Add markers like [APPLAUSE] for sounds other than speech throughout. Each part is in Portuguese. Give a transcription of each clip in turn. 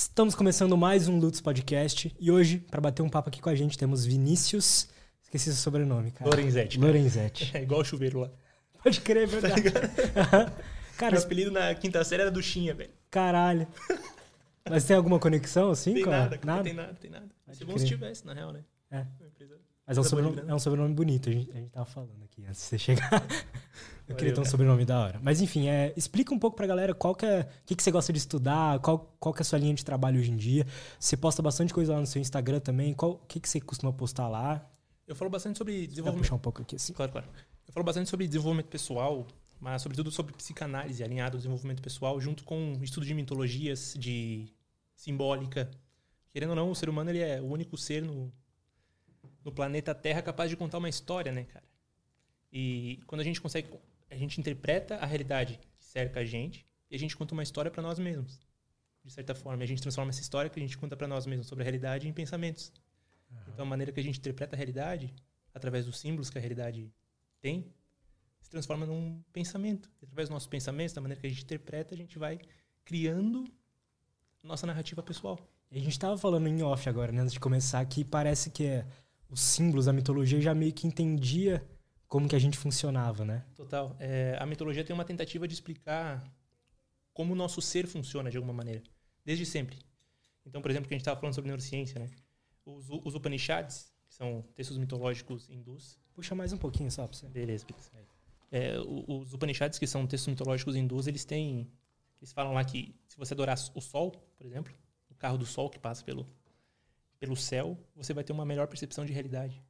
Estamos começando mais um Lutz Podcast e hoje, para bater um papo aqui com a gente, temos Vinícius. Esqueci seu sobrenome, cara. Lorenzetti. Lorenzetti. [LAUGHS] É igual o chuveiro lá. Pode crer, é verdade. [LAUGHS] cara, Meu apelido na quinta série era Duchinha, velho. Caralho. Mas tem alguma conexão assim? Tem com nada, a... nada, tem nada, tem nada. Se bom se tivesse, na real, né? É. Mas é um, sobrenome, é um sobrenome bonito, a gente, a gente tava falando aqui antes de você chegar. [LAUGHS] Eu queria ter um sobrenome da hora. Mas enfim, é, explica um pouco pra galera qual que é, o que, que você gosta de estudar, qual, qual que é a sua linha de trabalho hoje em dia. Você posta bastante coisa lá no seu Instagram também. Qual, o que, que você costuma postar lá? Eu falo bastante sobre desenvolvimento. Vou puxar um pouco aqui assim. Claro, claro. Eu falo bastante sobre desenvolvimento pessoal, mas sobretudo sobre psicanálise alinhado ao desenvolvimento pessoal, junto com estudo de mitologias, de simbólica. Querendo ou não, o ser humano ele é o único ser no, no planeta Terra capaz de contar uma história, né, cara? E quando a gente consegue a gente interpreta a realidade que cerca a gente e a gente conta uma história para nós mesmos. De certa forma, e a gente transforma essa história que a gente conta para nós mesmos sobre a realidade em pensamentos. Uhum. Então, a maneira que a gente interpreta a realidade, através dos símbolos que a realidade tem, se transforma num pensamento. E através dos nossos pensamentos, da maneira que a gente interpreta, a gente vai criando nossa narrativa pessoal. A gente estava falando em off agora, né, antes de começar, que parece que é, os símbolos, a mitologia já meio que entendia como que a gente funcionava, né? Total. É, a mitologia tem uma tentativa de explicar como o nosso ser funciona de alguma maneira, desde sempre. Então, por exemplo, que a gente estava falando sobre neurociência, né? Os, os Upanishads, que são textos mitológicos hindus. Puxa mais um pouquinho só pra você. Beleza, beleza. É, os Upanishads, que são textos mitológicos hindus, eles têm. Eles falam lá que se você adorar o sol, por exemplo, o carro do sol que passa pelo, pelo céu, você vai ter uma melhor percepção de realidade.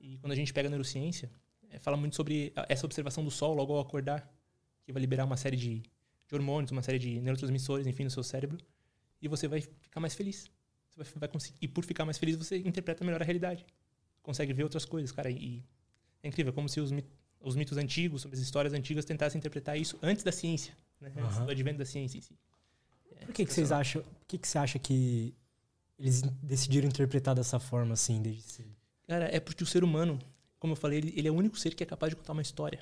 E quando a gente pega a neurociência, é, fala muito sobre essa observação do sol logo ao acordar, que vai liberar uma série de, de hormônios, uma série de neurotransmissores, enfim, no seu cérebro, e você vai ficar mais feliz. Você vai, vai conseguir, e por ficar mais feliz, você interpreta melhor a realidade. Consegue ver outras coisas, cara. E é incrível, como se os, os mitos antigos, sobre as histórias antigas, tentassem interpretar isso antes da ciência, né? uhum. antes do advento da ciência em si. É, por que, que vocês acham? Por que, que você acha que eles decidiram interpretar dessa forma assim desde cedo? Cara, é porque o ser humano como eu falei, ele, ele, é o único ser que é capaz de contar uma história.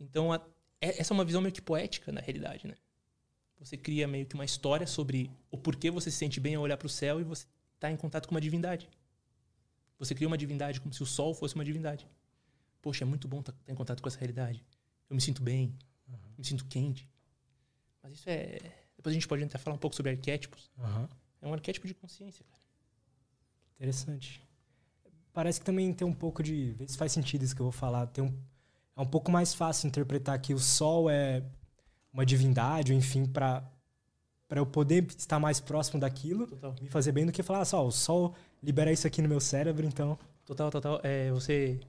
Então, a, é, essa é uma visão meio que poética, na realidade, né? Você cria meio que uma história sobre o porquê você se sente bem ao olhar para o céu e você está em contato com uma divindade. Você cria uma divindade como se o sol fosse uma divindade. Poxa, é muito bom estar tá, tá em contato com essa realidade. Eu me sinto bem, uhum. me sinto quente. Mas isso é. Depois a gente pode até falar um pouco sobre arquétipos. Uhum. É um arquétipo de consciência, cara. Interessante parece que também tem um pouco de. Vê se faz sentido isso que eu vou falar. Tem um, é um pouco mais fácil interpretar que o sol é uma divindade, ou enfim, para para eu poder estar mais próximo daquilo, total. me fazer bem, do que falar, só, o sol libera isso aqui no meu cérebro, então. Total, total. É, você.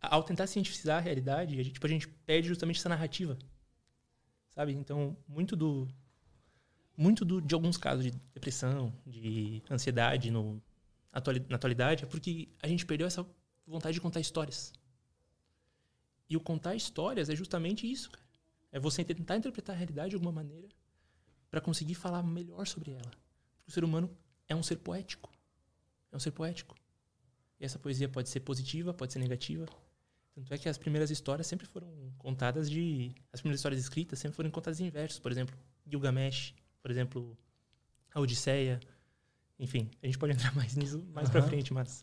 Ao tentar cientificar a realidade, a gente, tipo, a gente perde justamente essa narrativa. Sabe? Então, muito do. Muito do, de alguns casos de depressão, de ansiedade no, na atualidade é porque a gente perdeu essa vontade de contar histórias. E o contar histórias é justamente isso, cara. É você tentar interpretar a realidade de alguma maneira para conseguir falar melhor sobre ela. Porque o ser humano é um ser poético. É um ser poético. E essa poesia pode ser positiva, pode ser negativa. Tanto é que as primeiras histórias sempre foram contadas de. As primeiras histórias escritas sempre foram contadas em versos. Por exemplo, Gilgamesh, por exemplo, a Odisseia, enfim, a gente pode [LAUGHS] entrar mais nisso mais uhum. pra frente, mas.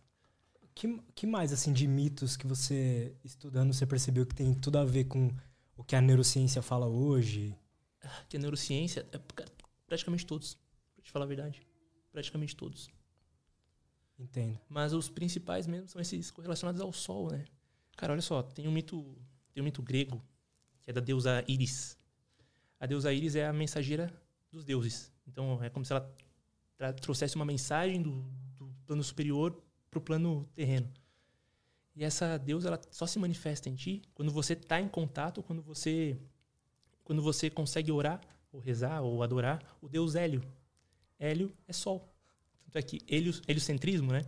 Que, que mais, assim, de mitos que você, estudando, você percebeu que tem tudo a ver com o que a neurociência fala hoje? Que a neurociência, é praticamente todos, pra te falar a verdade. Praticamente todos. Entendo. Mas os principais mesmo são esses correlacionados ao Sol, né? Cara, olha só, tem um mito, tem um mito grego, que é da deusa Íris. A deusa Íris é a mensageira dos deuses. Então, é como se ela trouxesse uma mensagem do, do plano superior para o plano terreno. E essa deusa ela só se manifesta em ti quando você está em contato, quando você quando você consegue orar, ou rezar, ou adorar o deus Hélio. Hélio é sol. Tanto é que helio, heliocentrismo, né?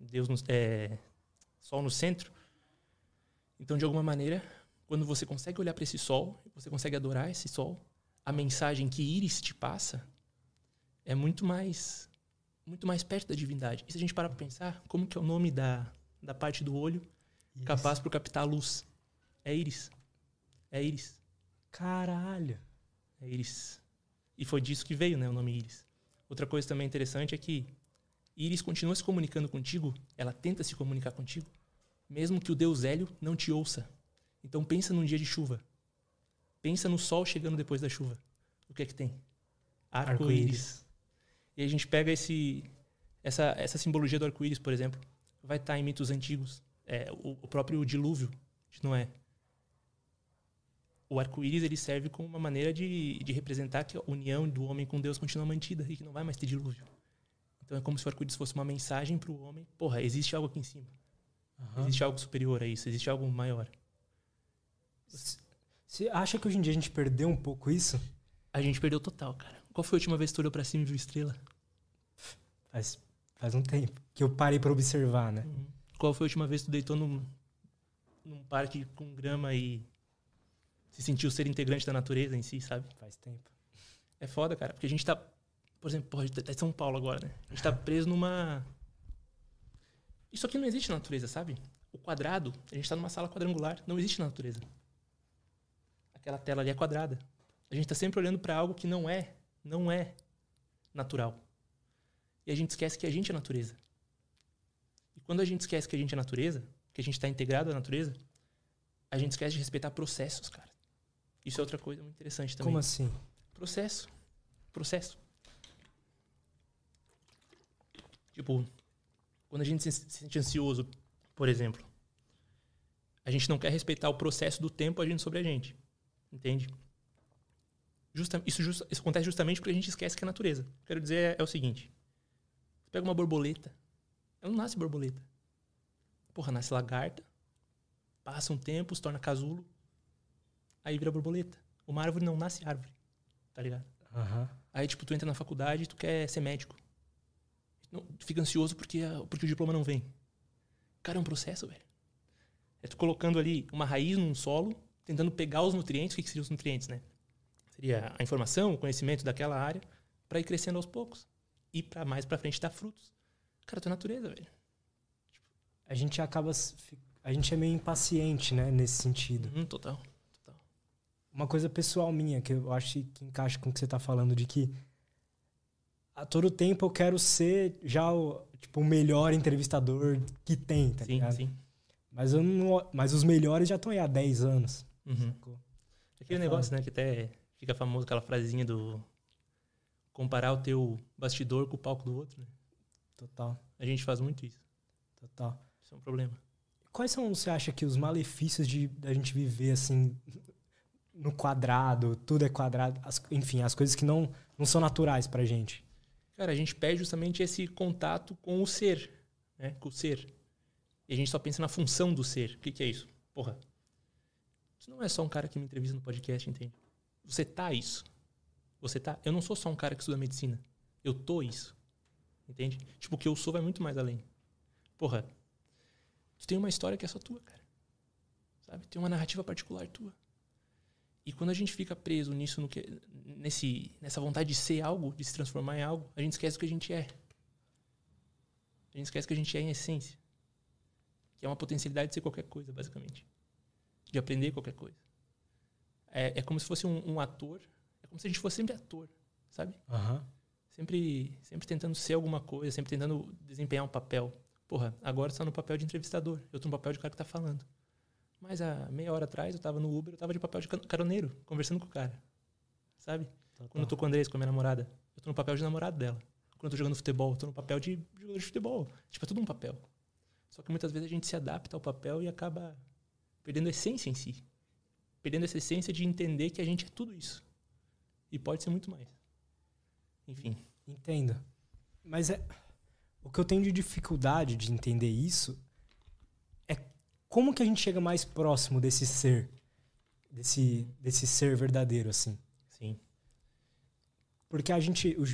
Deus no, é sol no centro. Então, de alguma maneira, quando você consegue olhar para esse sol, você consegue adorar esse sol, a mensagem que Íris te passa é muito mais muito mais perto da divindade. E se a gente parar para pensar, como que é o nome da, da parte do olho íris. capaz para captar a luz? É íris. É íris. Caralho. É íris. E foi disso que veio, né, o nome íris. Outra coisa também interessante é que Iris continua se comunicando contigo, ela tenta se comunicar contigo, mesmo que o Deus Hélio não te ouça. Então pensa num dia de chuva. Pensa no sol chegando depois da chuva. O que é que tem? Arco-íris. e a gente pega esse, essa, essa simbologia do arco-íris, por exemplo, vai estar em mitos antigos. É, o, o próprio dilúvio de Noé. O arco-íris ele serve como uma maneira de, de representar que a união do homem com Deus continua mantida e que não vai mais ter dilúvio. Então é como se o arco-íris fosse uma mensagem para o homem: porra, existe algo aqui em cima. Uhum. Existe algo superior a isso, existe algo maior. Você acha que hoje em dia a gente perdeu um pouco isso? A gente perdeu total, cara. Qual foi a última vez que tu olhou pra cima e viu estrela? Faz, faz um tempo que eu parei para observar, né? Uhum. Qual foi a última vez que tu deitou num, num parque com grama e se sentiu ser integrante da natureza em si, sabe? Faz tempo. É foda, cara, porque a gente tá, por exemplo, porra, a gente tá em São Paulo agora, né? A gente tá preso numa. Isso aqui não existe na natureza, sabe? O quadrado, a gente tá numa sala quadrangular, não existe na natureza. Aquela tela ali é quadrada. A gente tá sempre olhando para algo que não é, não é natural. E a gente esquece que a gente é natureza. E quando a gente esquece que a gente é natureza, que a gente está integrado à natureza, a gente esquece de respeitar processos, cara. Isso é outra coisa muito interessante também. Como assim? Processo. Processo. Tipo, quando a gente se sente ansioso, por exemplo, a gente não quer respeitar o processo do tempo agindo sobre a gente. Entende? Justa, isso, just, isso, acontece justamente porque a gente esquece que é natureza. Quero dizer é, é o seguinte: você pega uma borboleta, ela não nasce borboleta. Porra, nasce lagarta, passa um tempo, se torna casulo, aí vira borboleta. Uma árvore não nasce árvore, tá ligado? Uhum. Aí, tipo, tu entra na faculdade e tu quer ser médico. Tu fica ansioso porque, porque o diploma não vem. Cara, é um processo, velho. É tu colocando ali uma raiz num solo, tentando pegar os nutrientes. O que, seriam os nutrientes, né? Seria a informação, o conhecimento daquela área, para ir crescendo aos poucos. E para mais para frente dar frutos. Cara, tu é natureza, velho. A gente acaba a gente é meio impaciente, né, nesse sentido. Hum, total, total. Uma coisa pessoal minha, que eu acho que encaixa com o que você está falando, de que a todo tempo eu quero ser já o, tipo, o melhor entrevistador que tem, tá sim, ligado? Sim, Mas, eu não, mas os melhores já estão aí há 10 anos. Uhum. Aquele é negócio, né, que até fica famoso, aquela frasezinha do comparar o teu bastidor com o palco do outro, né? Total. A gente faz muito isso. Total. Isso é um problema. Quais são, você acha que os malefícios de da gente viver assim no quadrado, tudo é quadrado, as, enfim, as coisas que não não são naturais pra gente? Cara, a gente perde justamente esse contato com o ser, né? Com o ser. E a gente só pensa na função do ser. O que, que é isso? Porra. Você não é só um cara que me entrevista no podcast, entende? Você tá isso. Você tá. Eu não sou só um cara que estuda medicina. Eu tô isso. Entende? Tipo, o que eu sou vai muito mais além. Porra, Tu tem uma história que é só tua, cara. Sabe? Tem uma narrativa particular tua. E quando a gente fica preso nisso, que, nesse, nessa vontade de ser algo, de se transformar em algo, a gente esquece o que a gente é. A gente esquece que a gente é em essência. Que é uma potencialidade de ser qualquer coisa, basicamente. De aprender qualquer coisa. É, é como se fosse um, um, ator. É como se a gente fosse sempre ator, sabe? Uhum. Sempre, sempre tentando ser alguma coisa, sempre tentando desempenhar um papel. Porra, agora você tá no papel de entrevistador. Eu tô no papel de cara que tá falando. Mas há meia hora atrás eu tava no Uber, eu tava de papel de caroneiro, conversando com o cara. Sabe? Tá, Quando eu tô com a Andrés, com a minha namorada, eu tô no papel de namorado dela. Quando eu tô jogando futebol, eu tô no papel de jogador de futebol. Tipo, é tudo um papel. Só que muitas vezes a gente se adapta ao papel e acaba perdendo a essência em si. Perdendo essa essência de entender que a gente é tudo isso. E pode ser muito mais. Enfim. Entendo. Mas é o que eu tenho de dificuldade de entender isso é como que a gente chega mais próximo desse ser, desse, desse ser verdadeiro, assim. Sim. Porque a gente, o,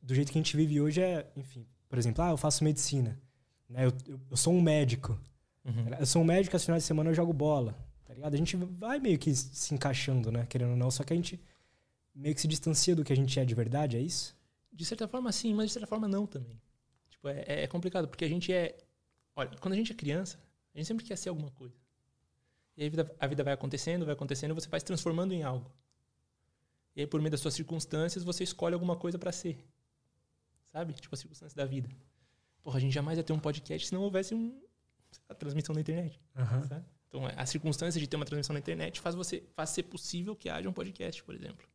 do jeito que a gente vive hoje é, enfim, por exemplo, ah, eu faço medicina, né? Eu, eu, eu sou um médico. Uhum. Eu sou um médico, às finais de semana eu jogo bola, tá ligado? A gente vai meio que se encaixando, né? Querendo ou não, só que a gente meio que se distancia do que a gente é de verdade, é isso? De certa forma, sim, mas de certa forma, não também. Tipo, é, é complicado, porque a gente é. Olha, quando a gente é criança, a gente sempre quer ser alguma coisa. E aí a vida, a vida vai acontecendo, vai acontecendo, você vai se transformando em algo. E aí, por meio das suas circunstâncias, você escolhe alguma coisa para ser. sabe? Tipo, a circunstância da vida. Porra, a gente jamais ia ter um podcast se não houvesse um, a transmissão na internet. Uhum. Então, a circunstância de ter uma transmissão na internet faz, você, faz ser possível que haja um podcast, por exemplo.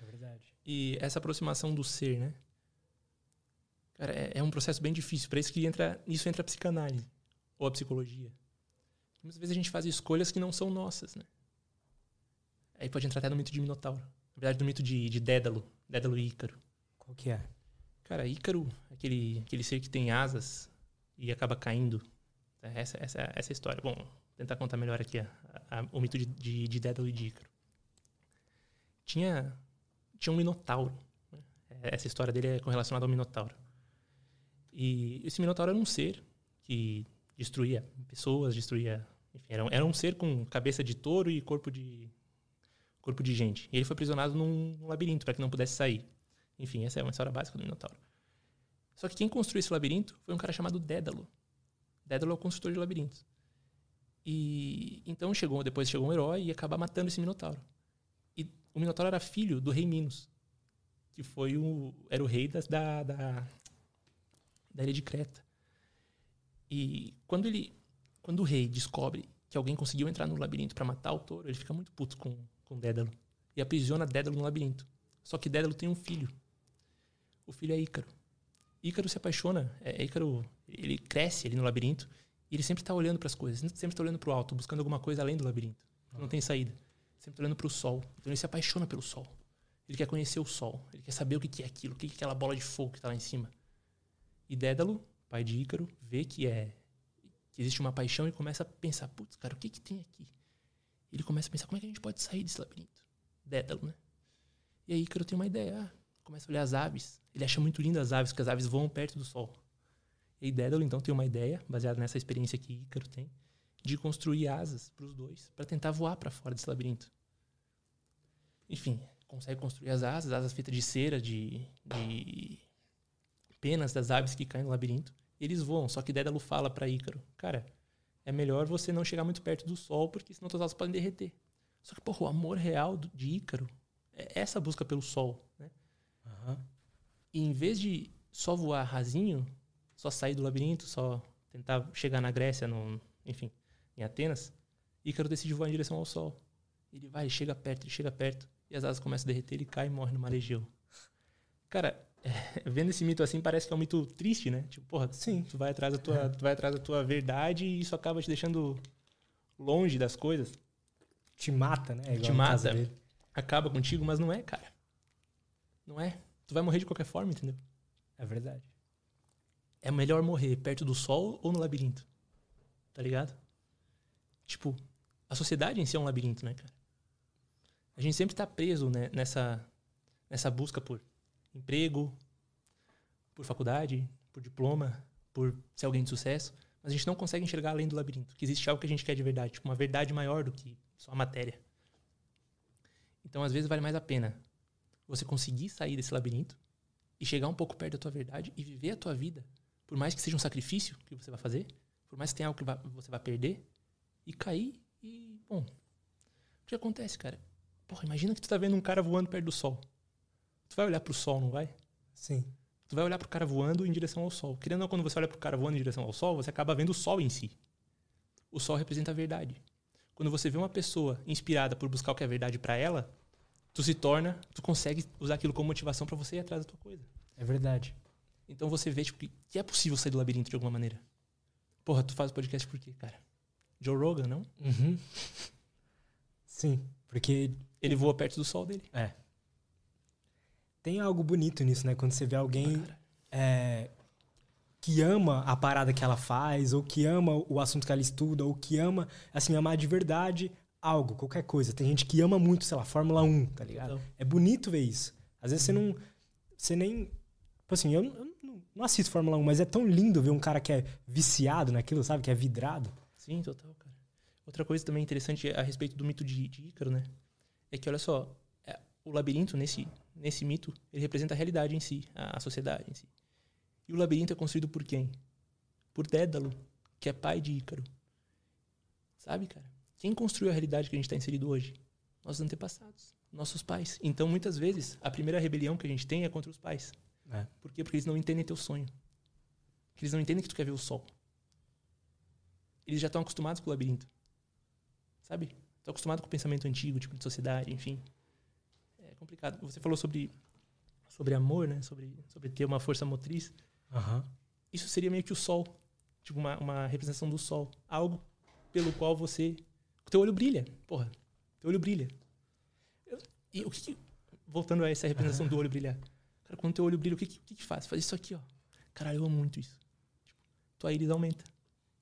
É verdade. E essa aproximação do ser, né? Cara, é, é um processo bem difícil. Para isso que entra, isso entra a psicanálise ou a psicologia. Muitas vezes a gente faz escolhas que não são nossas, né? Aí pode entrar até no mito de Minotauro. Na verdade, no mito de, de Dédalo. Dédalo e Ícaro. Qual que é? Cara, Ícaro, aquele, aquele ser que tem asas e acaba caindo. Essa, essa, essa é história. Bom, tentar contar melhor aqui a, a, o mito de, de, de Dédalo e de Ícaro. Tinha, tinha um Minotauro. Né? Essa história dele é correlacionada ao Minotauro. E esse Minotauro era um ser que destruía pessoas, destruía. Enfim, era, era um ser com cabeça de touro e corpo de, corpo de gente. E ele foi aprisionado num labirinto para que não pudesse sair. Enfim, essa é uma história básica do Minotauro. Só que quem construiu esse labirinto foi um cara chamado Dédalo. Dédalo é o construtor de labirintos. E então chegou, depois chegou um herói e ia acabar matando esse Minotauro. E o Minotauro era filho do rei Minos, que foi o era o rei das, da, da da ilha de Creta. E quando ele quando o rei descobre que alguém conseguiu entrar no labirinto para matar o touro, ele fica muito puto com com Dédalo e aprisiona Dédalo no labirinto. Só que Dédalo tem um filho. O filho é Ícaro. Ícaro se apaixona, é, Ícaro, ele cresce ali no labirinto e ele sempre está olhando para as coisas, sempre está olhando para o alto, buscando alguma coisa além do labirinto. Não tem saída. Sempre está olhando para o sol. Então ele se apaixona pelo sol. Ele quer conhecer o sol. Ele quer saber o que é aquilo, o que é aquela bola de fogo que está lá em cima. E Dédalo, pai de Ícaro, vê que é que existe uma paixão e começa a pensar, putz, cara, o que que tem aqui? Ele começa a pensar, como é que a gente pode sair desse labirinto? Dédalo, né? E aí Ícaro tem uma ideia, ah, começa a olhar as aves. Ele acha muito lindo as aves, porque as aves voam perto do sol. E Dédalo, então, tem uma ideia, baseada nessa experiência que Ícaro tem, de construir asas para os dois, para tentar voar para fora desse labirinto. Enfim, consegue construir as asas, asas feitas de cera, de, de penas das aves que caem no labirinto. Eles voam, só que Dédalo fala para Ícaro, cara, é melhor você não chegar muito perto do sol, porque senão suas asas podem derreter. Só que, porra, o amor real de Ícaro é essa busca pelo sol, né? Uhum. E em vez de só voar rasinho, só sair do labirinto, só tentar chegar na Grécia, no, enfim, em Atenas, Ícaro decide voar em direção ao sol. Ele vai, ele chega perto, ele chega perto, e as asas começam a derreter, ele cai e morre no marejeu. Cara, é, [LAUGHS] vendo esse mito assim, parece que é um mito triste, né? Tipo, porra, sim, tu vai atrás da tua, tu vai atrás da tua verdade e isso acaba te deixando longe das coisas. Te mata, né? te mata. Acaba contigo, mas não é, cara. Não é. Tu vai morrer de qualquer forma, entendeu? É verdade. É melhor morrer perto do sol ou no labirinto. Tá ligado? Tipo, a sociedade em si é um labirinto, né, cara? A gente sempre tá preso né, nessa, nessa busca por emprego, por faculdade, por diploma, por ser alguém de sucesso, mas a gente não consegue enxergar além do labirinto, que existe algo que a gente quer de verdade, tipo uma verdade maior do que só a matéria. Então, às vezes vale mais a pena você conseguir sair desse labirinto e chegar um pouco perto da tua verdade e viver a tua vida, por mais que seja um sacrifício que você vai fazer, por mais que tenha algo que você vai perder, e cair e, bom, o que acontece, cara? Porra, imagina que tu tá vendo um cara voando perto do sol. Tu vai olhar pro sol, não vai? Sim. Tu vai olhar pro cara voando em direção ao sol. Querendo ou não, quando você olha pro cara voando em direção ao sol, você acaba vendo o sol em si. O sol representa a verdade. Quando você vê uma pessoa inspirada por buscar o que é verdade para ela, tu se torna, tu consegue usar aquilo como motivação para você ir atrás da tua coisa. É verdade. Então você vê tipo, que é possível sair do labirinto de alguma maneira. Porra, tu faz podcast por quê, cara? Joe Rogan, não? Uhum. Sim, porque ele voa perto do sol dele. É. Tem algo bonito nisso, né? Quando você vê alguém é, que ama a parada que ela faz, ou que ama o assunto que ela estuda, ou que ama, assim, amar de verdade algo, qualquer coisa. Tem gente que ama muito, sei lá, Fórmula 1, tá ligado? Então. É bonito ver isso. Às vezes você não. Você nem. Tipo assim, eu, eu não assisto Fórmula 1, mas é tão lindo ver um cara que é viciado naquilo, sabe? Que é vidrado. Sim, total, cara. Outra coisa também interessante a respeito do mito de, de Ícaro, né? É que, olha só, é, o labirinto, nesse, nesse mito, ele representa a realidade em si, a, a sociedade em si. E o labirinto é construído por quem? Por Dédalo, que é pai de Ícaro. Sabe, cara? Quem construiu a realidade que a gente está inserido hoje? Nossos antepassados, nossos pais. Então, muitas vezes, a primeira rebelião que a gente tem é contra os pais. É. Por quê? Porque eles não entendem teu sonho. Porque eles não entendem que tu quer ver o sol. Eles já estão acostumados com o labirinto. Sabe? Estão acostumados com o pensamento antigo, tipo de sociedade, enfim. É complicado. Você falou sobre, sobre amor, né? Sobre, sobre ter uma força motriz. Aham. Isso seria meio que o sol. Tipo, uma, uma representação do sol. Algo pelo qual você. O teu olho brilha. Porra. Teu olho brilha. Eu- e o que, que- Voltando a essa representação do [LAUGHS] olho brilhar. Cara, quando teu olho brilha, o que, que, que faz? Faz isso aqui, ó. Caralho, eu amo muito isso. Tipo, tua íris aumenta.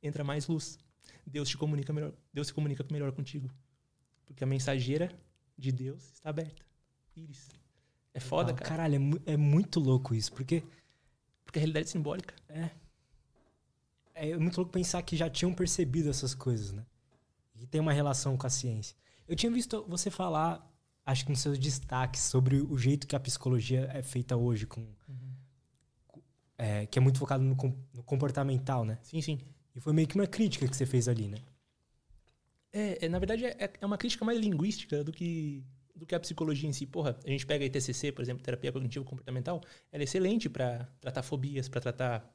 Entra mais luz. Deus te comunica melhor. Deus se comunica melhor contigo. Porque a mensageira de Deus está aberta. Íris. É foda, Ah, cara. Caralho, é, mu- é muito louco isso, porque Porque a realidade é simbólica. é, é muito louco pensar que já tinham percebido essas coisas, né? E que tem uma relação com a ciência. Eu tinha visto você falar, acho que nos seus destaques, sobre o jeito que a psicologia é feita hoje, com, é, que é muito focado no, com- no comportamental, né? Sim, sim. E foi meio que uma crítica que você fez ali, né? É, é, na verdade, é, é uma crítica mais linguística do que, do que a psicologia em si. Porra, a gente pega a TCC, por exemplo, terapia cognitivo comportamental, ela é excelente para tratar fobias, para tratar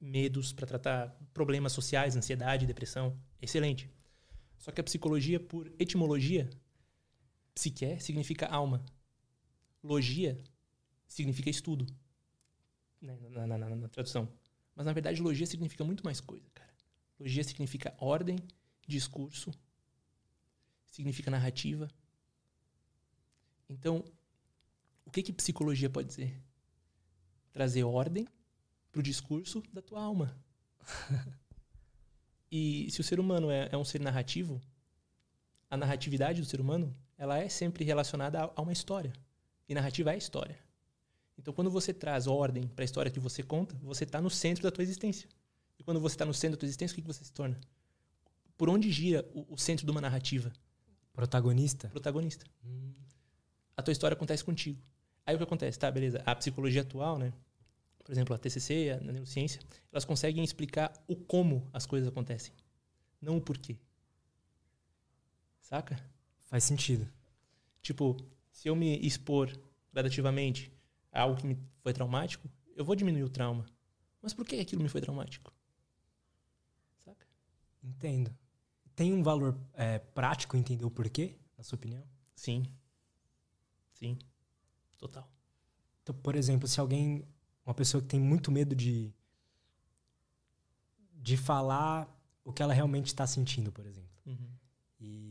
medos, para tratar problemas sociais, ansiedade, depressão. Excelente. Só que a psicologia, por etimologia, psique significa alma. Logia significa estudo, né, na, na- na- na tradução. Mas, na verdade, logia significa muito mais coisa, cara. Logia significa ordem, discurso, significa narrativa. Então, o que que psicologia pode dizer? Trazer ordem para o discurso da tua alma. [LAUGHS] e se o ser humano é, é um ser narrativo, a narratividade do ser humano, ela é sempre relacionada a, uma história. E narrativa é história. Então, quando você traz ordem para a história que você conta, você está no centro da tua existência. E quando você está no centro da tua existência, o que, que você se torna? Por onde gira o, o centro de uma narrativa? Protagonista? Protagonista. Hum, A tua história acontece contigo. Aí o que acontece? Tá, beleza. A psicologia atual, né? Por exemplo, a TCC, a neurociência, elas conseguem explicar o como as coisas acontecem, não o porquê. Saca? Faz sentido. Tipo, se eu me expor gradativamente a algo que me foi traumático, eu vou diminuir o trauma. Mas por que aquilo me foi traumático? Saca? Entendo. Tem um valor é, prático entender o porquê, na sua opinião? Sim. Sim. Total. Então, por exemplo, se alguém, uma pessoa que tem muito medo de de falar o que ela realmente está sentindo, por exemplo. Uhum. E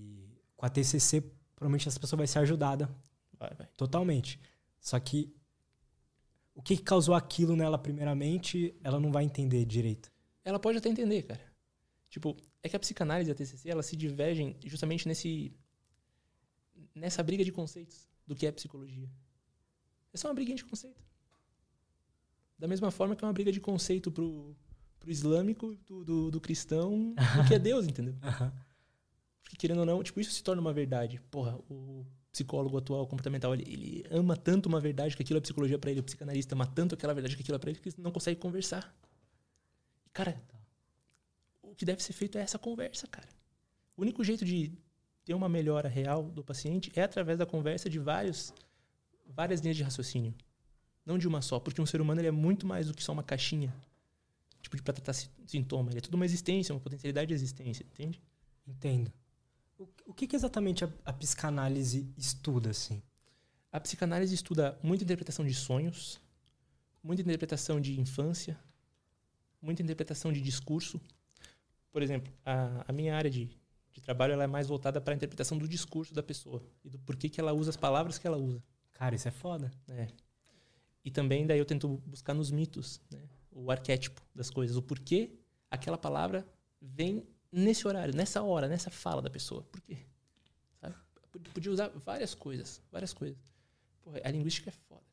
com a TCC, provavelmente essa pessoa vai ser ajudada Vai, vai. totalmente. Só que o que que causou aquilo nela primeiramente, ela não vai entender direito. Ela pode até entender, cara. Tipo, é que a psicanálise e a TCC, elas se divergem justamente nesse nessa briga de conceitos do que é psicologia. É só uma briguinha de conceito. Da mesma forma que é uma briga de conceito pro, pro islâmico, do, do, do cristão, do que é [LAUGHS] Deus, entendeu? Porque, querendo ou não, tipo, isso se torna uma verdade. Porra, o psicólogo atual comportamental, ele, ele ama tanto uma verdade que aquilo é psicologia pra ele. O psicanalista ama tanto aquela verdade que aquilo é pra ele que eles não consegue conversar. Cara, o que deve ser feito é essa conversa, cara. O único jeito de ter uma melhora real do paciente é através da conversa de vários, várias linhas de raciocínio. Não de uma só, porque um ser humano ele é muito mais do que só uma caixinha. Tipo, de pra tratar si- sintoma. Ele é tudo uma existência, uma potencialidade de existência, entende? Entendo. O, que, que exatamente a, a psicanálise estuda, assim? A psicanálise estuda muita interpretação de sonhos, muita interpretação de infância, muita interpretação de discurso. Por exemplo, a, a minha área de, de trabalho ela é mais voltada para a interpretação do discurso da pessoa e do porquê que ela usa as palavras que ela usa. Cara, isso é foda. né? E também daí eu tento buscar nos mitos, né? o arquétipo das coisas, o porquê aquela palavra vem nesse horário, nessa hora, nessa fala da pessoa. Por quê? Sabe? Pod- Podia usar várias coisas, várias coisas. Porra, a linguística é foda.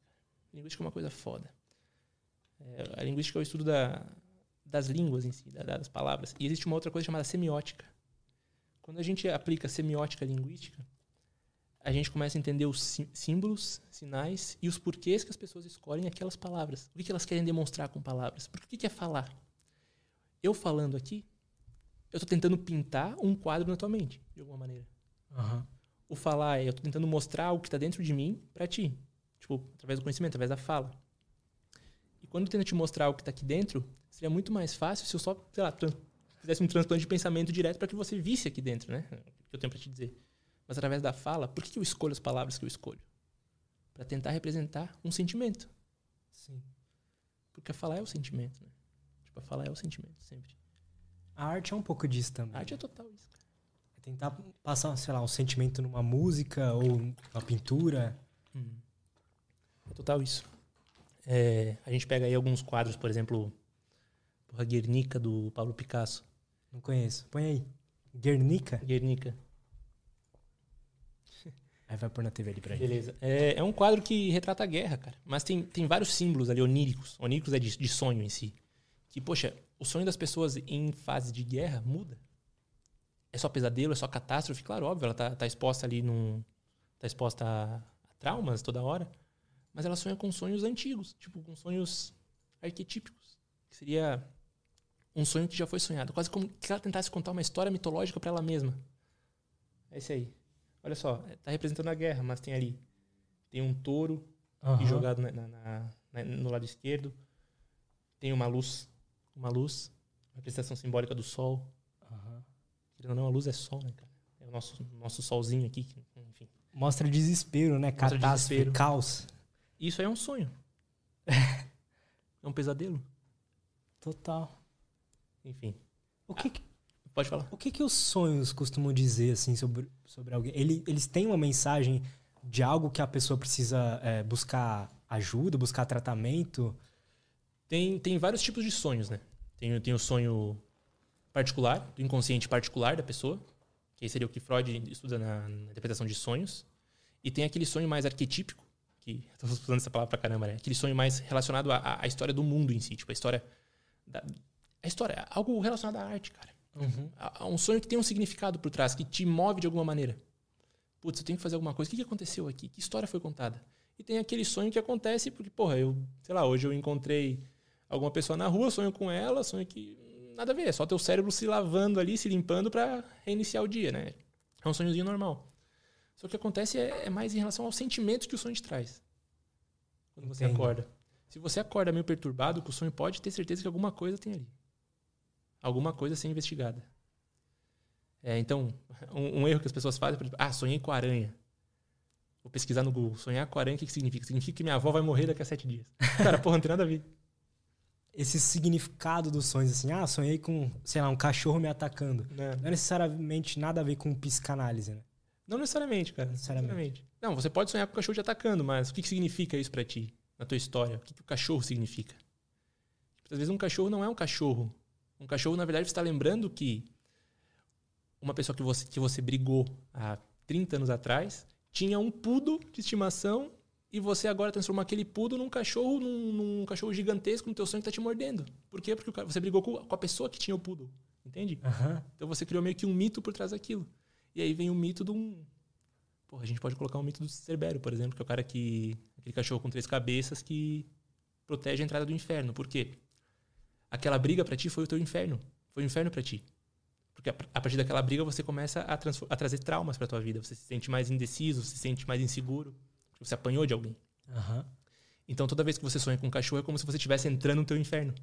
A linguística é uma coisa foda. É, a linguística é o estudo da, das línguas em si, da- das palavras. E existe uma outra coisa chamada semiótica. Quando a gente aplica semiótica linguística, a gente começa a entender os sí- símbolos, sinais e os porquês que as pessoas escolhem aquelas palavras. O que elas querem demonstrar com palavras? Porque o que é falar? Eu falando aqui, eu estou tentando pintar um quadro na tua mente, de alguma maneira. Aham. O falar é eu estou tentando mostrar algo que está dentro de mim para ti. Tipo, através do conhecimento, através da fala. E quando tenta te mostrar o que está aqui dentro, seria muito mais fácil se eu só, sei lá, fizesse um transplante de pensamento direto para que você visse aqui dentro, né? O que eu tenho para te dizer. Mas através da fala, por que eu escolho as palavras que eu escolho? Para tentar representar um sentimento. Sim. Porque a falar é o sentimento, né? Tipo, a falar é o sentimento, sempre. A arte é um pouco disso também. A arte é total isso. É tentar passar, sei lá, um sentimento numa música ou numa pintura. Hum. É total isso. É, a gente pega aí alguns quadros, por exemplo, porra, Guernica, do Pablo Picasso. Não conheço. Põe aí. Guernica? Guernica. [LAUGHS] Aí vai pôr na TV ali pra ele. Beleza. É, é, um quadro que retrata a guerra, cara. Mas tem, tem vários símbolos ali oníricos. Oníricos é de, de sonho em si. Que, poxa, o sonho das pessoas em fase de guerra muda. É só pesadelo, é só catástrofe. Claro, óbvio, ela tá, tá exposta ali num. tá exposta a, a traumas toda hora. Mas ela sonha com sonhos antigos, tipo, com sonhos arquetípicos. Que seria um sonho que já foi sonhado. Quase como se ela tentasse contar uma história mitológica para ela mesma. É esse aí. Olha só, tá representando a guerra, mas tem ali. Tem um touro uhum. jogado na, na, na, no lado esquerdo. Tem uma luz. Uma luz. Uma representação simbólica do sol. Uhum. não, a luz é sol, né, cara? É o nosso, nosso solzinho aqui. Enfim. Mostra desespero, né? Mostra Catástrofe, desespero. caos. Isso aí é um sonho. [LAUGHS] é um pesadelo. Total. Enfim. O que, Pode falar. O que, que os sonhos costumam dizer assim sobre, sobre alguém? Ele, eles têm uma mensagem de algo que a pessoa precisa é, buscar ajuda, buscar tratamento? Tem, tem vários tipos de sonhos, né? Tem, tem o sonho particular, do inconsciente particular da pessoa, que seria o que Freud estuda na, na interpretação de sonhos. E tem aquele sonho mais arquetípico, que [LAUGHS] estou usando essa palavra pra caramba, né? Aquele sonho mais relacionado à, à história do mundo em si, tipo a história da, a história, algo relacionado à arte, cara. Uhum. Um sonho que tem um significado por trás, que te move de alguma maneira. Putz, eu tenho que fazer alguma coisa. O que aconteceu aqui? Que história foi contada? E tem aquele sonho que acontece porque, porra, eu, sei lá, hoje eu encontrei alguma pessoa na rua, sonho com ela, sonho que nada a ver, é só teu cérebro se lavando ali, se limpando para reiniciar o dia, né? É um sonhozinho normal. Só que o que acontece é, é mais em relação aos sentimentos que o sonho te traz. Quando você Entendi. acorda. Se você acorda meio perturbado com o sonho, pode ter certeza que alguma coisa tem ali alguma coisa a ser investigada. É, então, [LAUGHS] um, um, erro que as pessoas fazem, por exemplo, ah, sonhei com aranha. Vou pesquisar no Google. Sonhar com aranha, o que, que significa? Significa que minha avó vai morrer daqui a sete dias. [LAUGHS] Cara, porra, não tem nada a ver. Esse significado dos sonhos, assim, ah, sonhei com, sei lá, um cachorro me atacando. Não, é. não é necessariamente nada a ver com psicanálise, né? Não necessariamente, cara. Necessariamente. necessariamente. Não, você pode sonhar com o cachorro te atacando, mas o que, que significa isso para ti, na tua história? O que, que o cachorro significa? Às vezes um cachorro não é um cachorro. Um cachorro, na verdade, você está lembrando que uma pessoa que você, que você brigou há 30 anos atrás tinha um pudo de estimação e você agora transformou aquele pudo num cachorro, num, num cachorro gigantesco no teu sonho que está te mordendo. Por quê? Porque você brigou com, com a pessoa que tinha o pudo. Entende? Uhum. Então você criou meio que um mito por trás daquilo. E aí vem o mito de um. Porra, a gente pode colocar um mito do Cerbero, por exemplo, que é o cara que. aquele cachorro com três cabeças que protege a entrada do inferno. Por quê? aquela briga para ti foi o teu inferno. Foi o inferno para ti. Porque a partir daquela briga você começa a, a trazer traumas para tua vida. Você se sente mais indeciso, se sente mais inseguro. Você apanhou de alguém. Uhum. Então toda vez que você sonha com um cachorro é como se você estivesse entrando no teu inferno.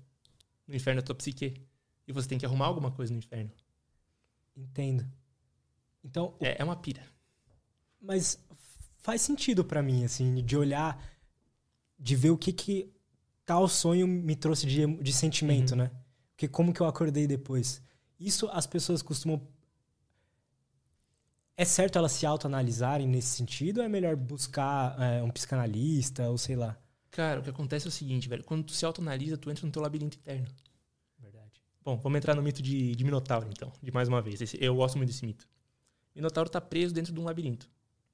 No inferno da tua psique. E você tem que arrumar alguma coisa no inferno. Entendo. Então. É, é uma pira. Mas faz sentido para mim, assim, de olhar, de ver o que que tal sonho me trouxe de, de sentimento, uhum. né? Porque como que eu acordei depois? Isso as pessoas costumam. É certo elas se autoanalisarem nesse sentido ou é melhor buscar é, um psicanalista ou sei lá? Cara, o que acontece é o seguinte, velho. Quando tu se autoanalisa, tu entra no teu labirinto interno. Verdade. Bom, vamos entrar no mito de, de Minotauro, então, de mais uma vez. Esse, eu gosto muito desse mito. Minotauro está preso dentro de um labirinto.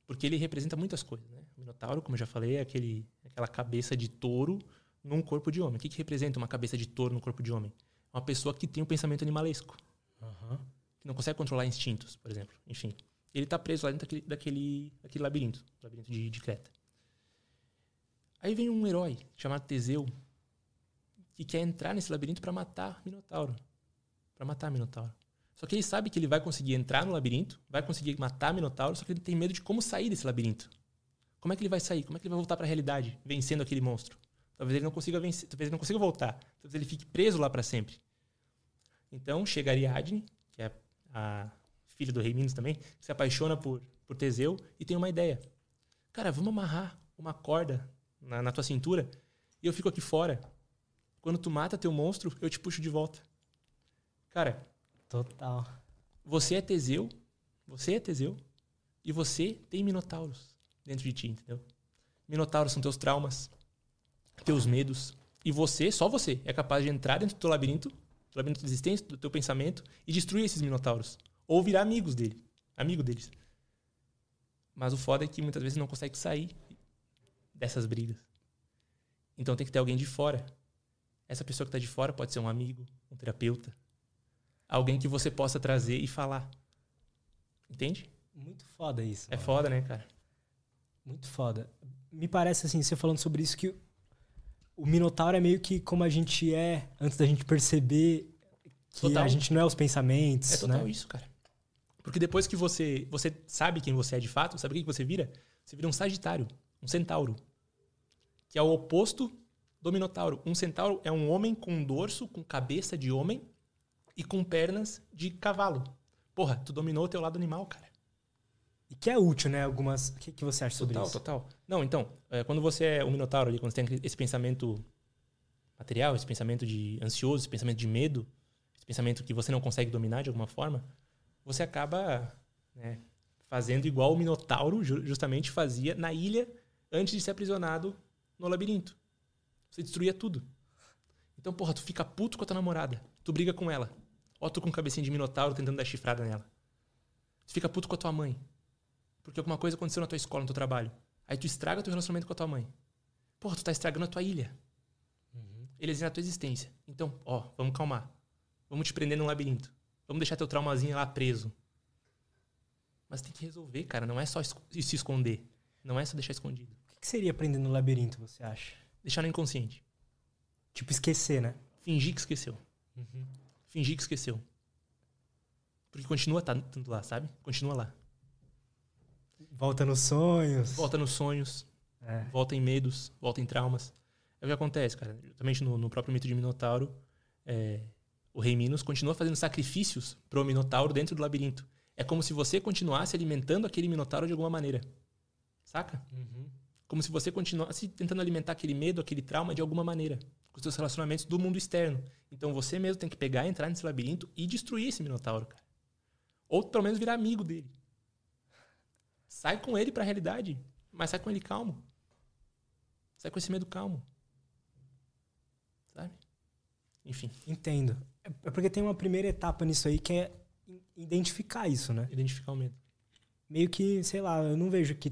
Porque ele representa muitas coisas, né? O Minotauro, como eu já falei, é aquele, aquela cabeça de touro num corpo de homem. O que, que representa uma cabeça de touro no corpo de homem? Uma pessoa que tem um pensamento animalesco. Uhum. Que não consegue controlar instintos, por exemplo. Enfim. Ele está preso lá dentro daquele, daquele, daquele labirinto. Labirinto de, de Creta. Aí vem um herói chamado Teseu que quer entrar nesse labirinto para matar Minotauro. Para matar Minotauro. Só que ele sabe que ele vai conseguir entrar no labirinto, vai conseguir matar Minotauro, só que ele tem medo de como sair desse labirinto. Como é que ele vai sair? Como é que ele vai voltar para a realidade, vencendo aquele monstro? Talvez ele não consiga vencer, talvez ele não consiga voltar. Talvez ele fique preso lá para sempre. Então chega Ariadne, que é a filha do rei Minos também, que se apaixona por, por Teseu e tem uma ideia. Cara, vamos amarrar uma corda na, na tua cintura e eu fico aqui fora. Quando tu mata teu monstro, eu te puxo de volta. Cara. Total. Você é Teseu, você é Teseu, e você tem minotauros dentro de ti, entendeu? Minotauros são teus traumas, teus medos. E você, só você, é capaz de entrar dentro do teu labirinto, do labirinto de existência, do teu pensamento, e destruir esses minotauros. Ou virar amigos dele. Amigo deles. Mas o foda é que muitas vezes não consegue sair dessas brigas. Então tem que ter alguém de fora. Essa pessoa que está de fora pode ser um amigo, um terapeuta. Alguém que você possa trazer e falar. Entende? Muito foda isso. É mano. foda, né, cara? Muito foda. Me parece assim, você falando sobre isso, que o Minotauro é meio que como a gente é antes da gente perceber que total. a gente não é os pensamentos. É total né? isso, cara. Porque depois que você, você sabe quem você é de fato, sabe o que você vira? Você vira um Sagitário, um Centauro. Que é o oposto do Minotauro. Um Centauro é um homem com um dorso, com cabeça de homem e com pernas de cavalo. Porra, tu dominou o teu lado animal, cara. E que é útil, né? Algumas. O que, que você acha sobre total, isso? Total, total. Não, então, é, quando você é um minotauro ali, quando você tem esse pensamento material, esse pensamento de ansioso, esse pensamento de medo, esse pensamento que você não consegue dominar de alguma forma, você acaba né, fazendo igual o minotauro justamente fazia na ilha antes de ser aprisionado no labirinto. Você destruía tudo. Então, porra, tu fica puto com a tua namorada. Tu briga com ela. Ó, tu com cabecinha de minotauro tentando dar chifrada nela. Tu fica puto com a tua mãe porque alguma coisa aconteceu na tua escola, no teu trabalho. Aí tu estraga teu relacionamento com a tua mãe. Porra, tu tá estragando a tua ilha. Uhum. Eles a tua existência. Então, ó, vamos calmar. Vamos te prender num labirinto. Vamos deixar teu traumazinho lá preso. Mas tem que resolver, cara. Não é só se esconder. Não é só deixar escondido. O que seria prender no labirinto, você acha? Deixar no inconsciente. Tipo, esquecer, né? Fingir que esqueceu. Uhum. Fingir que esqueceu. Porque continua tanto lá, sabe? Continua lá. Volta nos sonhos. Volta nos sonhos. É. Volta em medos, volta em traumas. É o que acontece, cara. Justamente no, no próprio mito de Minotauro, é, o rei Minos continua fazendo sacrifícios pro Minotauro dentro do labirinto. É como se você continuasse alimentando aquele Minotauro de alguma maneira. Saca? Uhum. Como se você continuasse tentando alimentar aquele medo, aquele trauma de alguma maneira. Com os seus relacionamentos do mundo externo. Então você mesmo tem que pegar, entrar nesse labirinto e destruir esse Minotauro, cara. Ou pelo menos virar amigo dele. Sai com ele para a realidade, mas sai com ele calmo. Sai com esse medo calmo. Enfim. Entendo. É porque tem uma primeira etapa nisso aí que é identificar isso, né? Identificar o medo. Meio que, sei lá, eu não vejo que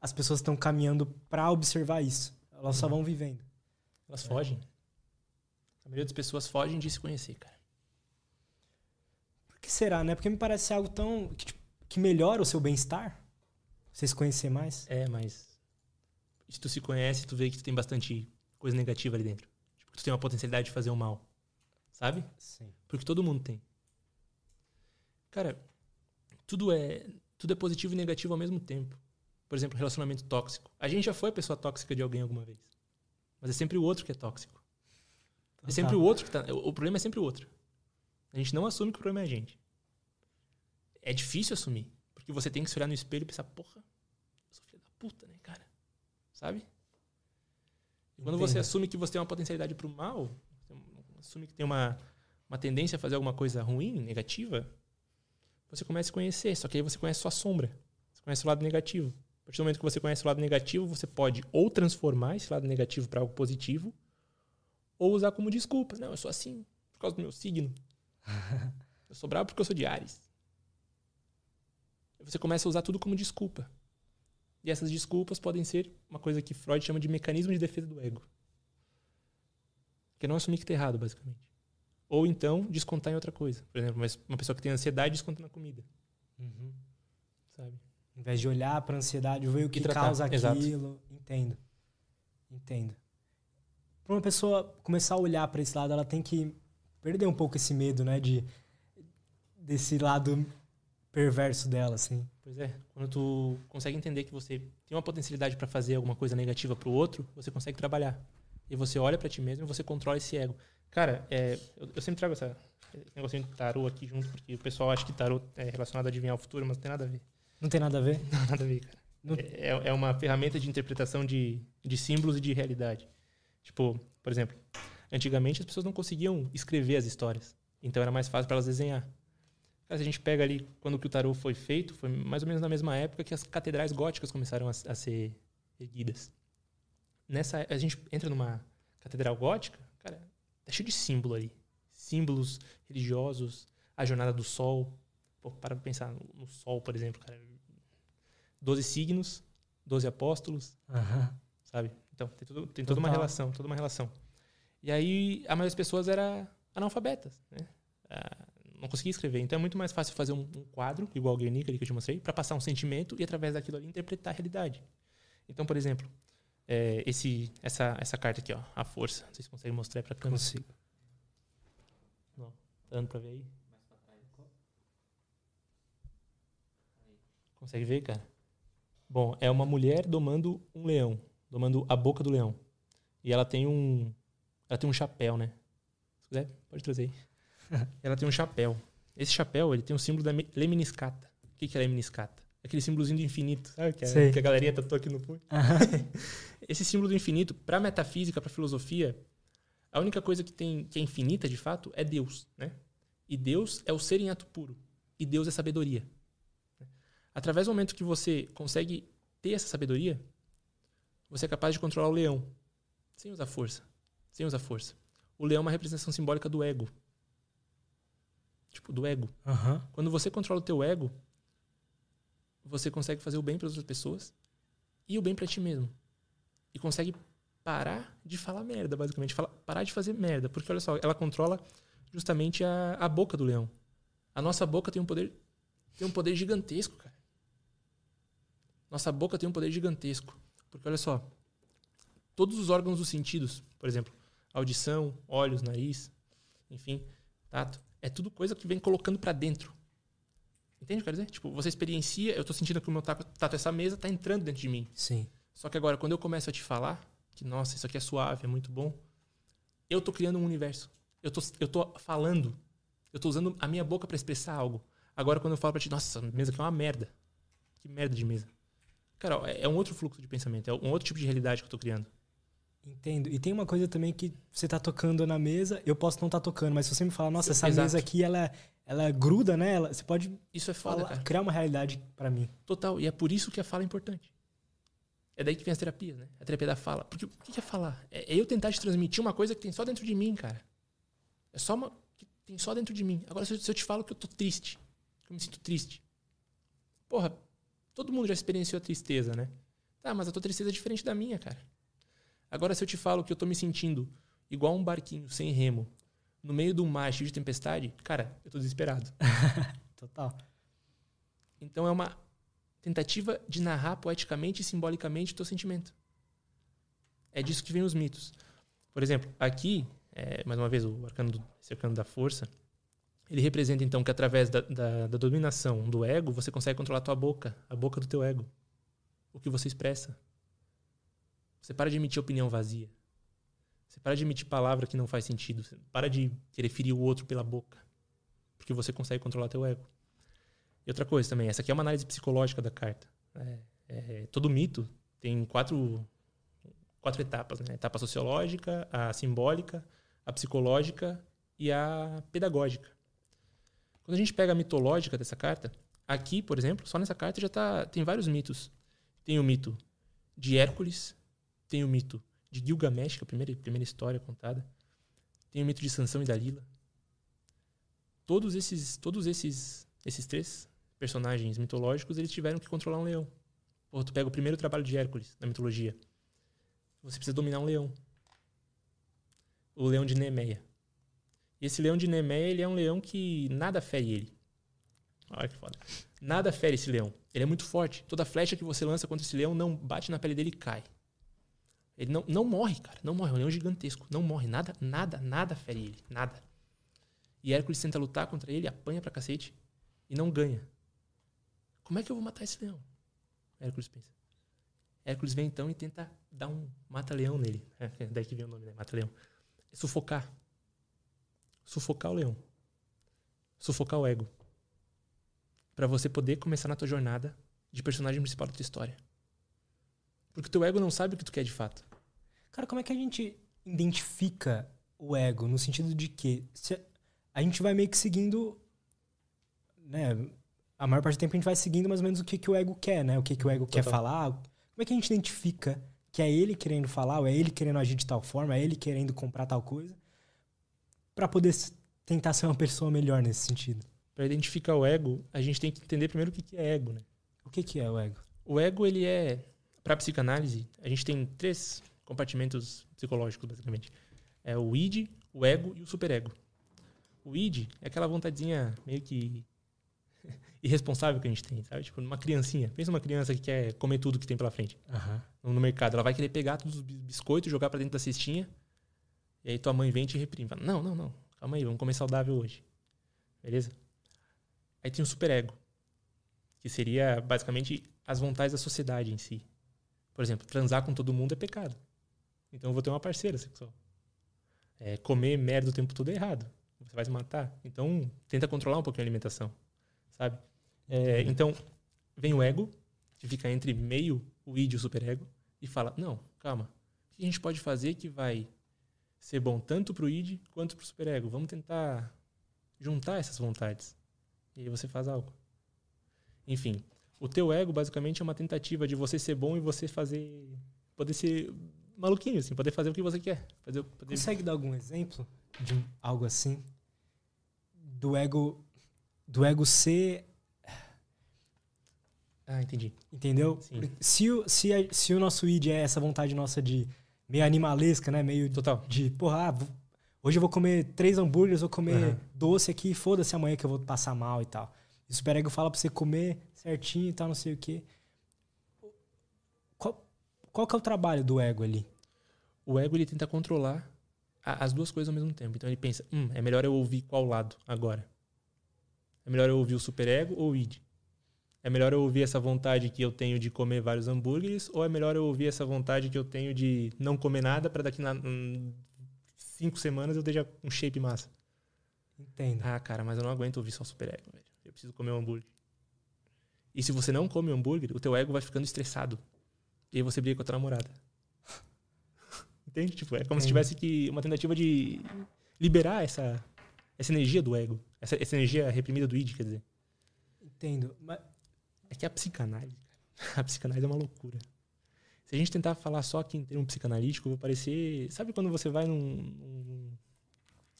as pessoas estão caminhando para observar isso. Elas só uhum. vão vivendo. Elas é. fogem. A maioria das pessoas fogem de se conhecer, cara. Por que será, né? Porque me parece algo tão. Que, tipo, que melhora o seu bem-estar? Você se conhecer mais? É, mas se tu se conhece, tu vê que tu tem bastante coisa negativa ali dentro. Tipo, tu tem uma potencialidade de fazer o um mal. Sabe? Sim. Porque todo mundo tem. Cara, tudo é, tudo é positivo e negativo ao mesmo tempo. Por exemplo, relacionamento tóxico. A gente já foi a pessoa tóxica de alguém alguma vez. Mas é sempre o outro que é tóxico. É sempre o outro que tá. O problema é sempre o outro. A gente não assume que o problema é a gente é difícil assumir. Porque você tem que se olhar no espelho e pensar, porra, eu sou filho da puta, né, cara? Sabe? E quando você assume que você tem uma potencialidade para o mal, assume que tem uma, uma tendência a fazer alguma coisa ruim, negativa, você começa a se conhecer. Só que aí você conhece sua sombra. Você conhece o lado negativo. A partir do momento que você conhece o lado negativo, você pode ou transformar esse lado negativo para algo positivo, ou usar como desculpa. Não, eu sou assim por causa do meu signo. [LAUGHS] eu sou bravo porque eu sou de Ares você começa a usar tudo como desculpa. E essas desculpas podem ser uma coisa que Freud chama de mecanismo de defesa do ego. Que é não assumir que está errado, basicamente. Ou então descontar em outra coisa. Por exemplo, uma pessoa que tem ansiedade desconta na comida. Uhum. Sabe? Em vez de olhar para a ansiedade, ver o que causa aquilo. Exato. Entendo. Entendo. Para uma pessoa começar a olhar para esse lado, ela tem que perder um pouco esse medo, né? De, desse lado perverso dela, assim. Pois é. Quando tu consegue entender que você tem uma potencialidade para fazer alguma coisa negativa pro outro, você consegue trabalhar. E você olha para ti mesmo e você controla esse ego. Cara, é, eu, eu, sempre trago essa, esse negocinho de tarô aqui junto, porque o pessoal acha que tarô é relacionado a adivinhar o futuro, mas não tem nada a ver. Não tem nada a ver? Não, nada a ver, cara. Não... É, é uma ferramenta de interpretação de, de símbolos e de realidade. Tipo, por exemplo, antigamente as pessoas não conseguiam escrever as histórias. Então era mais fácil para elas desenhar. Se a gente pega ali, quando o tarô foi feito, foi mais ou menos na mesma época que as catedrais góticas começaram a, a ser erguidas. Nessa, a gente entra numa catedral gótica, cara, tá cheio de símbolo ali. Símbolos religiosos, a jornada do sol. Pô, para pensar no, no sol, por exemplo, cara. Doze signos, doze apóstolos, uhum. sabe? Então, tem, tudo, tem toda uma relação, toda uma relação. E aí, a maioria das pessoas era analfabetas, né? Ah, não conseguia escrever. Então, é muito mais fácil fazer um, um quadro, igual o Guernica ali que eu te mostrei, para passar um sentimento e, através daquilo ali, interpretar a realidade. Então, por exemplo, é, esse, essa, essa carta aqui, ó, a força. Não sei se consegue mostrar para a câmera. Consigo. Não, tá dando para ver aí? Consegue ver, cara? Bom, é uma mulher domando um leão, domando a boca do leão. E ela tem um, ela tem um chapéu, né? Se quiser, pode trazer aí. [LAUGHS] ela tem um chapéu. Esse chapéu, ele tem o símbolo da lemniscata. O que, que é lemniscata? Aquele símbolozinho do infinito, sabe? Que, é, que a galerinha tatuou aqui no punho. [LAUGHS] Esse símbolo do infinito, para metafísica, para filosofia, a única coisa que tem que é infinita, de fato, é Deus, né? E Deus é o ser em ato puro. E Deus é sabedoria. Através do momento que você consegue ter essa sabedoria, você é capaz de controlar o leão, sem usar força. Sem usar força. O leão é uma representação simbólica do ego. Tipo, do ego. Uhum. Quando você controla o teu ego, você consegue fazer o bem para outras pessoas e o bem para ti mesmo. E consegue parar de falar merda, basicamente. Fala, parar de fazer merda. Porque, olha só, ela controla justamente a, a boca do leão. A nossa boca tem um poder tem um poder gigantesco, cara. Nossa boca tem um poder gigantesco. Porque, olha só, todos os órgãos dos sentidos, por exemplo, audição, olhos, nariz, enfim, tato, é tudo coisa que vem colocando para dentro. Entende o que eu quero dizer? Tipo, você experiencia, eu tô sentindo que o meu tato, tato essa mesa tá entrando dentro de mim. Sim. Só que agora, quando eu começo a te falar que, nossa, isso aqui é suave, é muito bom, eu tô criando um universo. Eu tô, eu tô falando. Eu tô usando a minha boca para expressar algo. Agora, quando eu falo pra ti, nossa, essa mesa aqui é uma merda. Que merda de mesa. Cara, é, é um outro fluxo de pensamento, é um outro tipo de realidade que eu tô criando. Entendo. E tem uma coisa também que você tá tocando na mesa, eu posso não estar tá tocando, mas se você me falar, nossa, essa Exato. mesa aqui, ela, ela gruda, né? Ela, você pode isso é foda, falar, criar uma realidade para mim. Total. E é por isso que a fala é importante. É daí que vem as terapias, né? A terapia da fala. Porque o que é falar? É, é eu tentar te transmitir uma coisa que tem só dentro de mim, cara. É só uma. que tem só dentro de mim. Agora, se eu, se eu te falo que eu tô triste, que eu me sinto triste. Porra, todo mundo já experienciou a tristeza, né? Tá, mas a tua tristeza é diferente da minha, cara. Agora, se eu te falo que eu tô me sentindo igual um barquinho sem remo, no meio de um mar cheio de tempestade, cara, eu tô desesperado. [LAUGHS] Total. Então é uma tentativa de narrar poeticamente e simbolicamente o teu sentimento. É disso que vem os mitos. Por exemplo, aqui, é, mais uma vez, o arcano, do, esse arcano da força, ele representa então que através da, da, da dominação do ego, você consegue controlar a tua boca, a boca do teu ego. O que você expressa. Você para de emitir opinião vazia. Você para de emitir palavra que não faz sentido. Você para de querer ferir o outro pela boca. Porque você consegue controlar teu ego. E outra coisa também, essa aqui é uma análise psicológica da carta. É, é, todo mito tem quatro, quatro etapas. Né? A etapa sociológica, a simbólica, a psicológica e a pedagógica. Quando a gente pega a mitológica dessa carta, aqui, por exemplo, só nessa carta já tá, tem vários mitos. Tem o mito de Hércules, tem o mito de Gilgamesh, que é a primeira, primeira história contada. Tem o mito de Sansão e Dalila. Todos esses, todos esses, esses três personagens mitológicos, eles tiveram que controlar um leão. Pô, tu pega o primeiro trabalho de Hércules na mitologia. Você precisa dominar um leão. O leão de Nemeia. E esse leão de Nemeia, ele é um leão que nada fere ele. Olha que foda. Nada fere esse leão. Ele é muito forte. Toda flecha que você lança contra esse leão não bate na pele dele e cai. Ele não, não morre, cara. Não morre. É um leão gigantesco. Não morre. Nada, nada, nada fere ele. Nada. E Hércules tenta lutar contra ele, apanha pra cacete e não ganha. como é que eu vou matar esse leão? Hércules pensa. Hércules vem então e tenta dar um mata-leão nele. É, daí que vem o nome, né? Mata-leão. Sufocar. Sufocar o leão. Sufocar o ego. Para você poder começar na tua jornada de personagem principal da tua história. Porque o teu ego não sabe o que tu quer de fato. Cara, como é que a gente identifica o ego? No sentido de que a gente vai meio que seguindo. Né, a maior parte do tempo a gente vai seguindo mais ou menos o que, que o ego quer, né? O que, que o ego Total. quer falar. Como é que a gente identifica que é ele querendo falar, ou é ele querendo agir de tal forma, é ele querendo comprar tal coisa, para poder tentar ser uma pessoa melhor nesse sentido? Para identificar o ego, a gente tem que entender primeiro o que, que é ego, né? O que, que é o ego? O ego, ele é. Para psicanálise, a gente tem três compartimentos psicológicos, basicamente. É o id, o ego e o superego. O id é aquela vontadezinha meio que [LAUGHS] irresponsável que a gente tem, sabe? Tipo, uma criancinha. Pensa uma criança que quer comer tudo que tem pela frente. Uhum. No mercado. Ela vai querer pegar todos os biscoitos, jogar para dentro da cestinha. E aí tua mãe vem e te reprime. Fala, não, não, não. Calma aí, vamos comer saudável hoje. Beleza? Aí tem o superego. Que seria, basicamente, as vontades da sociedade em si. Por exemplo, transar com todo mundo é pecado. Então eu vou ter uma parceira sexual. É, comer merda o tempo todo é errado. Você vai se matar. Então, tenta controlar um pouquinho a alimentação. Sabe? É, então, vem o ego, que fica entre meio o id e o superego, e fala: não, calma. O que a gente pode fazer que vai ser bom tanto para o id quanto para o superego? Vamos tentar juntar essas vontades. E aí você faz algo. Enfim, o teu ego basicamente é uma tentativa de você ser bom e você fazer. poder ser maluquinho, assim, poder fazer o que você quer. Fazer, poder... Consegue dar algum exemplo de algo assim? Do ego. Do ego ser. Ah, entendi. Entendeu? Se o, se, a, se o nosso id é essa vontade nossa de meio animalesca, né? Meio Total. de, porra, ah, hoje eu vou comer três hambúrgueres, vou comer uhum. doce aqui, foda-se amanhã que eu vou passar mal e tal. E o superego fala pra você comer certinho e tal, não sei o quê. Qual, qual que é o trabalho do ego ali? O ego ele tenta controlar a, as duas coisas ao mesmo tempo. Então ele pensa, hum, é melhor eu ouvir qual lado agora? É melhor eu ouvir o superego ou o id? É melhor eu ouvir essa vontade que eu tenho de comer vários hambúrgueres ou é melhor eu ouvir essa vontade que eu tenho de não comer nada para daqui a hum, cinco semanas eu esteja um shape massa? Entendo. Ah, cara, mas eu não aguento ouvir só superego, velho. Eu preciso comer um hambúrguer. E se você não come o hambúrguer, o teu ego vai ficando estressado. E aí você briga com a tua namorada. Entende? Tipo, é como Entendi. se tivesse que uma tentativa de liberar essa, essa energia do ego. Essa, essa energia reprimida do id, quer dizer. Entendo. Mas... É que a psicanálise, [LAUGHS] a psicanálise é uma loucura. Se a gente tentar falar só aqui em termo psicanalítico, vai parecer. Sabe quando você vai num, num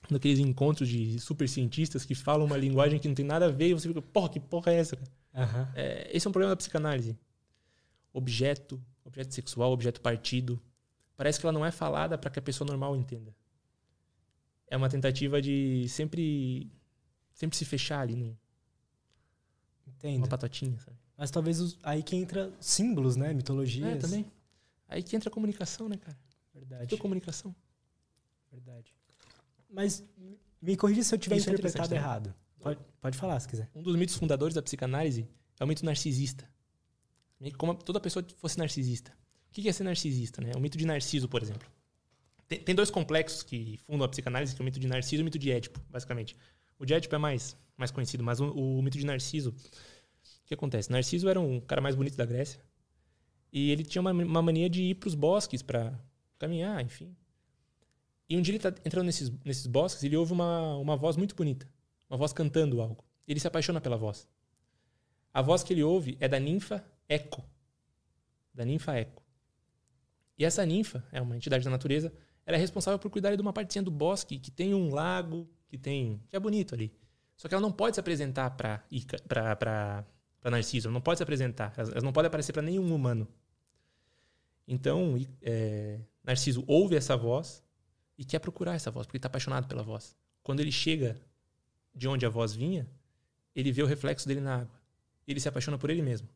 naqueles encontros de super cientistas que falam uma linguagem que não tem nada a ver e você fica, porra, que porra é essa? Uhum. É, esse é um problema da psicanálise. Objeto, objeto sexual, objeto partido. Parece que ela não é falada para que a pessoa normal entenda. É uma tentativa de sempre sempre se fechar ali no Entendo. uma patotinha, sabe? Mas talvez os, aí que entra símbolos, né? Mitologias. É, também. Aí que entra a comunicação, né, cara? Verdade. Tudo comunicação. Verdade. Mas me corrija se eu tiver Isso é interpretado é errado. Pode, pode falar, se quiser. Um dos mitos fundadores da psicanálise é o mito narcisista. Como toda pessoa fosse narcisista. O que é ser narcisista? Né? O mito de Narciso, por exemplo. Tem, tem, dois complexos que fundam a psicanálise, que é o mito de Narciso e o mito de Édipo, basicamente. O de Édipo é mais, mais conhecido, mas o, o mito de Narciso... O que acontece? Narciso era um cara mais bonito da Grécia. E ele tinha uma, uma mania de ir para os bosques para caminhar, enfim. E um dia ele está entrando nesses, nesses bosques e ele ouve uma, uma voz muito bonita. Uma voz cantando algo. Ele se apaixona pela voz. A voz que ele ouve é da ninfa Eco. Da ninfa Eco. E essa ninfa, é uma entidade da natureza, ela é responsável por cuidar de uma partezinha do bosque que tem um lago, que tem. que é bonito ali. Só que ela não pode se apresentar para para Narciso, ela não pode se apresentar, ela não pode aparecer para nenhum humano. Então, é, Narciso ouve essa voz e quer procurar essa voz, porque está apaixonado pela voz. Quando ele chega de onde a voz vinha, ele vê o reflexo dele na água. Ele se apaixona por ele mesmo.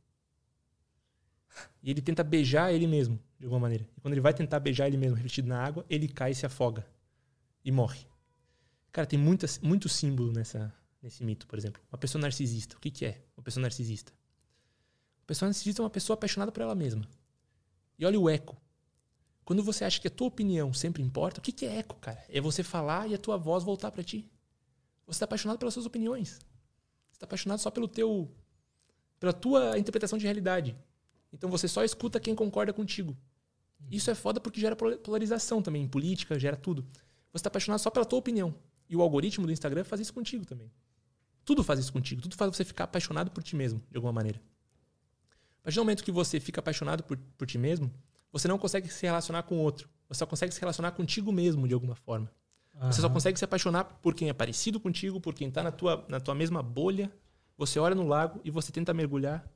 E ele tenta beijar ele mesmo, de alguma maneira. E quando ele vai tentar beijar ele mesmo, refletido na água, ele cai e se afoga. E morre. Cara, tem muita, muito símbolo nessa, nesse mito, por exemplo. Uma pessoa narcisista. O que, que é uma pessoa narcisista? A pessoa narcisista é uma pessoa apaixonada por ela mesma. E olha o eco. Quando você acha que a tua opinião sempre importa, o que, que é eco, cara? É você falar e a tua voz voltar para ti. Você está apaixonado pelas suas opiniões. Você está apaixonado só pelo teu, pela tua interpretação de realidade. Então você só escuta quem concorda contigo. Isso é foda porque gera polarização também, em política, gera tudo. Você está apaixonado só pela tua opinião. E o algoritmo do Instagram faz isso contigo também. Tudo faz isso contigo. Tudo faz você ficar apaixonado por ti mesmo, de alguma maneira. A partir do momento que você fica apaixonado por, por ti mesmo, você não consegue se relacionar com o outro. Você só consegue se relacionar contigo mesmo, de alguma forma. Uhum. Você só consegue se apaixonar por quem é parecido contigo, por quem está na tua, na tua mesma bolha. Você olha no lago e você tenta mergulhar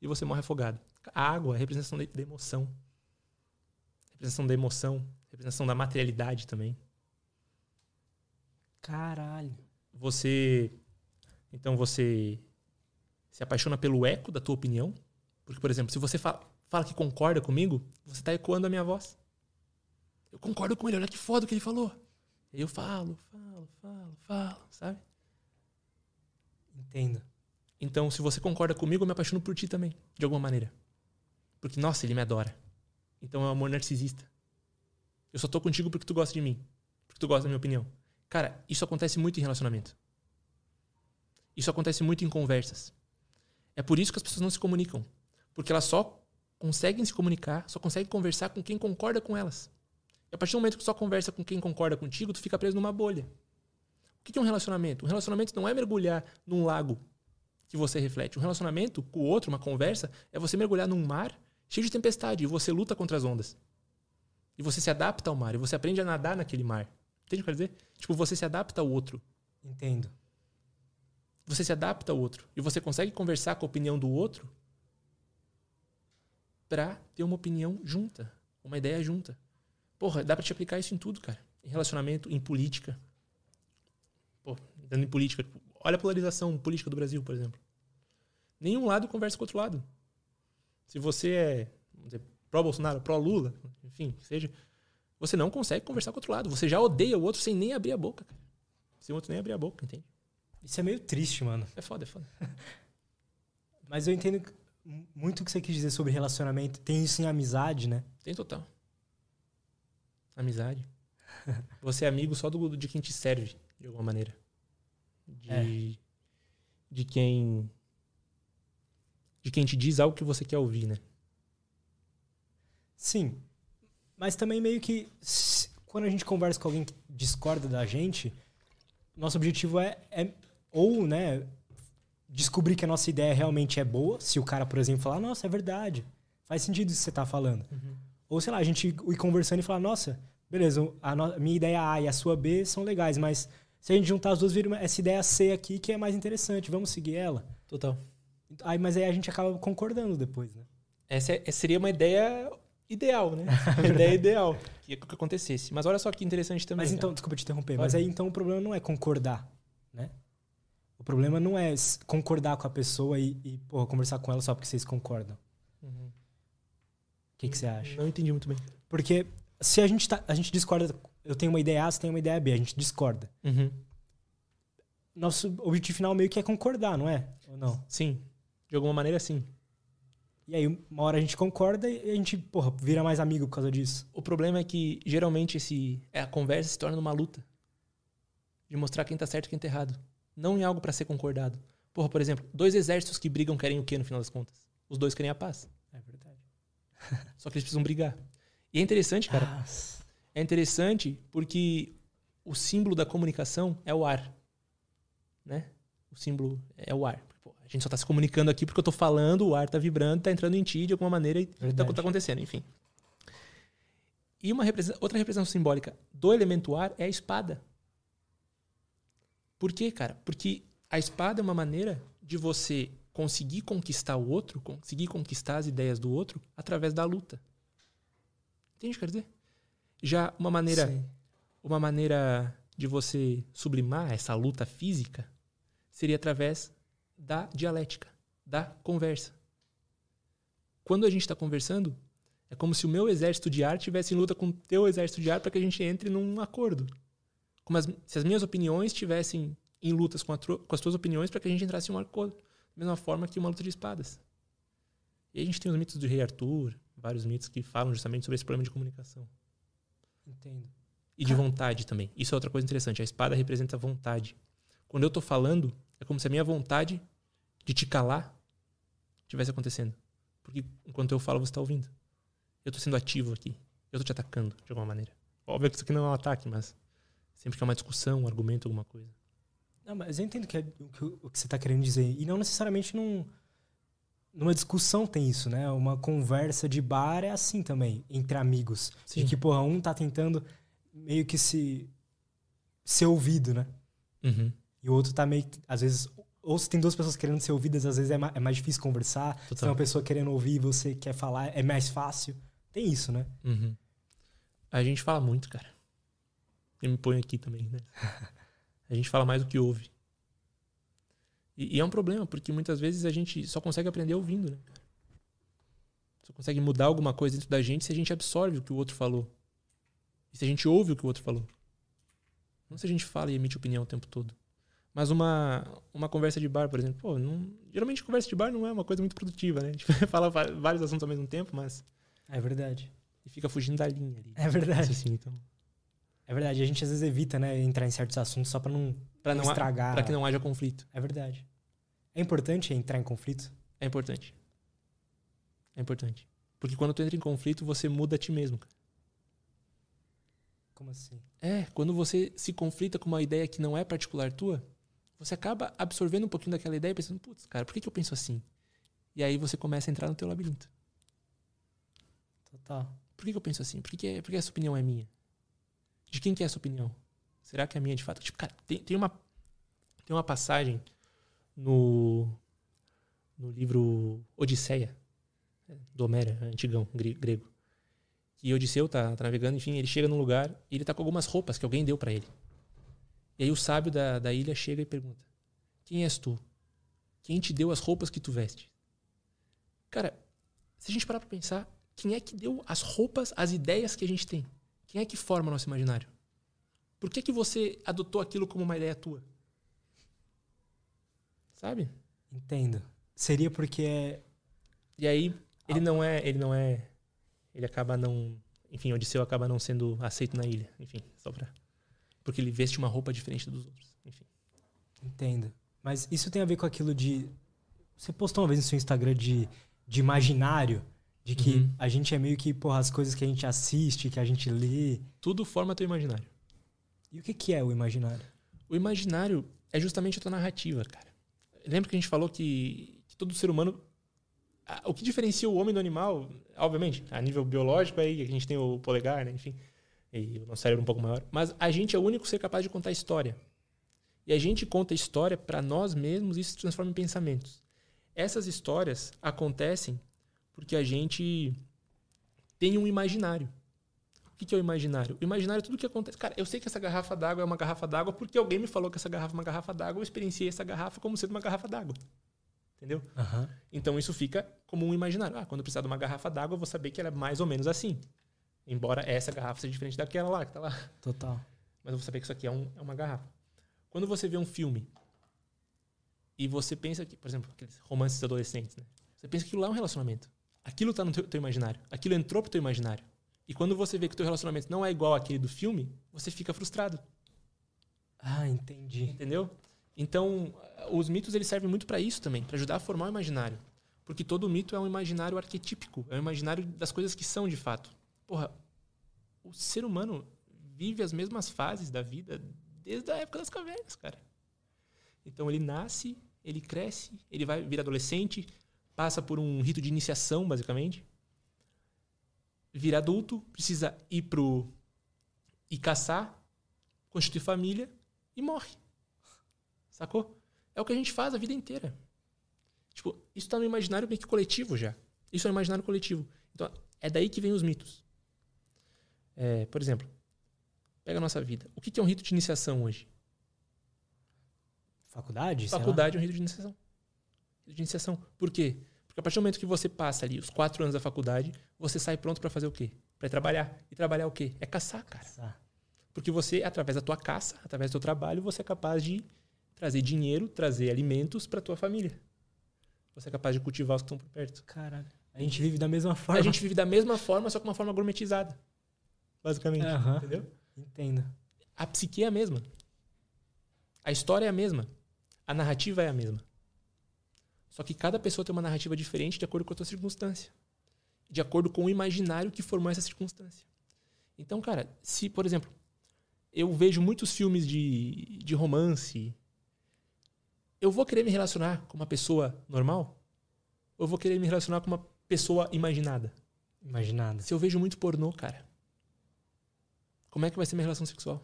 e você morre afogado. A água é a representação da emoção. Representação da emoção, representação da materialidade também. Caralho. Você. Então você se apaixona pelo eco da tua opinião. Porque, por exemplo, se você fala, fala que concorda comigo, você está ecoando a minha voz. Eu concordo com ele, olha que foda o que ele falou. E eu falo, falo, falo, falo, sabe? Entendo. Então, se você concorda comigo, eu me apaixono por ti também, de alguma maneira. Porque, nossa, ele me adora. Então é um amor narcisista. Eu só tô contigo porque tu gosta de mim. Porque tu gosta da minha opinião. Cara, isso acontece muito em relacionamento. Isso acontece muito em conversas. É por isso que as pessoas não se comunicam. Porque elas só conseguem se comunicar, só conseguem conversar com quem concorda com elas. E a partir do momento que só conversa com quem concorda contigo, tu fica preso numa bolha. O que é um relacionamento? Um relacionamento não é mergulhar num lago que você reflete. Um relacionamento com o outro, uma conversa, é você mergulhar num mar cheio de tempestade e você luta contra as ondas. E você se adapta ao mar, e você aprende a nadar naquele mar. Entende o que eu quero dizer? Tipo, você se adapta ao outro. Entendo. Você se adapta ao outro. E você consegue conversar com a opinião do outro pra ter uma opinião junta. Uma ideia junta. Porra, dá pra te aplicar isso em tudo, cara. Em relacionamento, em política. Pô, dando em política. Tipo, olha a polarização política do Brasil, por exemplo. Nenhum lado conversa com o outro lado. Se você é pró-Bolsonaro, pró-Lula, enfim, seja, você não consegue conversar com o outro lado. Você já odeia o outro sem nem abrir a boca, cara. Sem o outro nem abrir a boca, entende? Isso é meio triste, mano. É foda, é foda. [LAUGHS] Mas eu entendo muito o que você quis dizer sobre relacionamento. Tem isso em amizade, né? Tem total. Amizade. [LAUGHS] Você é amigo só do, de quem te serve, de alguma maneira. De, é. de quem. De quem te diz algo que você quer ouvir, né? Sim. Mas também meio que. Quando a gente conversa com alguém que discorda da gente, nosso objetivo é, é ou, né, descobrir que a nossa ideia realmente é boa, se o cara, por exemplo, falar, nossa, é verdade, faz sentido isso que você está falando. Uhum. Ou, sei lá, a gente ir conversando e falar, nossa, beleza, a, no, minha ideia A e a sua B são legais, mas se a gente juntar as duas, vira essa ideia C aqui que é mais interessante, vamos seguir ela. Total. Aí, mas aí a gente acaba concordando depois, né? Essa é, seria uma ideia ideal, né? [LAUGHS] Uma ideia ideal que, que acontecesse. Mas olha só que interessante também. Mas então, cara. desculpa te interromper, mas aí então o problema não é concordar, né? O problema não é concordar com a pessoa e, e porra, conversar com ela só porque vocês concordam. O uhum. que, que você acha? Não entendi muito bem. Porque se a gente, tá, a gente discorda, eu tenho uma ideia A, você tem uma ideia B, a gente discorda. Uhum. Nosso objetivo final meio que é concordar, não é? Ou não? Sim. De alguma maneira, sim. E aí, uma hora a gente concorda e a gente, porra, vira mais amigo por causa disso. O problema é que, geralmente, esse, é, a conversa se torna uma luta. De mostrar quem tá certo e quem tá errado não em algo para ser concordado. Porra, por exemplo, dois exércitos que brigam querem o quê no final das contas? Os dois querem a paz. É verdade. [LAUGHS] Só que eles precisam brigar. E é interessante, cara. Nossa. É interessante porque o símbolo da comunicação é o ar. Né? O símbolo é o ar. A gente só está se comunicando aqui porque eu estou falando, o ar está vibrando, está entrando em ti de alguma maneira e está tá acontecendo, enfim. E uma outra representação simbólica do elemento ar é a espada. Por quê, cara? Porque a espada é uma maneira de você conseguir conquistar o outro, conseguir conquistar as ideias do outro através da luta. Entende o que quer dizer? Já uma maneira, Sim. uma maneira de você sublimar essa luta física seria através da dialética, da conversa. Quando a gente está conversando, é como se o meu exército de ar tivesse em luta com o teu exército de ar para que a gente entre num acordo como as, se as minhas opiniões estivessem em lutas com, com, as tuas opiniões para que a gente entrasse em um acordo. Da mesma forma que uma luta de espadas. E a gente tem os mitos do rei Arthur, vários mitos que falam justamente sobre esse problema de comunicação. Entendo. E de vontade também. Isso é outra coisa interessante. A espada representa vontade. Quando eu tô falando, é como se a minha vontade de te calar tivesse acontecendo. Porque enquanto eu falo, você está ouvindo. Eu tô sendo ativo aqui. Eu tô te atacando de alguma maneira. Óbvio que isso aqui não é um ataque, mas sempre que é uma discussão, um argumento, alguma coisa. Não, mas eu entendo que é o, que, o que você está querendo dizer. E não necessariamente num, numa discussão tem isso, né? Uma conversa de bar é assim também, entre amigos. Sim. De que, porra, um tá tentando meio que se ser ouvido, né? Uhum. E o outro tá meio que, às vezes, ou se tem duas pessoas querendo ser ouvidas, às vezes é, ma é mais difícil conversar. Se Total. tem uma pessoa querendo ouvir e você quer falar, é mais fácil. Tem isso, né? Uhum. A gente fala muito, cara. Eu me ponho aqui também, né? [LAUGHS] A gente fala mais do que ouve. E, e é um problema, porque muitas vezes a gente só consegue aprender ouvindo, né? Só consegue mudar alguma coisa dentro da gente se a gente absorve o que o outro falou. E se a gente ouve o que o outro falou. Não se a gente fala e emite opinião o tempo todo. Mas uma, uma conversa de bar, por exemplo, pô, não, geralmente conversa de bar não é uma coisa muito produtiva, né? A gente [LAUGHS] fala vários assuntos ao mesmo tempo, mas É verdade. e fica fugindo da linha ali. É verdade. Assim, então. É verdade. A gente às vezes evita, né, entrar em certos assuntos só pra não, Pra não, estragar. Para que não haja conflito. É verdade. É importante entrar em conflito? É importante. É importante. Porque quando tu entra em conflito, você muda a ti mesmo. Como assim? É, quando você se conflita com uma ideia que não é particular tua, você acaba absorvendo um pouquinho daquela ideia e pensando, putz, cara, por que, que eu penso assim? E aí você começa a entrar no teu labirinto. Total. Por que, que eu penso assim? Por que, que, por que essa opinião é minha? De quem que é essa opinião? Será que é minha de fato? Tipo, cara, tem, tem, uma, tem uma passagem no, no livro Odisseia, do Homero, antigão, gre- grego. Que Odisseu tá, tá navegando, enfim, ele chega num lugar e ele tá com algumas roupas que alguém deu para ele. E aí o sábio da, da ilha chega e pergunta: Quem és tu? Quem te deu as roupas que tu veste? Cara, se a gente parar pra pensar, quem é que deu as roupas, as ideias que a gente tem? Quem é que forma o nosso imaginário? Por que, que você adotou aquilo como uma ideia tua? Sabe? Entendo. Seria porque é. E aí ele não é, ele não é, ele acaba não, enfim, Odisseu acaba não sendo aceito na ilha, enfim, só pra porque ele veste uma roupa diferente dos outros, enfim. Entendo. Mas isso tem a ver com aquilo de. Você postou uma vez no seu Instagram de, de imaginário, de que Uhum. a gente é meio que, porra, as coisas que a gente assiste, que a gente lê. Tudo forma teu imaginário. E o que, que é o imaginário? O imaginário é justamente a tua narrativa, cara. Lembra que a gente falou que, que todo ser humano. O que diferencia o homem do animal, obviamente, a nível biológico, aí a gente tem o polegar, né? Enfim, e o nosso cérebro um pouco maior. Mas a gente é o único ser capaz de contar história. E a gente conta história para nós mesmos e isso se transforma em pensamentos. Essas histórias acontecem porque a gente tem um imaginário. O que é o imaginário? O imaginário é tudo que acontece. Cara, eu sei que essa garrafa d'água é uma garrafa d'água porque alguém me falou que essa garrafa é uma garrafa d'água, eu experienciei essa garrafa como sendo uma garrafa d'água. Entendeu? Aham. Então isso fica como um imaginário. Ah, quando eu precisar de uma garrafa d'água, eu vou saber que ela é mais ou menos assim. Embora essa garrafa seja diferente daquela lá que tá lá. Total. Mas eu vou saber que isso aqui é, um- é uma garrafa. Quando você vê um filme e você pensa que, por exemplo, aqueles romances adolescentes, né? Você pensa que aquilo lá é um relacionamento. Aquilo tá no teu, teu imaginário. Aquilo entrou pro teu imaginário. E quando você vê que o teu relacionamento não é igual àquele do filme, você fica frustrado. Ah, entendi. Entendeu? Então, os mitos eles servem muito para isso também, para ajudar a formar o imaginário. Porque todo mito é um imaginário arquetípico, é um imaginário das coisas que são de fato. Porra, o ser humano vive as mesmas fases da vida desde a época das cavernas, cara. Então ele nasce, ele cresce, ele vai vir adolescente, passa por um rito de iniciação, basicamente. Vira adulto, precisa ir pro ir caçar, constituir família e morre. Sacou? É o que a gente faz a vida inteira. Tipo, isso tá no imaginário meio que coletivo já. Isso é um imaginário coletivo. Então, é daí que vem os mitos. É, por exemplo, pega a nossa vida. O que que é um rito de iniciação hoje? Faculdade? Faculdade é um rito de iniciação. Rito de iniciação. Por quê? Porque a partir do momento que você passa ali os quatro anos da faculdade, você sai pronto para fazer o quê? Para trabalhar. E trabalhar o quê? É caçar, cara. Ah, Porque você, através da tua caça, através do teu trabalho, você é capaz de trazer dinheiro, trazer alimentos para tua família. Você é capaz de cultivar os que estão por perto. Caralho. A gente vive da mesma forma. A gente vive da mesma forma, só com uma forma gourmetizada. Basicamente. Entendeu? Entendo. A psique é a mesma. A história é a mesma. A narrativa é a mesma. Só que cada pessoa tem uma narrativa diferente de acordo com a sua circunstância. De acordo com o imaginário que formou essa circunstância. Então, cara, se, por exemplo, eu vejo muitos filmes de, de romance, eu vou querer me relacionar com uma pessoa normal? Ou eu vou querer me relacionar com uma pessoa imaginada? Imaginado. Se eu vejo muito pornô, cara, como é que vai ser minha relação sexual?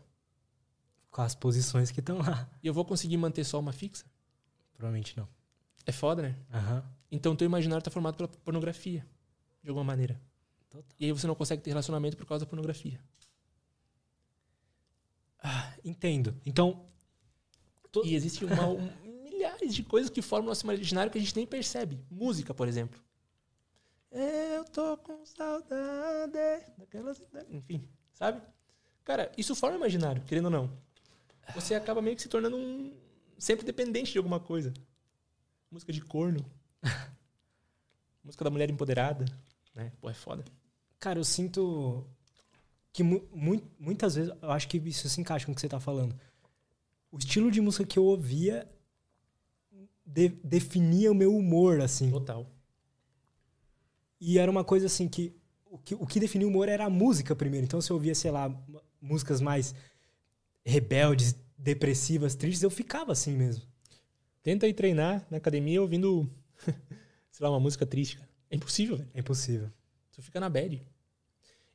Com as posições que estão lá. E eu vou conseguir manter só uma fixa? Provavelmente não. É foda, né? Aham. Então teu imaginário tá formado pela pornografia, de alguma maneira. Total. E aí você não consegue ter relacionamento por causa da pornografia. Ah, entendo. Então, To- E existe uma, um- [LAUGHS] milhares de coisas que formam nosso imaginário que a gente nem percebe. Música, por exemplo. Eu tô com saudade daquelas. Enfim, sabe? Cara, isso forma imaginário, querendo ou não. Você acaba meio que se tornando um. sempre dependente de alguma coisa. Música de corno. [LAUGHS] Música da mulher empoderada. Né? Pô, é foda. cara, eu sinto que mu mu- muitas vezes, eu acho que isso se encaixa com o que você tá falando. O estilo de música que eu ouvia de- definia o meu humor, assim. Total. E era uma coisa assim que o, que o que definia o humor era a música primeiro. Então, se eu ouvia, sei lá, músicas mais rebeldes, depressivas, tristes, eu ficava assim mesmo. Tenta ir treinar na academia ouvindo, [LAUGHS] sei lá, uma música triste, cara. É impossível, velho. É impossível. Você fica na bad.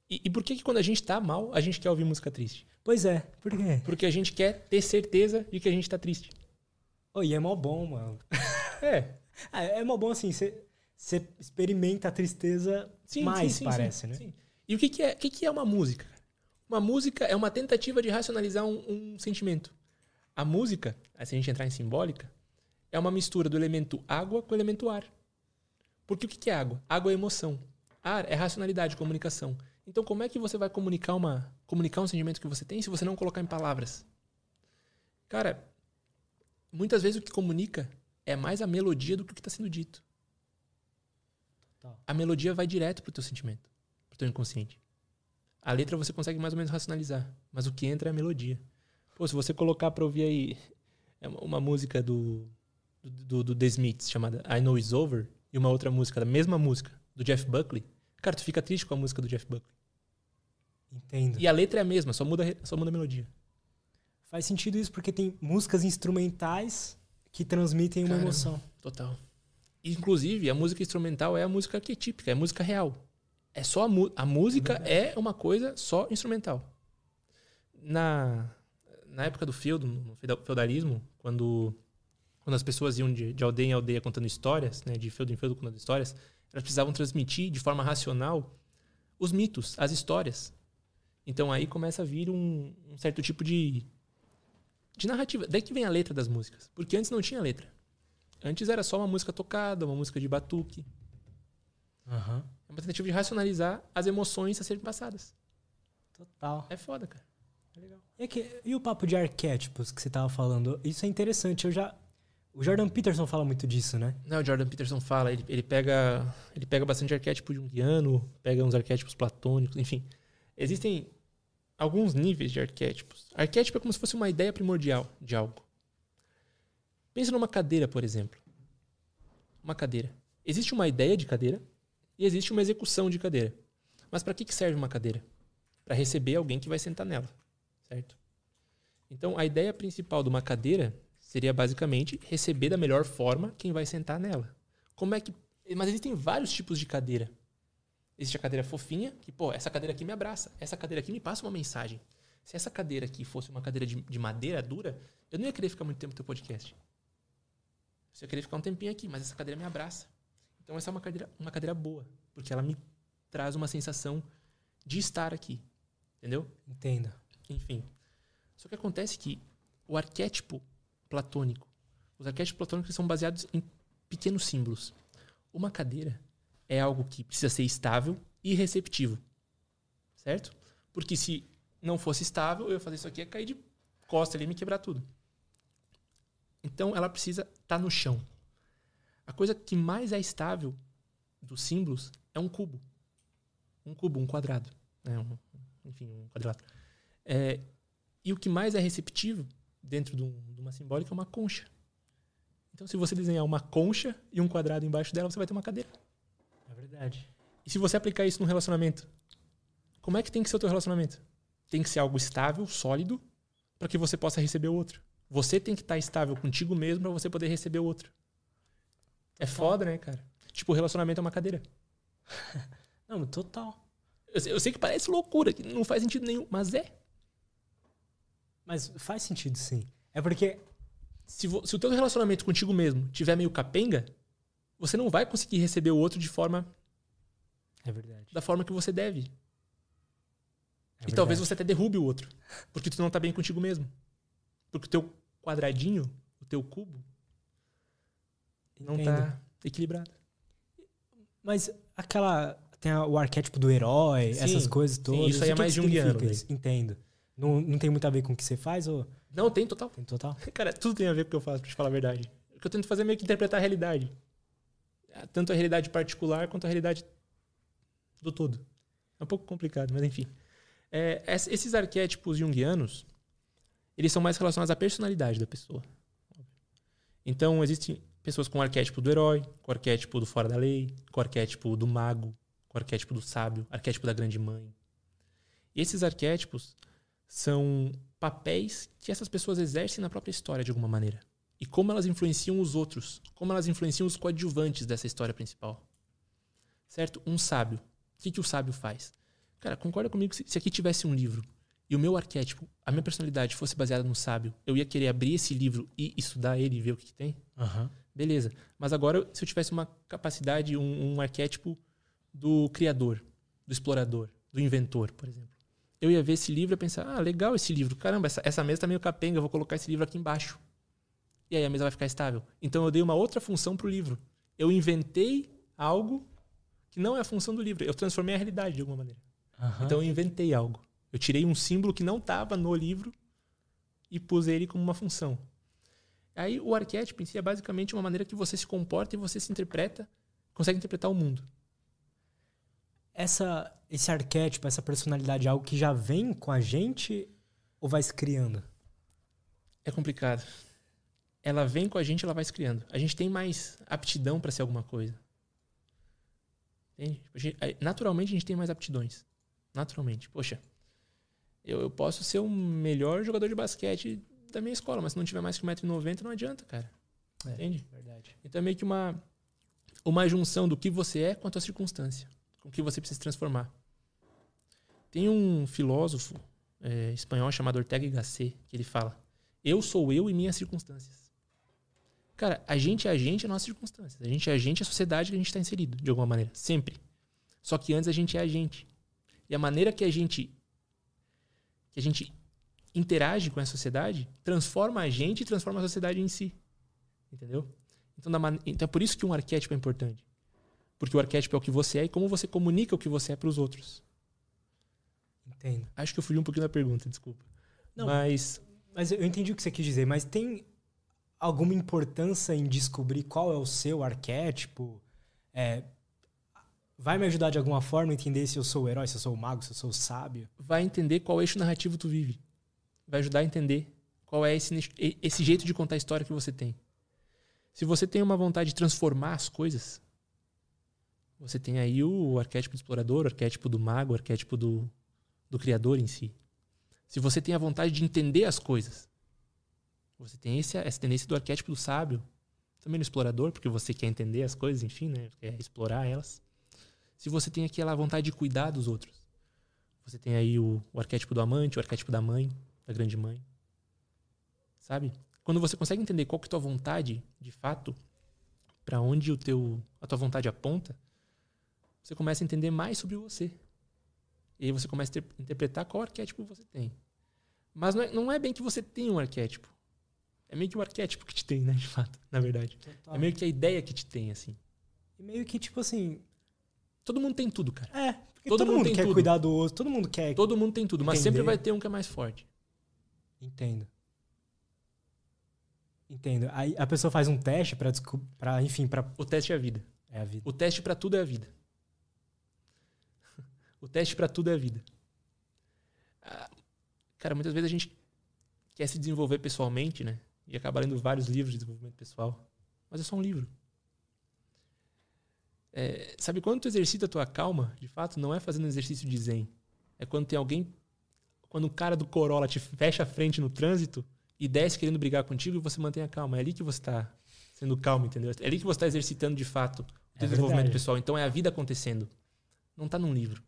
E, e por que, que quando a gente tá mal, a gente quer ouvir música triste? Pois é, por quê? Porque a gente quer ter certeza de que a gente tá triste. Oh, e é mó bom, mano. [LAUGHS] É. Ah, É mó bom assim, você experimenta a tristeza Sim, mais, sim, sim, parece, né? sim. E o que, que é, o que, que é uma música? Uma música é uma tentativa de racionalizar um, um sentimento. A música, se a gente entrar em simbólica, é uma mistura do elemento água com o elemento ar. Porque o que, que é água? Água é emoção. Ar é racionalidade, comunicação. Então, como é que você vai comunicar, uma, comunicar um sentimento que você tem se você não colocar em palavras? Cara, muitas vezes o que comunica é mais a melodia do que o que está sendo dito. Total. A melodia vai direto pro teu sentimento, pro teu inconsciente. A letra você consegue mais ou menos racionalizar, mas o que entra é a melodia. Pô, se você colocar pra ouvir aí é uma- uma música do, do, do The Smiths chamada I Know It's Over e uma outra música, da mesma música, do Jeff Buckley, cara, tu fica triste com a música do Jeff Buckley. Entendo. E a letra é a mesma, só muda, só muda a melodia. Faz sentido isso porque tem músicas instrumentais que transmitem uma Caramba. emoção. Total. Inclusive, a música instrumental é a música arquetípica, é a música real. É só a, a música é uma coisa só instrumental. Na, na época do feudo, no feuda- feudalismo, quando, quando as pessoas iam de, de aldeia em aldeia contando histórias, né, de feudo em feudo contando histórias, elas precisavam transmitir de forma racional os mitos, as histórias. Então aí começa a vir um, um certo tipo de, de narrativa. Daí que vem a letra das músicas. Porque antes não tinha letra. Antes era só uma música tocada, uma música de batuque. Aham. Uma tentativa de racionalizar as emoções a serem passadas. Total. É foda, cara. É legal. E, e o papo de arquétipos que você tava falando? Isso é interessante. Eu já. O Jordan Peterson fala muito disso, né? Não, o Jordan Peterson fala, ele, ele pega ele pega bastante arquétipo junguiano, pega uns arquétipos platônicos, enfim. Existem alguns níveis de arquétipos. Arquétipo é como se fosse uma ideia primordial de algo. Pensa numa cadeira, por exemplo. Uma cadeira. Existe uma ideia de cadeira e existe uma execução de cadeira. Mas para que serve uma cadeira? Para receber alguém que vai sentar nela, certo? Então, a ideia principal de uma cadeira seria basicamente receber da melhor forma quem vai sentar nela. Como é que. Mas existem vários tipos de cadeira. Existe a cadeira fofinha, que, pô, essa cadeira aqui me abraça. Essa cadeira aqui me passa uma mensagem. Se essa cadeira aqui fosse uma cadeira de, de madeira dura, eu não ia querer ficar muito tempo no teu podcast. Eu ia querer ficar um tempinho aqui, mas essa cadeira me abraça. Então essa é uma cadeira, uma cadeira boa, porque ela me traz uma sensação de estar aqui. Entendeu? Entenda. Enfim. Só que acontece que o arquétipo platônico, os arquétipos platônicos são baseados em pequenos símbolos. Uma cadeira é algo que precisa ser estável e receptivo. Certo? Porque se não fosse estável, eu ia fazer isso aqui, ia cair de costa ali e me quebrar tudo. Então ela precisa estar no chão. A coisa que mais é estável dos símbolos é um cubo. Um cubo, um quadrado. Né? Um, enfim, um quadrado. É, e o que mais é receptivo dentro de, um, de uma simbólica é uma concha. Então, se você desenhar uma concha e um quadrado embaixo dela, você vai ter uma cadeira. É verdade. E se você aplicar isso no relacionamento, como é que tem que ser o teu relacionamento? Tem que ser algo estável, sólido, para que você possa receber o outro. Você tem que estar estável contigo mesmo para você poder receber o outro. É foda, né, cara? Tipo, o relacionamento é uma cadeira. [LAUGHS] Não, total. Eu sei, eu sei que parece loucura, que não faz sentido nenhum, mas é. Mas faz sentido, sim. É porque. Se, vo, se o teu relacionamento contigo mesmo tiver meio capenga, você não vai conseguir receber o outro de forma. É verdade. Da forma que você deve. É e verdade. talvez você até derrube o outro. Porque tu não tá bem contigo mesmo. Porque o teu quadradinho, o teu cubo, não Entendo. tá equilibrado. Mas aquela. Tem o arquétipo do herói, Sim, essas coisas sim, todas. isso aí é mais junguiano, isso? Entendo. Não, não tem muito a ver com o que você faz ou Não, tem total. tem total? [LAUGHS] Cara, tudo tem a ver com o que eu faço, pra te falar a verdade. O que eu tento fazer é meio que interpretar a realidade. Ah, Tanto a realidade particular quanto a realidade do todo. É um pouco complicado, mas enfim. É, es- esses arquétipos junguianos, eles são mais relacionados à personalidade da pessoa. Então, existem pessoas com o arquétipo do herói, com o arquétipo do fora da lei, com o arquétipo do mago, com o arquétipo do sábio, arquétipo da grande mãe. Esses arquétipos são papéis que essas pessoas exercem na própria história de alguma maneira. E como elas influenciam os outros, como elas influenciam os coadjuvantes dessa história principal. Certo? Um sábio. O que, que o sábio faz? Cara, concorda comigo que se, aqui tivesse um livro e o meu arquétipo, a minha personalidade fosse baseada no sábio, eu ia querer abrir esse livro e estudar ele e ver o que, que tem? Aham. Beleza. Mas agora, se eu tivesse uma capacidade, um, um arquétipo do criador, do explorador, do inventor, por exemplo. Eu ia ver esse livro e pensar, ah, legal esse livro. Caramba, essa, essa mesa tá meio capenga, eu vou colocar esse livro aqui embaixo. E aí a mesa vai ficar estável. Então eu dei uma outra função pro livro. Eu inventei algo que não é a função do livro. Eu transformei a realidade de alguma maneira. Aham. Então eu inventei algo. Eu tirei um símbolo que não estava no livro e pus ele como uma função. Aí o arquétipo em si é basicamente uma maneira que você se comporta e você se interpreta, consegue interpretar o mundo. essa, esse arquétipo, essa personalidade é algo que já vem com a gente ou vai se criando? É complicado. Ela vem com a gente, ela vai se criando. A gente tem mais aptidão para ser alguma coisa. Naturalmente a gente tem mais aptidões. Naturalmente. Poxa, eu, eu posso ser o melhor jogador de basquete da minha escola, mas se não tiver mais que 1,90m, não adianta, cara. É. Entende? Verdade. Então é meio que uma, uma junção do que você é com a tua circunstância, com o que você precisa se transformar. Tem um filósofo é, espanhol chamado Ortega y Gasset que ele fala: Eu sou eu e minhas circunstâncias. Cara, a gente é a gente e nossas circunstâncias. A gente é a gente e a sociedade que a gente está inserido, de alguma maneira. Sempre. Só que antes a gente é a gente. E a maneira que a gente que a gente interage com a sociedade transforma a gente e transforma a sociedade em si. Entendeu? Então, man- então é por isso que um arquétipo é importante. Porque o arquétipo é o que você é e como você comunica o que você é para os outros. Entendo. Acho que eu fugi um pouquinho da pergunta, desculpa. Não. Mas Mas eu entendi o que você quis dizer, mas tem alguma importância em descobrir qual é o seu arquétipo? É, vai me ajudar de alguma forma a entender se eu sou o herói, se eu sou o mago, se eu sou o sábio? vai entender qual eixo narrativo tu vive. Vai ajudar a entender qual é esse, esse jeito de contar a história que você tem. Se você tem uma vontade de transformar as coisas, você tem aí o arquétipo do explorador, o arquétipo do mago, o arquétipo do, do criador em si. Se você tem a vontade de entender as coisas, você tem esse, essa tendência do arquétipo do sábio, também no explorador, porque você quer entender as coisas, enfim, né? quer explorar elas. Se você tem aquela vontade de cuidar dos outros, você tem aí o, o arquétipo do amante, o arquétipo da mãe, da grande mãe. Sabe? Quando você consegue entender qual que é a tua vontade, de fato, para onde o teu, a tua vontade aponta, você começa a entender mais sobre você. E aí você começa a ter- interpretar qual arquétipo você tem. Mas não é, não é bem que você tem um arquétipo. É meio que o arquétipo que te tem, né? De fato, na verdade. É meio que a ideia que te tem, assim. E meio que, tipo assim. Todo mundo tem tudo, cara. É, porque Todo todo, mundo mundo tem quer tudo. cuidar do outro, todo mundo quer. Todo mundo tem tudo, mas sempre Entender. vai ter um que é mais forte. Entendo. Entendo. Aí a pessoa faz um teste desco- pra enfim, pra. O teste é a vida. É a vida. O teste para tudo é a vida. [LAUGHS] o teste para tudo é a vida. Ah, cara, muitas vezes a gente quer se desenvolver pessoalmente, né? E acaba lendo vários livros de desenvolvimento pessoal. Mas é só um livro. É, sabe quando tu exercita a tua calma, de fato, não é fazendo um exercício de zen. É quando tem alguém. Quando o cara do Corolla te fecha a frente no trânsito e desce querendo brigar contigo e você mantém a calma. É ali que você está sendo calmo, entendeu? É ali que você está exercitando de fato o é desenvolvimento verdade. pessoal. Então é a vida acontecendo. Não está num livro.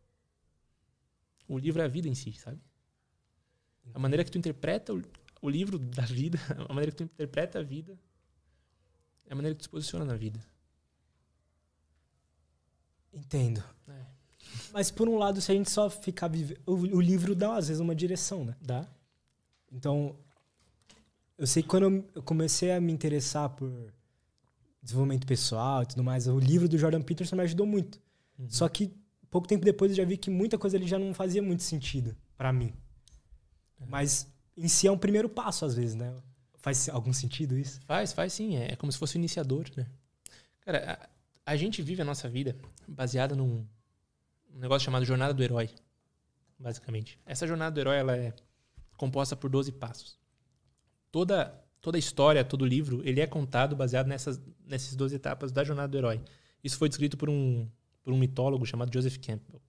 O livro é a vida em si, sabe? A maneira que tu interpreta o, o livro da vida, [LAUGHS] a maneira que tu interpreta a vida, é a maneira que tu se posiciona na vida. Entendo. É. Mas por um lado, se a gente só ficar vivendo. O, livro dá, às vezes, uma direção, né? Dá. Então, eu sei que quando eu comecei a me interessar por desenvolvimento pessoal e tudo mais, o livro do Jordan Peterson me ajudou muito. Uhum. Só que pouco tempo depois eu já vi que muita coisa ali já não fazia muito sentido para mim. É. Mas em si é um primeiro passo, às vezes, né? Faz algum sentido isso? Faz, faz sim. É, é como se fosse o iniciador, né? Cara, a, a gente vive a nossa vida baseada num um negócio chamado Jornada do Herói, basicamente. Essa Jornada do Herói ela é composta por 12 passos. Toda toda a história, todo o livro, ele é contado baseado nessas nessas 12 etapas da Jornada do Herói. Isso foi descrito por um por um mitólogo chamado Joseph Campbell.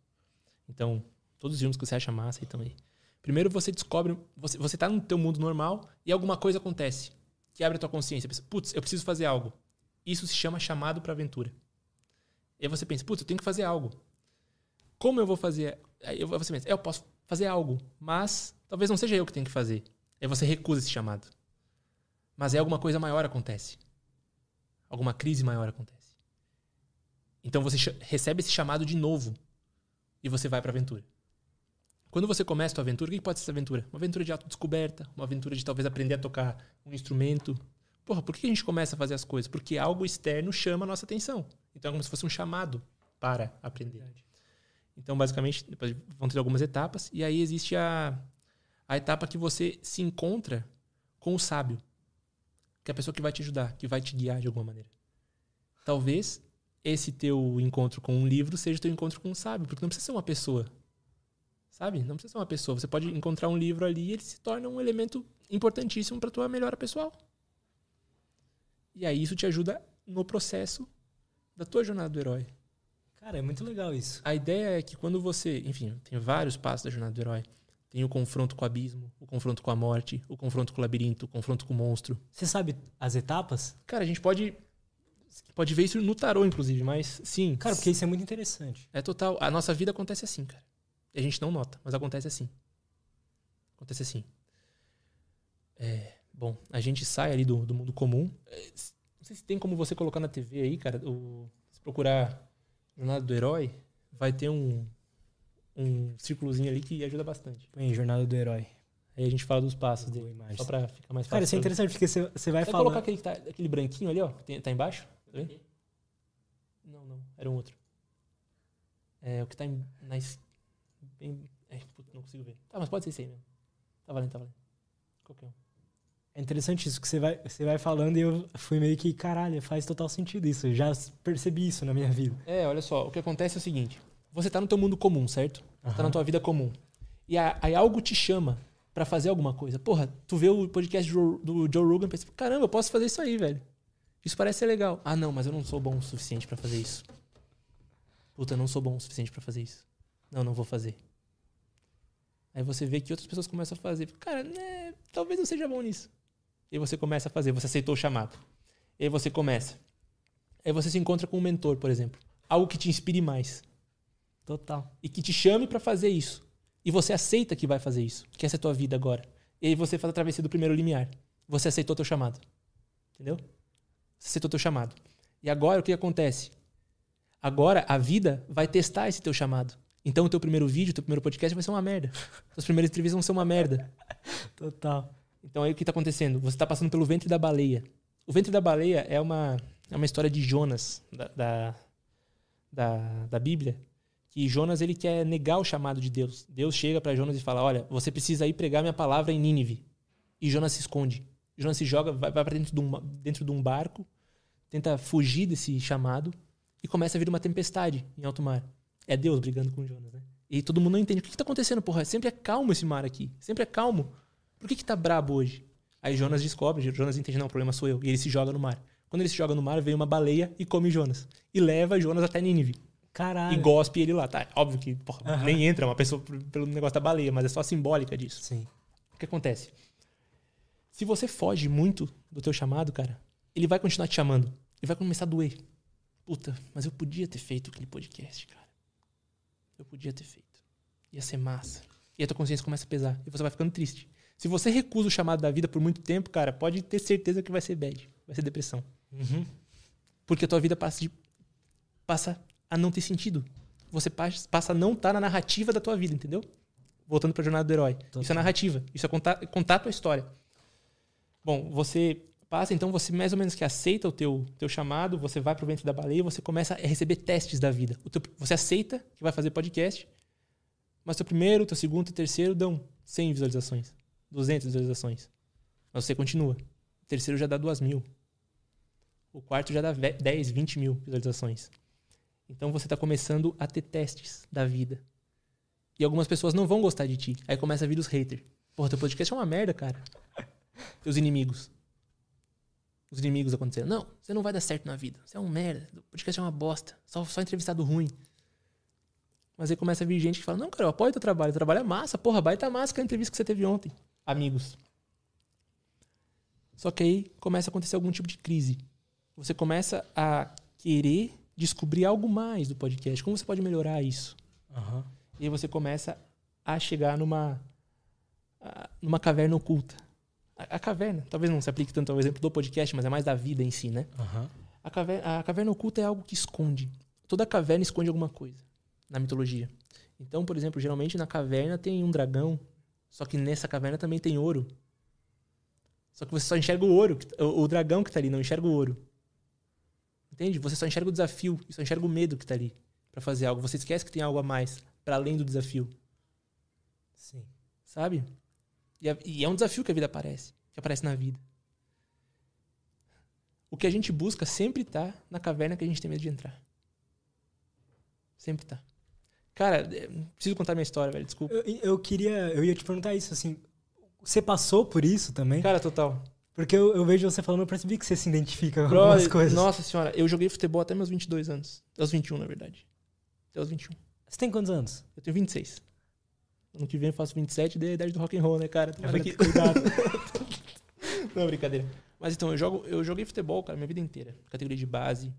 Então, todos os filmes que você acha massa estão aí. Primeiro você descobre, você, você tá no teu mundo normal e alguma coisa acontece que abre a tua consciência. Putz, eu preciso fazer algo. Isso se chama chamado para aventura. E aí você pensa, putz, eu tenho que fazer algo. Como eu vou fazer? Aí você pensa, eu posso fazer algo, mas talvez não seja eu que tenho que fazer. Aí você recusa esse chamado. Mas é alguma coisa maior acontece. Alguma crise maior acontece. Então você recebe esse chamado de novo e você vai para a aventura. Quando você começa a tua aventura, o que pode ser essa aventura? Uma aventura de autodescoberta, uma aventura de talvez aprender a tocar um instrumento. Porra, por que a gente começa a fazer as coisas? Porque algo externo chama a nossa atenção. Então é como se fosse um chamado para aprender. Então, basicamente, depois vão ter algumas etapas, e aí existe a, a etapa que você se encontra com o sábio, que é a pessoa que vai te ajudar, que vai te guiar de alguma maneira. Talvez esse teu encontro com um livro seja teu encontro com um sábio, porque não precisa ser uma pessoa. Sabe? Não precisa ser uma pessoa. Você pode encontrar um livro ali e ele se torna um elemento importantíssimo para tua melhora pessoal. E aí isso te ajuda no processo da tua jornada do herói. Cara, é muito legal isso. A ideia é que quando você, enfim, tem vários passos da jornada do herói. Tem o confronto com o abismo, o confronto com a morte, o confronto com o labirinto, o confronto com o monstro. Você sabe as etapas? Cara, a gente pode pode ver isso no tarô, inclusive, mas sim. Cara, porque isso é muito interessante. É total. A nossa vida acontece assim, cara. E a gente não nota, mas acontece assim. Acontece assim. É, bom, a gente sai ali do, do mundo comum. É, não sei se tem como você colocar na TV aí, cara. O, se procurar Jornada do Herói, vai ter um, um círculozinho ali que ajuda bastante. Põe Jornada do Herói. Aí a gente fala dos passos dele. Imagem. Só pra ficar mais fácil. Cara, isso é interessante porque você, você vai falar. colocar aquele, tá, aquele branquinho ali, ó. Tem, tá embaixo? Tá não, não. Era um outro. É o que tá em, na, bem. É, não consigo ver. Tá, mas pode ser esse aí mesmo. Tá valendo, tá valendo. Qualquer um. É interessante isso, que você vai, você vai falando e eu fui meio que, caralho, faz total sentido isso. Eu já percebi isso na minha vida. É, olha só, o que acontece é o seguinte: você tá no teu mundo comum, certo? Uhum. Tá na tua vida comum. E aí algo te chama para fazer alguma coisa. Porra, tu vê o podcast do, do Joe Rogan e pensa, caramba, eu posso fazer isso aí, velho. Isso parece ser legal. Ah, não, mas eu não sou bom o suficiente para fazer isso. Puta, eu não sou bom o suficiente para fazer isso. Não, não vou fazer. Aí você vê que outras pessoas começam a fazer. Cara, né, talvez eu seja bom nisso. E você começa a fazer, você aceitou o chamado. E aí você começa. Aí você se encontra com um mentor, por exemplo. Algo que te inspire mais. Total. E que te chame para fazer isso. E você aceita que vai fazer isso. Que essa é a tua vida agora. E aí você faz a travessia do primeiro limiar. Você aceitou teu chamado. Entendeu? Você aceitou teu chamado. E agora o que acontece? Agora a vida vai testar esse teu chamado. Então o teu primeiro vídeo, o teu primeiro podcast vai ser uma merda. As primeiras entrevistas vão ser uma merda. Total. Então aí o que está acontecendo? Você está passando pelo ventre da baleia. O ventre da baleia é uma, é uma história de Jonas, da, da, da, da Bíblia, que Jonas ele quer negar o chamado de Deus. Deus chega para Jonas e fala: Olha, você precisa ir pregar minha palavra em Nínive. E Jonas se esconde. Jonas se joga, vai, vai para dentro, de um, dentro de um barco, tenta fugir desse chamado e começa a vir uma tempestade em alto mar. É Deus brigando com Jonas, né? E todo mundo não entende. O que, que tá acontecendo, porra? Sempre é calmo esse mar aqui. Sempre é calmo. Por que, que tá brabo hoje? Aí Jonas descobre, Jonas entende, não, o problema sou eu. E ele se joga no mar. Quando ele se joga no mar, vem uma baleia e come Jonas. E leva Jonas até Nínive. Caralho. E gospe ele lá. Tá, óbvio que porra, uhum. nem entra uma pessoa pelo negócio da baleia, mas é só simbólica disso. Sim. O que acontece? Se você foge muito do teu chamado, cara, ele vai continuar te chamando. Ele vai começar a doer. Puta, mas eu podia ter feito aquele podcast, cara. Eu podia ter feito. Ia ser massa. E a tua consciência começa a pesar. E você vai ficando triste. Se você recusa o chamado da vida por muito tempo, cara, pode ter certeza que vai ser bad. Vai ser depressão. Uhum. Porque a tua vida passa, de, passa a não ter sentido. Você passa a não estar tá na narrativa da tua vida, entendeu? Voltando para a jornada do herói. Total. Isso é narrativa. Isso é contar, contar a tua história. Bom, você passa, então você mais ou menos que aceita o teu, teu chamado, você vai para o ventre da baleia, você começa a receber testes da vida. Teu, você aceita que vai fazer podcast, mas teu primeiro, teu segundo e terceiro dão 100 visualizações, 200 visualizações. Mas você continua. O terceiro já dá 2 mil. O quarto já dá 10, 20 mil visualizações. Então você está começando a ter testes da vida. E algumas pessoas não vão gostar de ti. Aí começa a vir os haters. Porra, teu podcast é uma merda, cara. [LAUGHS] Teus inimigos. Os inimigos aconteceram. Não, você não vai dar certo na vida. Você é um merda. O podcast é uma bosta. Só, só entrevistado ruim. Mas aí começa a vir gente que fala: Não, cara, eu apoio teu trabalho. O trabalho é massa. Porra, baita massa com a entrevista que você teve ontem. Amigos. Só que aí começa a acontecer algum tipo de crise. Você começa a querer descobrir algo mais do podcast. Como você pode melhorar isso? Uhum. E aí você começa a chegar numa, numa caverna oculta. A, a, caverna, talvez não se aplique tanto ao exemplo do podcast, mas é mais da vida em si, né? Uhum. A, caverna, a caverna oculta é algo que esconde. Toda caverna esconde alguma coisa na mitologia. Então, por exemplo, geralmente na caverna tem um dragão, só que nessa caverna também tem ouro. Só que você só enxerga o ouro, o, dragão que está ali, não enxerga o ouro. Entende? Você só enxerga o desafio, só enxerga o medo que está ali para fazer algo. Você esquece que tem algo a mais para além do desafio. Sim. Sabe? E é, e é um desafio que a vida aparece, que aparece na vida. O que a gente busca sempre tá na caverna que a gente tem medo de entrar. Sempre tá. Cara, é, preciso contar minha história, velho. Desculpa. Eu, eu, queria. Eu ia te perguntar isso, assim. Você passou por isso também? Cara, total. Porque eu, eu, vejo você falando, eu percebi que você se identifica com algumas coisas. Nossa senhora, eu joguei futebol até meus 22 anos. Até os 21, na verdade. Até os 21. Você tem quantos anos? Eu tenho 26. Ano que vem eu faço 27 e dei a idade do rock and roll, né, cara? Tomara aqui. [LAUGHS] Cuidado. [LAUGHS] Não, brincadeira. Mas então, eu, jogo, eu joguei futebol, cara, minha vida inteira. Categoria de base,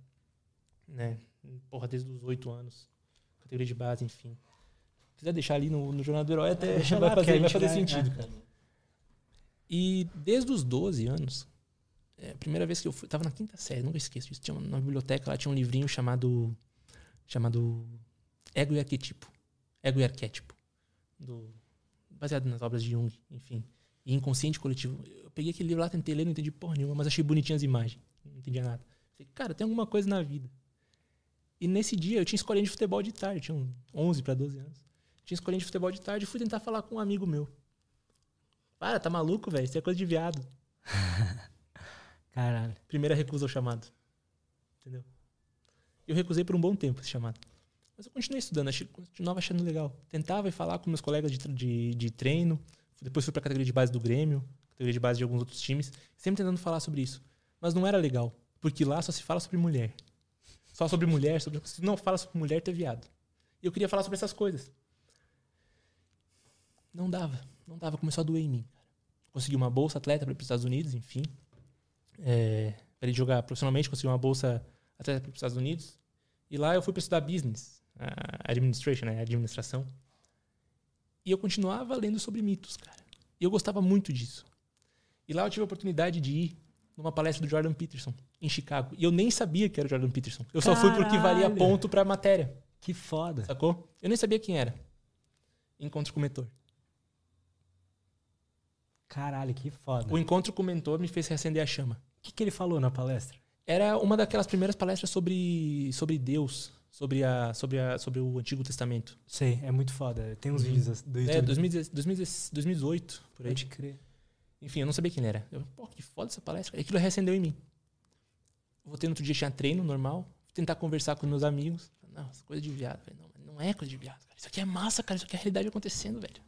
né? Porra, desde os 8 anos. Categoria de base, enfim. Se quiser deixar ali no, no Jornal do Herói, até é, vai fazer, vai fazer sentido, é. cara. E desde os 12 anos, é, a primeira vez que eu fui, tava na quinta série, nunca esqueço disso. Tinha uma, na biblioteca lá tinha um livrinho chamado chamado Ego e Arquetipo. Ego e Arquétipo. Do, baseado nas obras de Jung, enfim. E inconsciente coletivo. Eu peguei aquele livro lá, tentei ler, não entendi porra nenhuma, mas achei bonitinhas as imagens. Não entendia nada. Falei, cara, tem alguma coisa na vida. E nesse dia eu tinha escolhido de futebol de tarde, tinha 11 para 12 anos. Tinha escolhido de futebol de tarde e fui tentar falar com um amigo meu. Para, tá maluco, velho? Isso é coisa de viado. [LAUGHS] Caralho. Primeira recusa ao chamado. Entendeu? Eu recusei por um bom tempo esse chamado. Mas eu continuei estudando, achei, continuava achando legal. Tentava ir falar com meus colegas de, de, de treino. Depois fui pra categoria de base do Grêmio, categoria de base de alguns outros times. Sempre tentando falar sobre isso. Mas não era legal. Porque lá só se fala sobre mulher. Só sobre mulher. Sobre... Se não fala sobre mulher, tu é viado. E eu queria falar sobre essas coisas. Não dava. Não dava. Começou a doer em mim. Consegui uma bolsa atleta para ir para os Estados Unidos, enfim. É, para ir jogar profissionalmente, consegui uma bolsa atleta para os Estados Unidos. E lá eu fui para estudar business, administration, né, administração. E eu continuava lendo sobre mitos, cara. E eu gostava muito disso. E lá eu tive a oportunidade de ir numa palestra do Jordan Peterson, em Chicago. E eu nem sabia que era o Jordan Peterson. Eu só fui porque valia ponto pra matéria. Que foda. Sacou? Eu nem sabia quem era. Encontro com o mentor. Caralho, que foda. O encontro com o mentor me fez reacender a chama. O que, que ele falou na palestra? Era uma daquelas primeiras palestras sobre, sobre Deus, sobre, a, sobre, a, sobre o Antigo Testamento. Sei, é muito foda. Tem uns uhum. vídeos do YouTube. É, 2018, por aí. Pode crer. Enfim, eu não sabia quem ele era. Eu, pô, que foda essa palestra. E aquilo reacendeu em mim. Voltei no outro dia, tinha treino normal. tentar conversar com meus amigos. Não, essa coisa de viado. Falei, não, não é coisa de viado, cara. Isso aqui é massa, cara. Isso aqui é a realidade acontecendo, velho.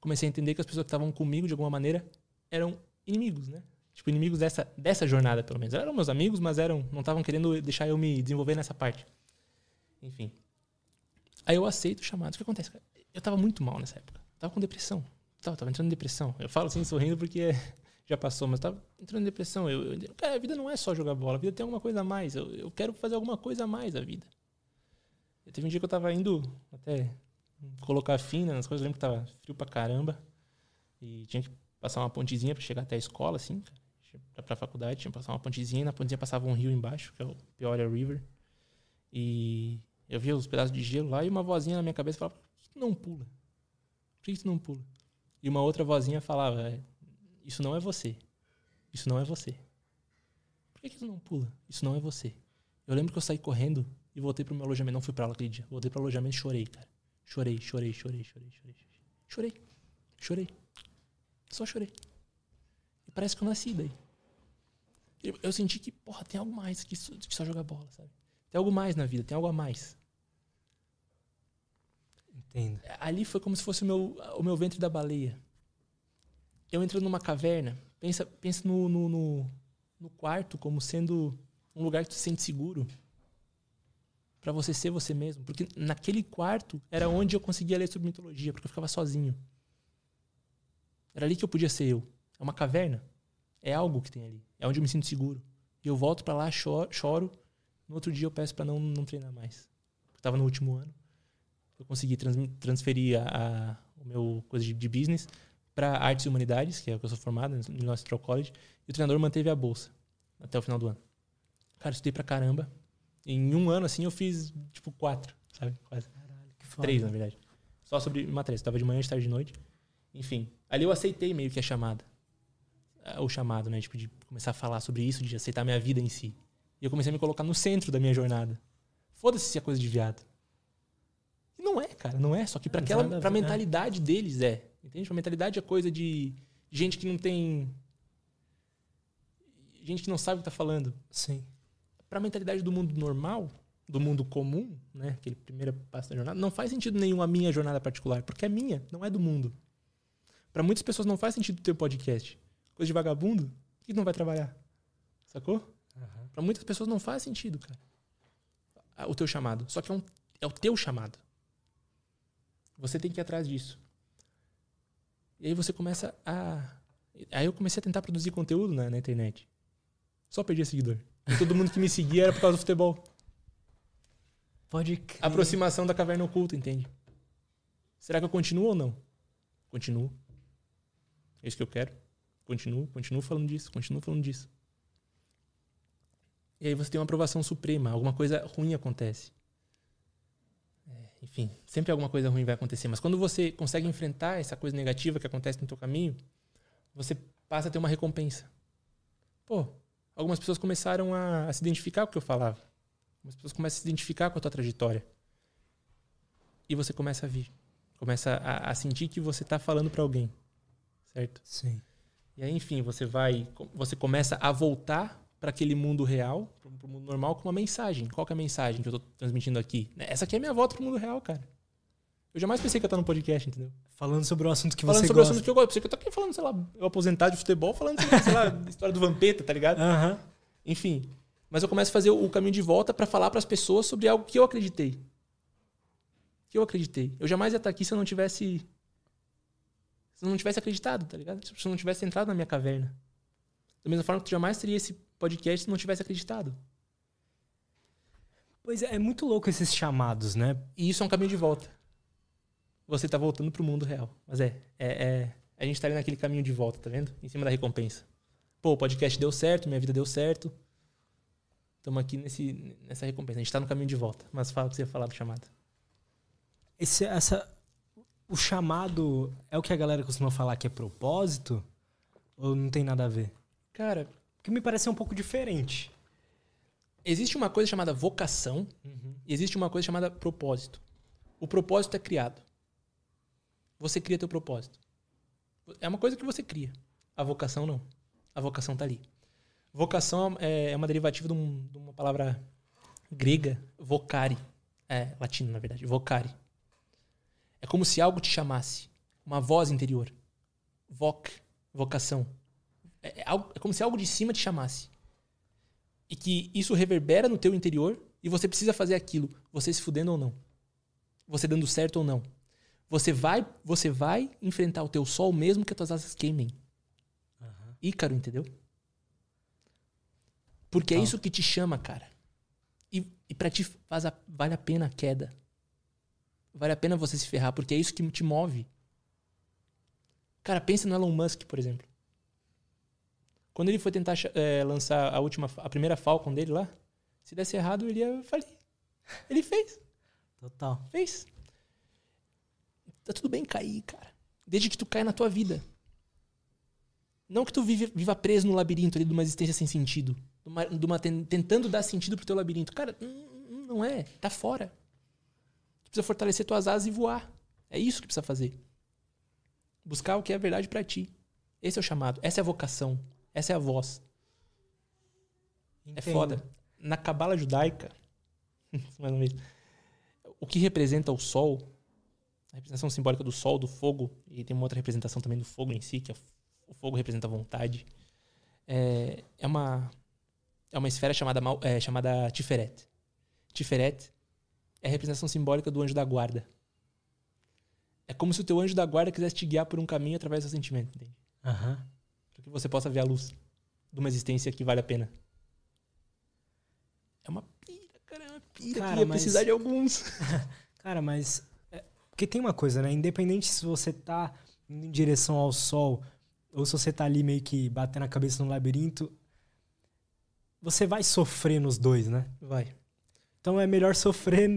Comecei a entender que as pessoas que estavam comigo, de alguma maneira, eram inimigos, né? Tipo, inimigos dessa, dessa jornada, pelo menos. Eram meus amigos, mas eram não estavam querendo deixar eu me desenvolver nessa parte. Enfim. Aí eu aceito o chamado. O que acontece? Cara? Eu tava muito mal nessa época. Eu tava com depressão. Tava, tava entrando em depressão. Eu falo assim, sorrindo, porque [LAUGHS] já passou, mas tava entrando em depressão. Eu, eu, cara, a vida não é só jogar bola. A vida tem alguma coisa a mais. Eu, eu quero fazer alguma coisa a mais da vida. Eu teve um dia que eu tava indo até colocar fim nas coisas. Eu lembro que tava frio pra caramba. E tinha que passar uma pontezinha para chegar até a escola, assim, pra, pra faculdade. Tinha que passar uma pontezinha. Na pontezinha passava um rio embaixo, que é o Peoria River. E eu via os pedaços de gelo lá e uma vozinha na minha cabeça falava: por que tu não pula? Por que tu não pula? E uma outra vozinha falava: é, isso não é você. Isso não é você. Por que, que tu não pula? Isso não é você. Eu lembro que eu saí correndo e voltei pro meu alojamento. Não fui pra aula aquele dia. Voltei pro alojamento e chorei, cara. Chorei, chorei, chorei, chorei, chorei. Chorei. Chorei. Só chorei. E parece que eu nasci daí. Eu, senti que, porra, tem algo mais que, que só jogar bola, sabe? Tem algo mais na vida, tem algo a mais. Entendo. Ali foi como se fosse o meu, o meu ventre da baleia. Eu entro numa caverna, pensa, pensa no, no, no, no quarto como sendo um lugar que tu se sente seguro para você ser você mesmo. Porque naquele quarto era onde eu conseguia ler sobre mitologia, porque eu ficava sozinho. Era ali que eu podia ser eu. É uma caverna. É algo que tem ali. É onde eu me sinto seguro. E eu volto para lá, choro, choro. No outro dia eu peço para não, não treinar mais. Eu tava no último ano. Eu consegui trans, transferir a, a, o meu coisa de, de business para artes e humanidades, que é o que eu sou formado, no Illinois Central College. E o treinador manteve a bolsa até o final do ano. Cara, estudei pra caramba. Em um ano, assim, eu fiz, tipo, quatro, sabe? Quase. Caralho, que foda. Três, na verdade. Só sobre matérias. Tava de manhã, de tarde, de noite. Enfim. Ali eu aceitei meio que a chamada. O chamado, né? Tipo, de começar a falar sobre isso, de aceitar minha vida em si. E eu comecei a me colocar no centro da minha jornada. Foda-se se é coisa de viado. E não é, cara, não é. Só que pra, aquela, pra mentalidade deles é. Entende? Pra mentalidade é coisa de gente que não tem. Gente que não sabe o que tá falando. Sim. Pra mentalidade do mundo normal, do mundo comum, né? Aquele primeiro passo da jornada, não faz sentido nenhum a minha jornada particular, porque é minha, não é do mundo. Para muitas pessoas não faz sentido ter um podcast. Coisa de vagabundo, que não vai trabalhar? Sacou? Uhum. Para muitas pessoas não faz sentido, cara. O teu chamado. Só que é, um, é o teu chamado. Você tem que ir atrás disso. E aí você começa a. Aí eu comecei a tentar produzir conteúdo na, na internet. Só perdi seguidor. E todo mundo que me seguia era por causa do futebol. Pode crer. Aproximação da caverna oculta, entende? Será que eu continuo ou não? Continuo. É isso que eu quero. Continuo, continuo falando disso, continuo falando disso. E aí você tem uma aprovação suprema, alguma coisa ruim acontece. Enfim, sempre alguma coisa ruim vai acontecer. Mas quando você consegue enfrentar essa coisa negativa que acontece no teu caminho, você passa a ter uma recompensa. Pô, algumas pessoas começaram a, a se identificar com o que eu falava. Algumas pessoas começam a se identificar com a tua trajetória. E você começa a vir. Começa a, a sentir que você está falando para alguém certo? Sim. E aí, enfim, você vai, você começa a voltar para aquele mundo real, para o mundo normal, com uma mensagem. Qual é a mensagem que eu estou transmitindo aqui? Essa aqui é a minha volta para o mundo real, cara. Eu jamais pensei que eu estar no podcast, entendeu? Falando sobre o assunto que falando você sobre gosta. o assunto que eu gosto. Pensei que eu tô aqui falando, sei lá, eu aposentado de futebol, falando sobre, sei lá, [LAUGHS] história do Vampeta, tá ligado? Uhum. Enfim. Mas eu começo a fazer o caminho de volta para falar para as pessoas sobre algo que eu acreditei. Que eu acreditei. Eu jamais ia estar aqui se eu não tivesse se eu não tivesse acreditado, tá ligado? Se eu não tivesse entrado na minha caverna. Da mesma forma que tu jamais teria esse podcast se não tivesse acreditado. Pois é, é muito louco esses chamados, né? E isso é um caminho de volta. Você tá voltando pro mundo real. Mas é, é, é a gente tá ali naquele caminho de volta, tá vendo? Em cima da recompensa. Pô, o podcast deu certo, minha vida deu certo. Estamos aqui nesse, nessa recompensa. A gente tá no caminho de volta. Mas fala o que você ia falar do chamado. Esse, essa, o chamado é o que a galera costuma falar que é propósito? Ou não tem nada a ver? Cara, que me parece um pouco diferente. Existe uma coisa chamada vocação uhum. e existe uma coisa chamada propósito. O propósito é criado. Você cria teu propósito. É uma coisa que você cria. A vocação não. A vocação tá ali. Vocação é uma derivativa de, um, de uma palavra grega, vocare. É, latino, na verdade. Vocare. É como se algo te chamasse. Uma voz interior. Voc, vocação. É, é, algo, é como se algo de cima te chamasse. E que isso reverbera no teu interior e você precisa fazer aquilo, você se fudendo ou não. Você dando certo ou não. Você vai, você vai enfrentar o teu sol mesmo que as tuas asas queimem. Uhum. Ícaro, entendeu? Porque então. é isso que te chama, cara. E, e pra ti faz a, vale a pena a queda. Vale a pena você se ferrar, porque é isso que te move. Cara, pensa no Elon Musk, por exemplo. Quando ele foi tentar é, lançar a última, a primeira Falcon dele lá, se desse errado, ele ia falir. Ele fez. Total. Fez. Tá tudo bem cair, cara. Desde que tu caia na tua vida. Não que tu vive, viva preso no labirinto ali de uma existência sem sentido. De uma, de uma, tentando dar sentido pro teu labirinto. Cara, não é. Tá fora. Tu precisa fortalecer tuas asas e voar. É isso que precisa fazer. Buscar o que é verdade para ti. Esse é o chamado. Essa é a vocação. Essa é a voz. É Entendo. É foda. Na cabala judaica, [LAUGHS] mais ou menos, o que representa o sol, a representação simbólica do sol, do fogo, e tem uma outra representação também do fogo em si, que é o fogo representa a vontade, é, é uma é uma esfera chamada é, chamada Tiferet. Tiferet é a representação simbólica do anjo da guarda. É como se o teu anjo da guarda quisesse te guiar por um caminho através do sentimento, entende? Uhum. Que você possa ver a luz de uma existência que vale a pena. É uma pira, cara, é uma pira. Cara, mas... precisar de alguns. [LAUGHS] cara, mas. É... Porque tem uma coisa, né? Independente se você tá indo em direção ao sol ou se você tá ali meio que batendo a cabeça no labirinto, você vai sofrer nos dois, né? Vai. Então é melhor sofrer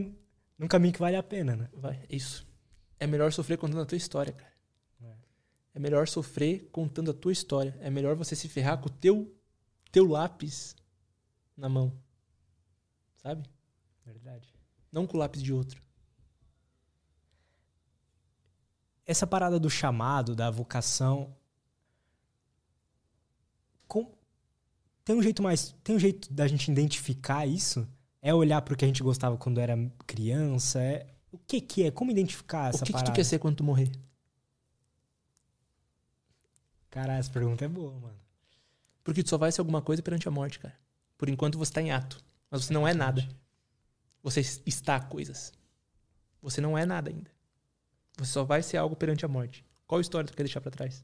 num caminho que vale a pena, né? Vai, isso. É melhor sofrer contando a tua história, cara. É. melhor sofrer contando a tua história. É melhor você se ferrar com o teu, teu lápis na mão. Sabe? Verdade. Não com o lápis de outro. Essa parada do chamado, da vocação. Com... Tem um jeito mais. Tem um jeito da gente identificar isso? É olhar para o que a gente gostava quando era criança? É... O que que é? Como identificar essa parada? O que, parada? que tu quer ser quando tu morrer? Caralho, essa pergunta é boa, mano. Porque tu só vai ser alguma coisa perante a morte, cara. Por enquanto você tá em ato. Mas você não é nada. Você está coisas. Você não é nada ainda. Você só vai ser algo perante a morte. Qual história tu quer deixar para trás?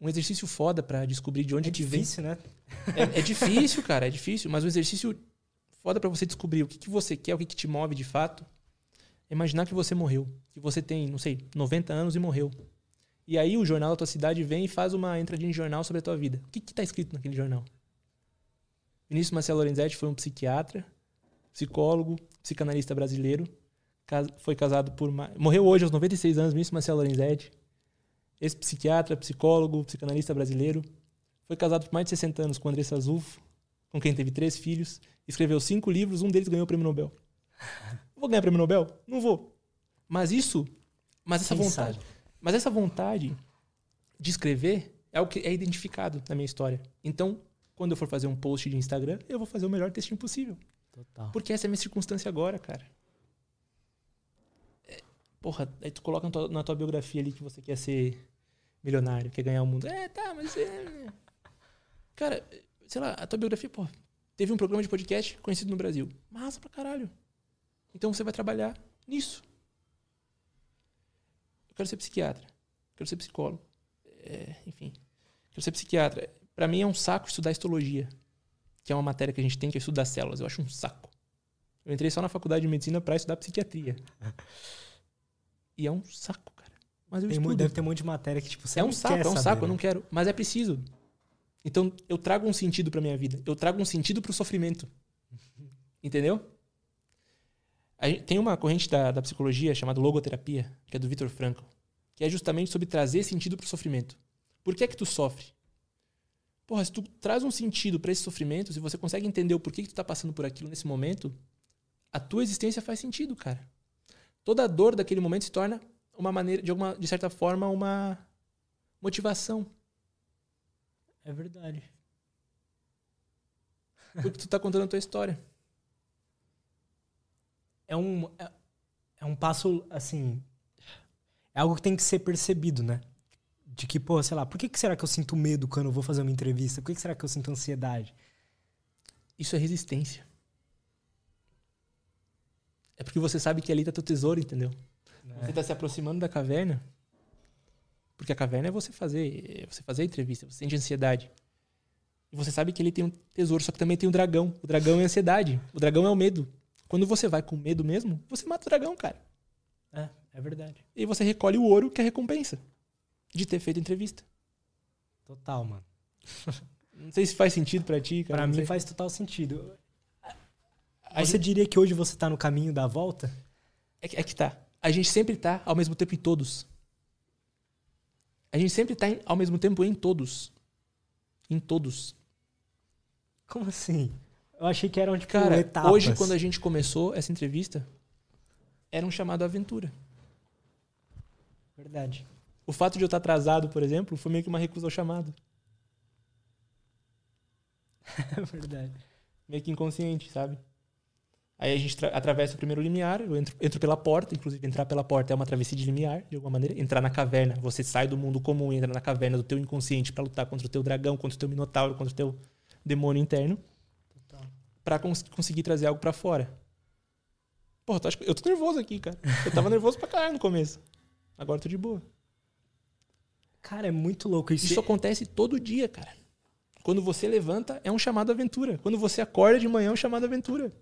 Um exercício foda para descobrir de onde é te difícil, vem. né? É, é, difícil, cara, é difícil. Mas um exercício foda para você descobrir o que, que você quer, o que, que te move de fato. É imaginar que você morreu. Que você tem, não sei, 90 anos e morreu. E aí o jornal da tua cidade vem e faz uma entradinha de jornal sobre a tua vida. O que está escrito naquele jornal? Vinícius Marcelo Lorenzetti foi um psiquiatra, psicólogo, psicanalista brasileiro. Foi casado por. Morreu hoje aos 96 anos, Vinícius Marcelo Lorenzetti. Ex-psiquiatra, psicólogo, psicanalista brasileiro. Foi casado por mais de 60 anos com Andressa Azulfo, com quem teve três filhos. Escreveu cinco livros, um deles ganhou o prêmio Nobel. [LAUGHS] Vou ganhar o prêmio Nobel? Não vou. Mas isso. Mas essa Quem vontade. Sabe? Mas essa vontade de escrever é o que é identificado na minha história. Então, quando eu for fazer um post de Instagram, eu vou fazer o melhor textinho possível. Total. Porque essa é a minha circunstância agora, cara. É, porra, aí tu coloca na tua, na tua, biografia ali que você quer ser milionário, quer ganhar o mundo. É, tá, mas. É... Cara, sei lá, a tua biografia, pô, teve um programa de podcast conhecido no Brasil. Massa pra caralho. Então você vai trabalhar nisso. Eu quero ser psiquiatra. Quero ser psicólogo. É, enfim. Quero ser psiquiatra. Para mim é um saco estudar histologia, que é uma matéria que a gente tem que é estudar células. Eu acho um saco. Eu entrei só na faculdade de medicina para estudar psiquiatria. [LAUGHS] e é um saco, cara. Mas eu tem estudo. Deve ter um monte de matéria que tipo você É um saco, é um saco, né? eu não quero, mas é preciso. Então eu trago um sentido para minha vida. Eu trago um sentido para o sofrimento. Entendeu? Tem uma corrente da, da psicologia chamada logoterapia, que é do Viktor Frankl, que é justamente sobre trazer sentido para o sofrimento. Por que é que tu sofre? Porra, se tu traz um sentido para esse sofrimento, se você consegue entender o porquê que tu tá passando por aquilo nesse momento, a tua existência faz sentido, cara. Toda a dor daquele momento se torna uma maneira, de alguma, de certa forma, uma motivação. É verdade. Porque tu tá contando a tua história. É um, é, é um passo, assim. É algo que tem que ser percebido, né? De que, pô, sei lá, por que, que será que eu sinto medo quando eu vou fazer uma entrevista? Por que, que será que eu sinto ansiedade? Isso é resistência. É porque você sabe que ali tá teu tesouro, entendeu? É. Você tá se aproximando da caverna. Porque a caverna é você fazer, é você fazer a entrevista, você sente ansiedade. E você sabe que ele tem um tesouro, só que também tem um dragão. O dragão é a ansiedade. O dragão é o medo. Quando você vai com medo mesmo, você mata o dragão, cara. É, é verdade. E você recolhe o ouro, que é a recompensa de ter feito a entrevista. Total, mano. Não sei se faz sentido pra ti, cara. Pra mim sei. faz total sentido. A Você gente- diria que hoje você tá no caminho da volta? É que, é que tá. A gente sempre tá ao mesmo tempo em todos. A gente sempre tá em- ao mesmo tempo em todos. Em todos. Como assim? Eu achei que eram, tipo, Cara, etapas. hoje, quando a gente começou essa entrevista, era um chamado à aventura. Verdade. O fato de eu estar atrasado, por exemplo, foi meio que uma recusa ao chamado. [LAUGHS] Verdade. Meio que inconsciente, sabe? Aí a gente tra- atravessa o primeiro limiar, eu entro, entro pela porta, inclusive entrar pela porta é uma travessia de limiar, de alguma maneira. Entrar na caverna, você sai do mundo comum e entra na caverna do teu inconsciente pra lutar contra o teu dragão, contra o teu minotauro, contra o teu demônio interno, Pra cons- conseguir trazer algo pra fora. Porra, eu tô nervoso aqui, cara. Eu tava nervoso pra caralho no começo. Agora eu tô de boa. Cara, é muito louco isso. Isso acontece todo dia, cara. Quando você levanta, é um chamado à aventura. Quando você acorda de manhã, é um chamado à aventura.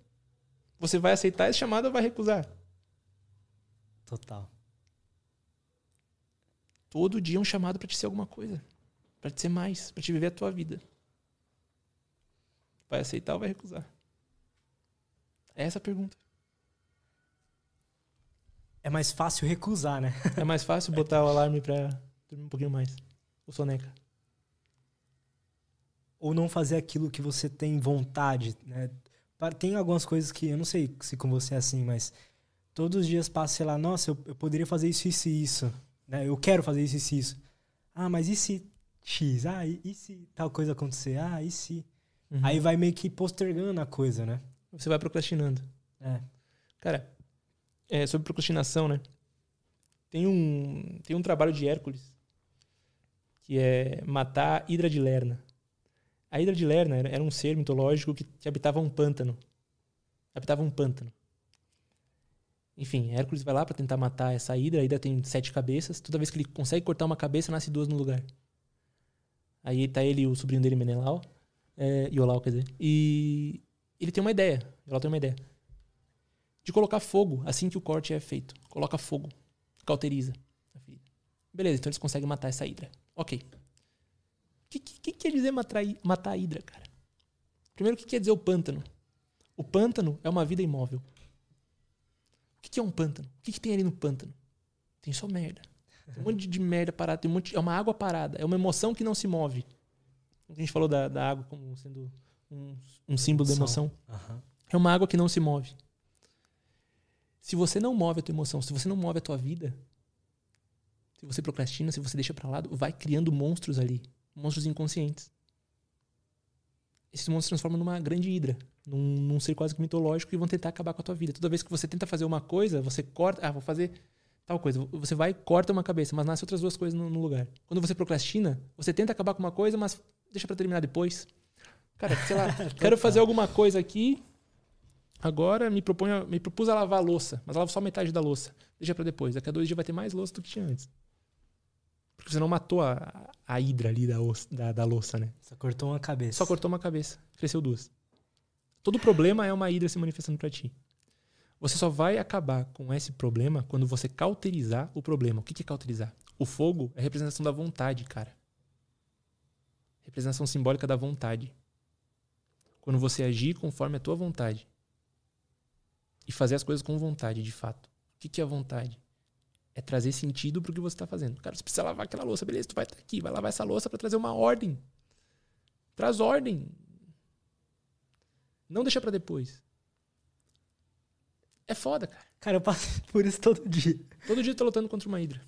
Você vai aceitar esse chamado ou vai recusar? Total. Todo dia é um chamado pra te ser alguma coisa. Pra te ser mais. Pra te viver a tua vida. Vai aceitar ou vai recusar? É essa a pergunta. É mais fácil recusar, né? É mais fácil [LAUGHS] botar o alarme pra dormir um pouquinho mais. O soneca. Ou não fazer aquilo que você tem vontade, né? Tem algumas coisas que, eu não sei se com você é assim, mas todos os dias passa, sei lá, nossa, eu, eu poderia fazer isso, isso e isso. Né? Eu quero fazer isso, isso e isso. Ah, mas e se X? Ah, e, e se tal coisa acontecer? Ah, e se... Uhum. Aí vai meio que postergando a coisa, né? Você vai procrastinando. É. Cara, é, sobre procrastinação, né? Tem um, tem um trabalho de Hércules que é matar a Hidra de Lerna. A Hidra de Lerna era, era um ser mitológico que, que habitava um pântano. Habitava um pântano. Enfim, Hércules vai lá pra tentar matar essa Hidra. A Hidra tem sete cabeças. Toda vez que ele consegue cortar uma cabeça, nasce duas no lugar. Aí tá ele e o sobrinho dele, Menelau. É, Iolau, quer dizer. E ele tem uma ideia. Iolau tem uma ideia de colocar fogo assim que o corte é feito. Coloca fogo, cauteriza. Beleza, então eles conseguem matar essa hidra. Ok. O que, que, que quer dizer matar, matar a hidra, cara? Primeiro, o que quer dizer o pântano? O pântano é uma vida imóvel. O que, que é um pântano? O que, que tem ali no pântano? Tem só merda. Tem um monte de, de merda parada. Tem um monte, é uma água parada. É uma emoção que não se move. A gente falou da, da água como sendo um, um símbolo da Emoção. Aham. É uma água que não se move. Se você não move a tua emoção, se você não move a tua vida, se você procrastina, se você deixa pra lado, vai criando monstros ali, monstros inconscientes. Esses monstros se transformam numa grande hidra, num, num ser quase que mitológico e vão tentar acabar com a tua vida. Toda vez que você tenta fazer uma coisa, você corta, ah, vou fazer tal coisa. Você vai e corta uma cabeça, mas nasce outras duas coisas no, no lugar. Quando você procrastina, você tenta acabar com uma coisa, mas deixa pra terminar depois. Cara, sei lá, [LAUGHS] quero fazer alguma coisa aqui, Agora me, proponho, me propus a lavar a louça, mas lavo só metade da louça. Deixa pra depois. Daqui a dois dias vai ter mais louça do que tinha antes. Porque você não matou a, a hidra ali da, da, da louça, né? Só cortou uma cabeça. Só cortou uma cabeça. Cresceu duas. Todo problema é uma hidra se manifestando pra ti. Você só vai acabar com esse problema quando você cauterizar o problema. O que que é cauterizar? O fogo é a representação da vontade, cara. Representação simbólica da vontade. Quando você agir conforme a tua vontade. E fazer as coisas com vontade, de fato. O que é a vontade? É trazer sentido pro que você tá fazendo. Cara, você precisa lavar aquela louça, beleza, tu vai estar aqui, vai lavar essa louça pra trazer uma ordem. Traz ordem. Não deixa pra depois. É foda, cara. Cara, eu passo [LAUGHS] por isso todo dia. Todo dia eu tô lutando contra uma hidra.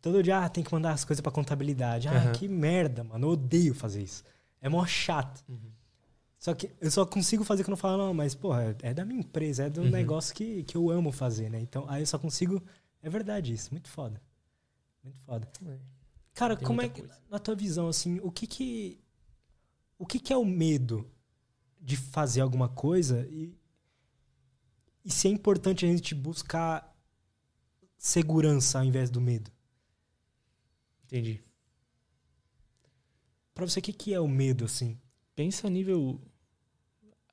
Todo dia ah, tem que mandar as coisas pra contabilidade. Ah, Aham. que merda, mano. Eu odeio fazer isso. É mó chato. Uhum. Só que eu só consigo fazer quando eu falo, não, mas, porra, é da minha empresa, é do Uhum. negócio que, que eu amo fazer, né? Então, aí eu só consigo. É verdade isso, muito foda. Muito foda. É. Cara, Tem como é que, coisa. na tua visão, assim, o que que. O que que é o medo de fazer alguma coisa e. E se é importante a gente buscar segurança ao invés do medo? Entendi. Pra você, o que que é o medo, assim? Pensa a nível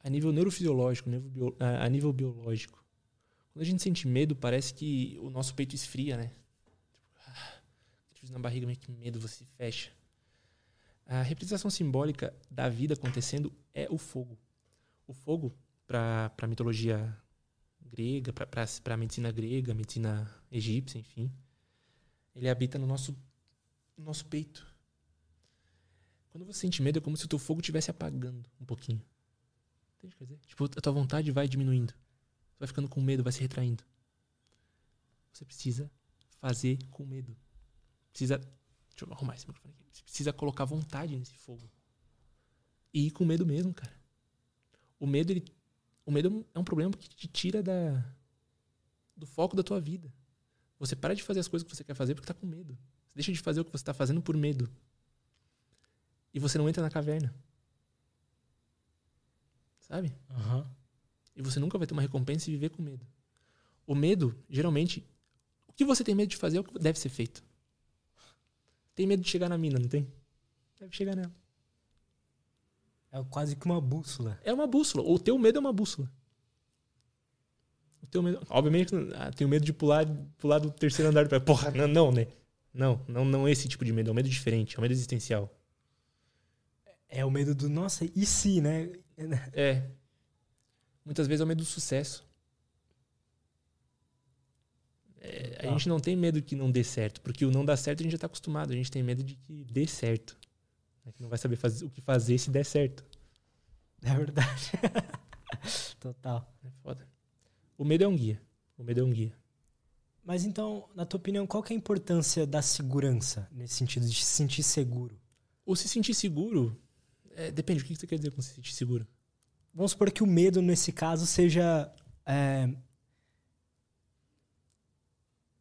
a nível neurofisiológico, a nível biológico. Quando a gente sente medo, parece que o nosso peito esfria, né? Tipo, ah, na barriga, meio que medo, você fecha. A representação simbólica da vida acontecendo é o fogo. O fogo, para a mitologia grega, para a medicina grega, medicina egípcia, enfim, ele habita no nosso, no nosso peito. Quando você sente medo, é como se o teu fogo estivesse apagando um pouquinho. Entende o que dizer? Tipo, a tua vontade vai diminuindo. Você vai ficando com medo, vai se retraindo. Você precisa fazer com medo. Precisa. Deixa eu arrumar esse microfone aqui. Você precisa colocar vontade nesse fogo. E ir com medo mesmo, cara. O medo, ele. O medo é um problema que te tira da. do foco da tua vida. Você para de fazer as coisas que você quer fazer porque tá com medo. Deixa de fazer o que você tá fazendo por medo. E você não entra na caverna. Sabe? Aham. E você nunca vai ter uma recompensa e viver com medo. O medo, geralmente, o que você tem medo de fazer é o que deve ser feito. Tem medo de chegar na mina, não tem? Deve chegar nela. É quase que uma bússola. É uma bússola. O teu medo é uma bússola. O teu medo. Obviamente, ah, tenho medo de pular, pular do terceiro andar. Porra, não, não, né? Não, não, não esse tipo de medo. É um medo diferente. É um medo existencial. É o medo do, nossa, e se, né? É. Muitas vezes é o medo do sucesso. É, a Tá. gente não tem medo que não dê certo, porque o não dá certo a gente já tá acostumado. A gente tem medo de que dê certo. A gente não vai saber fazer, o que fazer se der certo. É verdade. [LAUGHS] Total. É foda. O medo é um guia. O medo é um guia. Mas então, na tua opinião, qual que é a importância da segurança nesse sentido de se sentir seguro? O se sentir seguro. é, depende, o que você quer dizer com se sentir seguro? Vamos supor que o medo, nesse caso, seja é,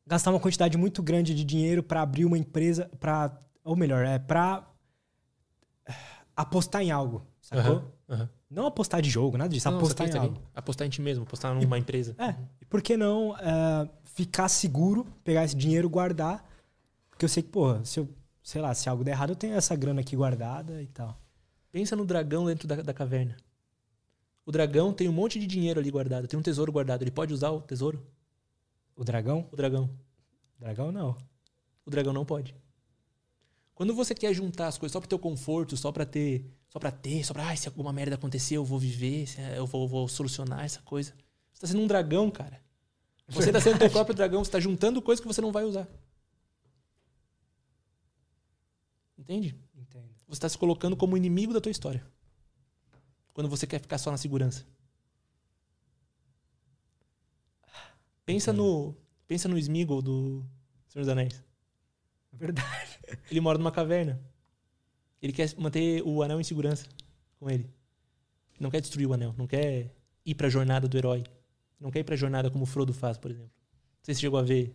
gastar uma quantidade muito grande de dinheiro para abrir uma empresa, para ou melhor, é para apostar em algo, sacou? Aham, aham. Não apostar de jogo, nada disso, Não, apostar em algo. Apostar em ti mesmo, apostar numa empresa. É, e por que não é, ficar seguro, pegar esse dinheiro, guardar? Porque eu sei que, porra, se eu, sei lá, se algo der errado, eu tenho essa grana aqui guardada e tal. Pensa no dragão dentro da, da caverna. O dragão tem um monte de dinheiro ali guardado, tem um tesouro guardado. Ele pode usar o tesouro? O dragão? O dragão. Dragão não. O dragão não pode. Quando você quer juntar as coisas só pro teu conforto, só pra ter, só para ter, só pra, ai, se alguma merda acontecer, eu vou viver, se eu vou, vou solucionar essa coisa. Você tá sendo um dragão, cara. Você tá sendo teu próprio dragão, você tá juntando coisas que você não vai usar. Entende? Entendo. Você tá se colocando como inimigo da tua história. Quando você quer ficar só na segurança. Pensa no, pensa no Smeagol do Senhor dos Anéis. É verdade. Ele mora numa caverna. Ele quer manter o anel em segurança com ele. Não quer destruir o anel. Não quer ir pra jornada do herói. Não quer ir pra jornada como o Frodo faz, por exemplo. Não sei se você chegou a ver.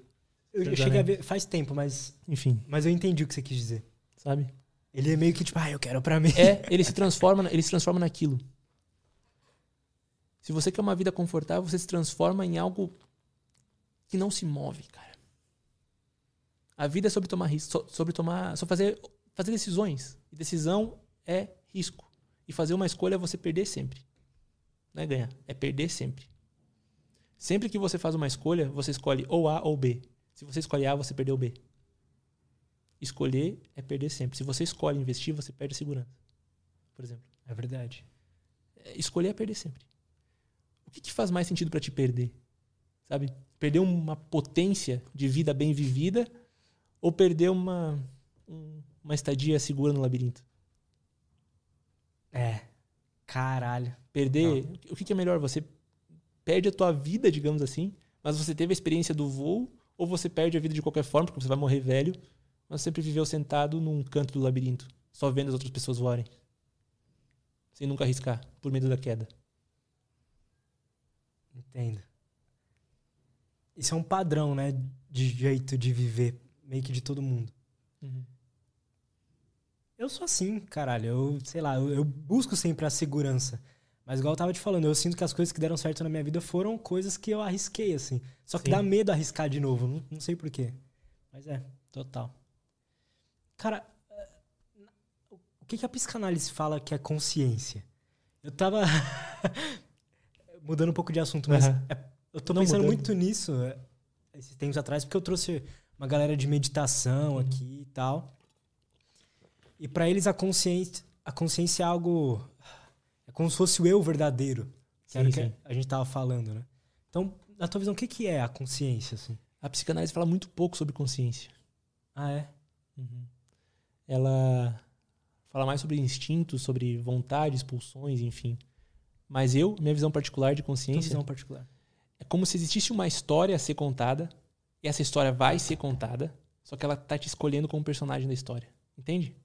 Eu, eu cheguei a ver faz tempo, mas, Enfim, mas eu entendi o que você quis dizer. sabe? Ele é meio que tipo, ah, eu quero pra mim. É, ele se transforma, ele se transforma naquilo. Se você quer uma vida confortável, você se transforma em algo que não se move, cara. A vida é sobre tomar risco, so- sobre tomar, só fazer fazer decisões. E decisão é risco. E fazer uma escolha é você perder sempre. Não é ganhar, é perder sempre. Sempre que você faz uma escolha, você escolhe ou A ou B. Se você escolhe A, você perdeu B. Escolher é perder sempre. Se você escolhe investir, você perde a segurança. Por exemplo. É verdade. É, Escolher é perder sempre. O que, que faz mais sentido pra te perder? Sabe? Perder uma potência de vida bem vivida ou perder uma, um- uma estadia segura no labirinto? É. Caralho. Perder. O que, que é melhor? Você perde a tua vida, digamos assim, mas você teve a experiência do voo Ou você perde a vida de qualquer forma, porque você vai morrer velho, mas sempre viveu sentado num canto do labirinto, só vendo as outras pessoas voarem. Sem nunca arriscar, por medo da queda. Entendo. Isso é um padrão, né? De jeito de viver, meio que de todo mundo. Uhum. Eu sou assim, caralho. Eu, sei lá, eu, eu, busco sempre a segurança. Mas igual eu tava te falando, eu sinto que as coisas que deram certo na minha vida foram coisas que eu arrisquei, assim. Só que Sim. dá medo arriscar de novo. Não, não sei porquê. Mas é, total. Cara, eh, o que, que a psicanálise fala que é consciência? Eu tava. [LAUGHS] mudando um pouco de assunto, mas uhum. é, eu tô não pensando mudando. muito nisso é, esses tempos atrás, porque eu trouxe uma galera de meditação uhum. aqui e tal. E para eles a consciência, a consciência é algo. É como se fosse o eu verdadeiro. Que sim, era o que a gente tava falando, né? Então, na tua visão, o que, que é a consciência? Assim? A psicanálise fala muito pouco sobre consciência. Ah, é? Uhum. Ela fala mais sobre instintos, sobre vontades, pulsões, enfim. Mas eu, minha visão particular de consciência. visão particular. É como se existisse uma história a ser contada, e essa história vai ser contada, só que ela tá te escolhendo como personagem da história. Entende?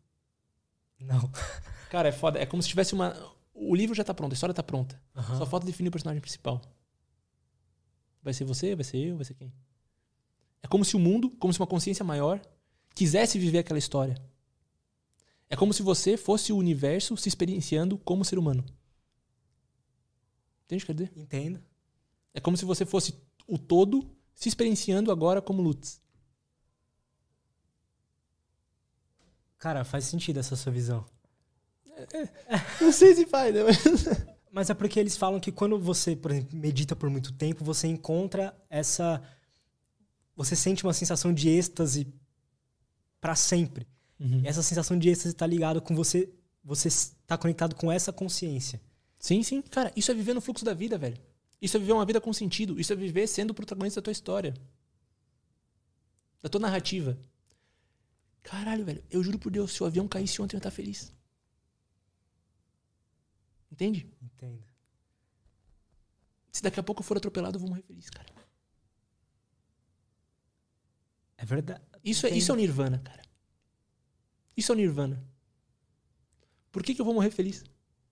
Não. [LAUGHS] Cara, é foda. É como se tivesse uma. O livro já tá pronto, a história tá pronta. Uhum. Só falta definir o personagem principal. Vai ser você, vai ser eu, vai ser quem? É como se o mundo, como se uma consciência maior, quisesse viver aquela história. É como se você fosse o universo se experienciando como ser humano. Entende o que quer dizer? Entendo. É como se você fosse o todo se experienciando agora como Lutz. Cara, faz sentido essa sua visão. É, é, não sei se faz, né? [LAUGHS] Mas é porque eles falam que quando você, por exemplo, medita por muito tempo, você encontra essa. Você sente uma sensação de êxtase para sempre. Uhum. E essa sensação de êxtase está ligada com você. Você está conectado com essa consciência. Sim, sim. Cara, isso é viver no fluxo da vida, velho. Isso é viver uma vida com sentido. Isso é viver sendo o protagonista da tua história. Da tua narrativa. Caralho, velho. Eu juro por Deus, se o avião caísse ontem, eu ia estar feliz. Entende? Entendo. Se daqui a pouco eu for atropelado, eu vou morrer feliz, cara. É verdade. Isso é, isso é o nirvana, cara. Isso é o nirvana. Por que, que eu vou morrer feliz?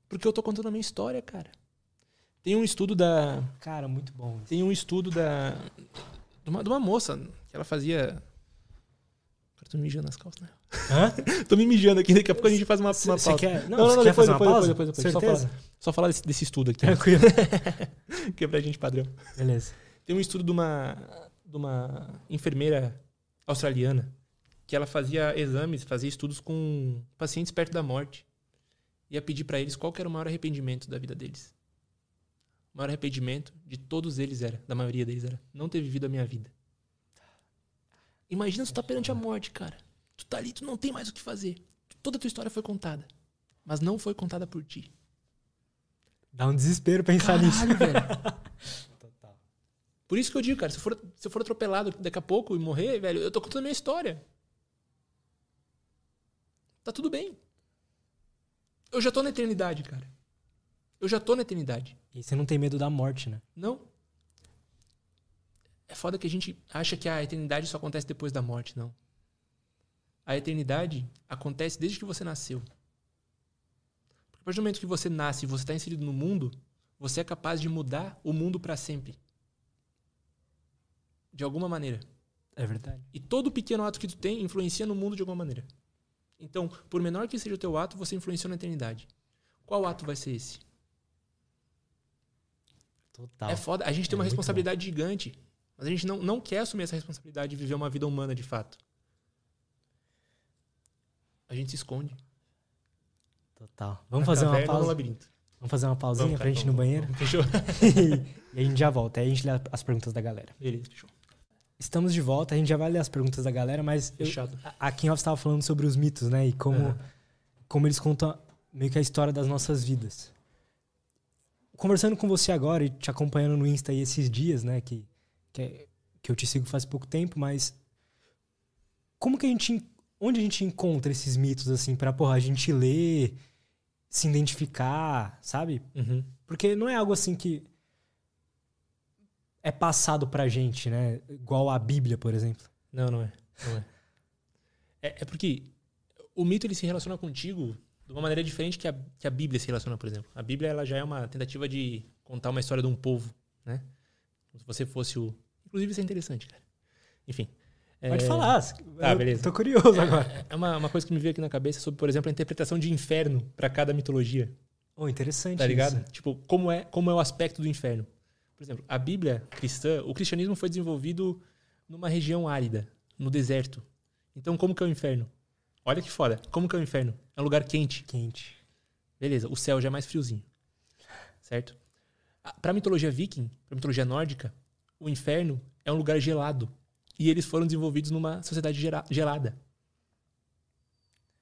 Porque eu tô contando a minha história, cara. Tem um estudo da. Cara, muito bom. Tem um estudo da. De uma, de uma moça que ela fazia. Cara, tô me mijando nas calças, né? Hã? [LAUGHS] tô me mijando aqui, daqui a pouco a gente faz uma, uma pausa. Quer... Não, não, não, não depois, depois, depois, depois, depois, Certeza? Só falar, só falar desse, desse estudo aqui. Tranquilo. [LAUGHS] que é pra gente padrão. Beleza. Tem um estudo de uma, de uma enfermeira australiana que ela fazia exames, fazia estudos com pacientes perto da morte ia pedir para eles qual era o maior arrependimento da vida deles. O maior arrependimento de todos eles era, da maioria deles era, não ter vivido a minha vida. Imagina tu tá perante a morte, cara. Tu tá ali, tu não tem mais o que fazer. Toda a tua história foi contada, mas não foi contada por ti. Dá um desespero pensar Caralho, nisso. Velho. [LAUGHS] Total. Por isso que eu digo, cara, se eu, for, se eu for atropelado daqui a pouco e morrer, velho, eu tô contando a minha história. Tá tudo bem. Eu já tô na eternidade, cara. Eu já tô na eternidade. E você não tem medo da morte, né? Não. É foda que a gente acha que a eternidade só acontece depois da morte, não. A eternidade acontece desde que você nasceu. Porque a partir do momento que você nasce e você está inserido no mundo, você é capaz de mudar o mundo para sempre. De alguma maneira. É verdade. E todo pequeno ato que tu tem influencia no mundo de alguma maneira. Então, por menor que seja o teu ato, você influenciou na eternidade. Qual ato vai ser esse? Total. É foda. A gente tem é uma responsabilidade bom. gigante. Mas a gente não, não quer assumir essa responsabilidade de viver uma vida humana de fato. A gente se esconde. Total. Vamos fazer uma pausa. labirinto. Vamos fazer uma pausinha vamos, pra gente ir no banheiro? Fechou. [LAUGHS] e a gente já volta. Aí a gente lê as perguntas da galera. Beleza, fechou. Estamos de volta, a gente já vai ler as perguntas da galera, mas eu, a Kim Off estava falando sobre os mitos, né? E como, uhum. como eles contam meio que a história das nossas vidas. Conversando com você agora e te acompanhando no Insta aí esses dias, né? Que, que, é, que eu te sigo faz pouco tempo, mas como que a gente. Onde a gente encontra esses mitos, assim, pra, porra, a gente ler, se identificar, sabe? Uhum. Porque não é algo assim que é passado pra gente, né? Igual a Bíblia, por exemplo. Não, não é. Não é. é. É porque o mito ele se relaciona contigo de uma maneira diferente que a, que a Bíblia se relaciona, por exemplo. A Bíblia ela já é uma tentativa de contar uma história de um povo, né? Como se você fosse o. Inclusive, isso é interessante, cara. Enfim. Pode é... falar. Tá, beleza. Tô curioso É, agora. [LAUGHS] é uma, uma coisa que me veio aqui na cabeça sobre, por exemplo, a interpretação de inferno para cada mitologia. Oh, interessante. Tá ligado? isso. Tipo, como é, como é o aspecto do inferno. Por exemplo, a Bíblia cristã, o cristianismo foi desenvolvido numa região árida, no deserto. Então, como que é o inferno? Olha que foda. Como que é o inferno? É um lugar quente. Quente. Beleza, o céu já é mais friozinho. Certo? A- Pra mitologia viking, pra mitologia nórdica, o inferno é um lugar gelado. E eles foram desenvolvidos numa sociedade gelada.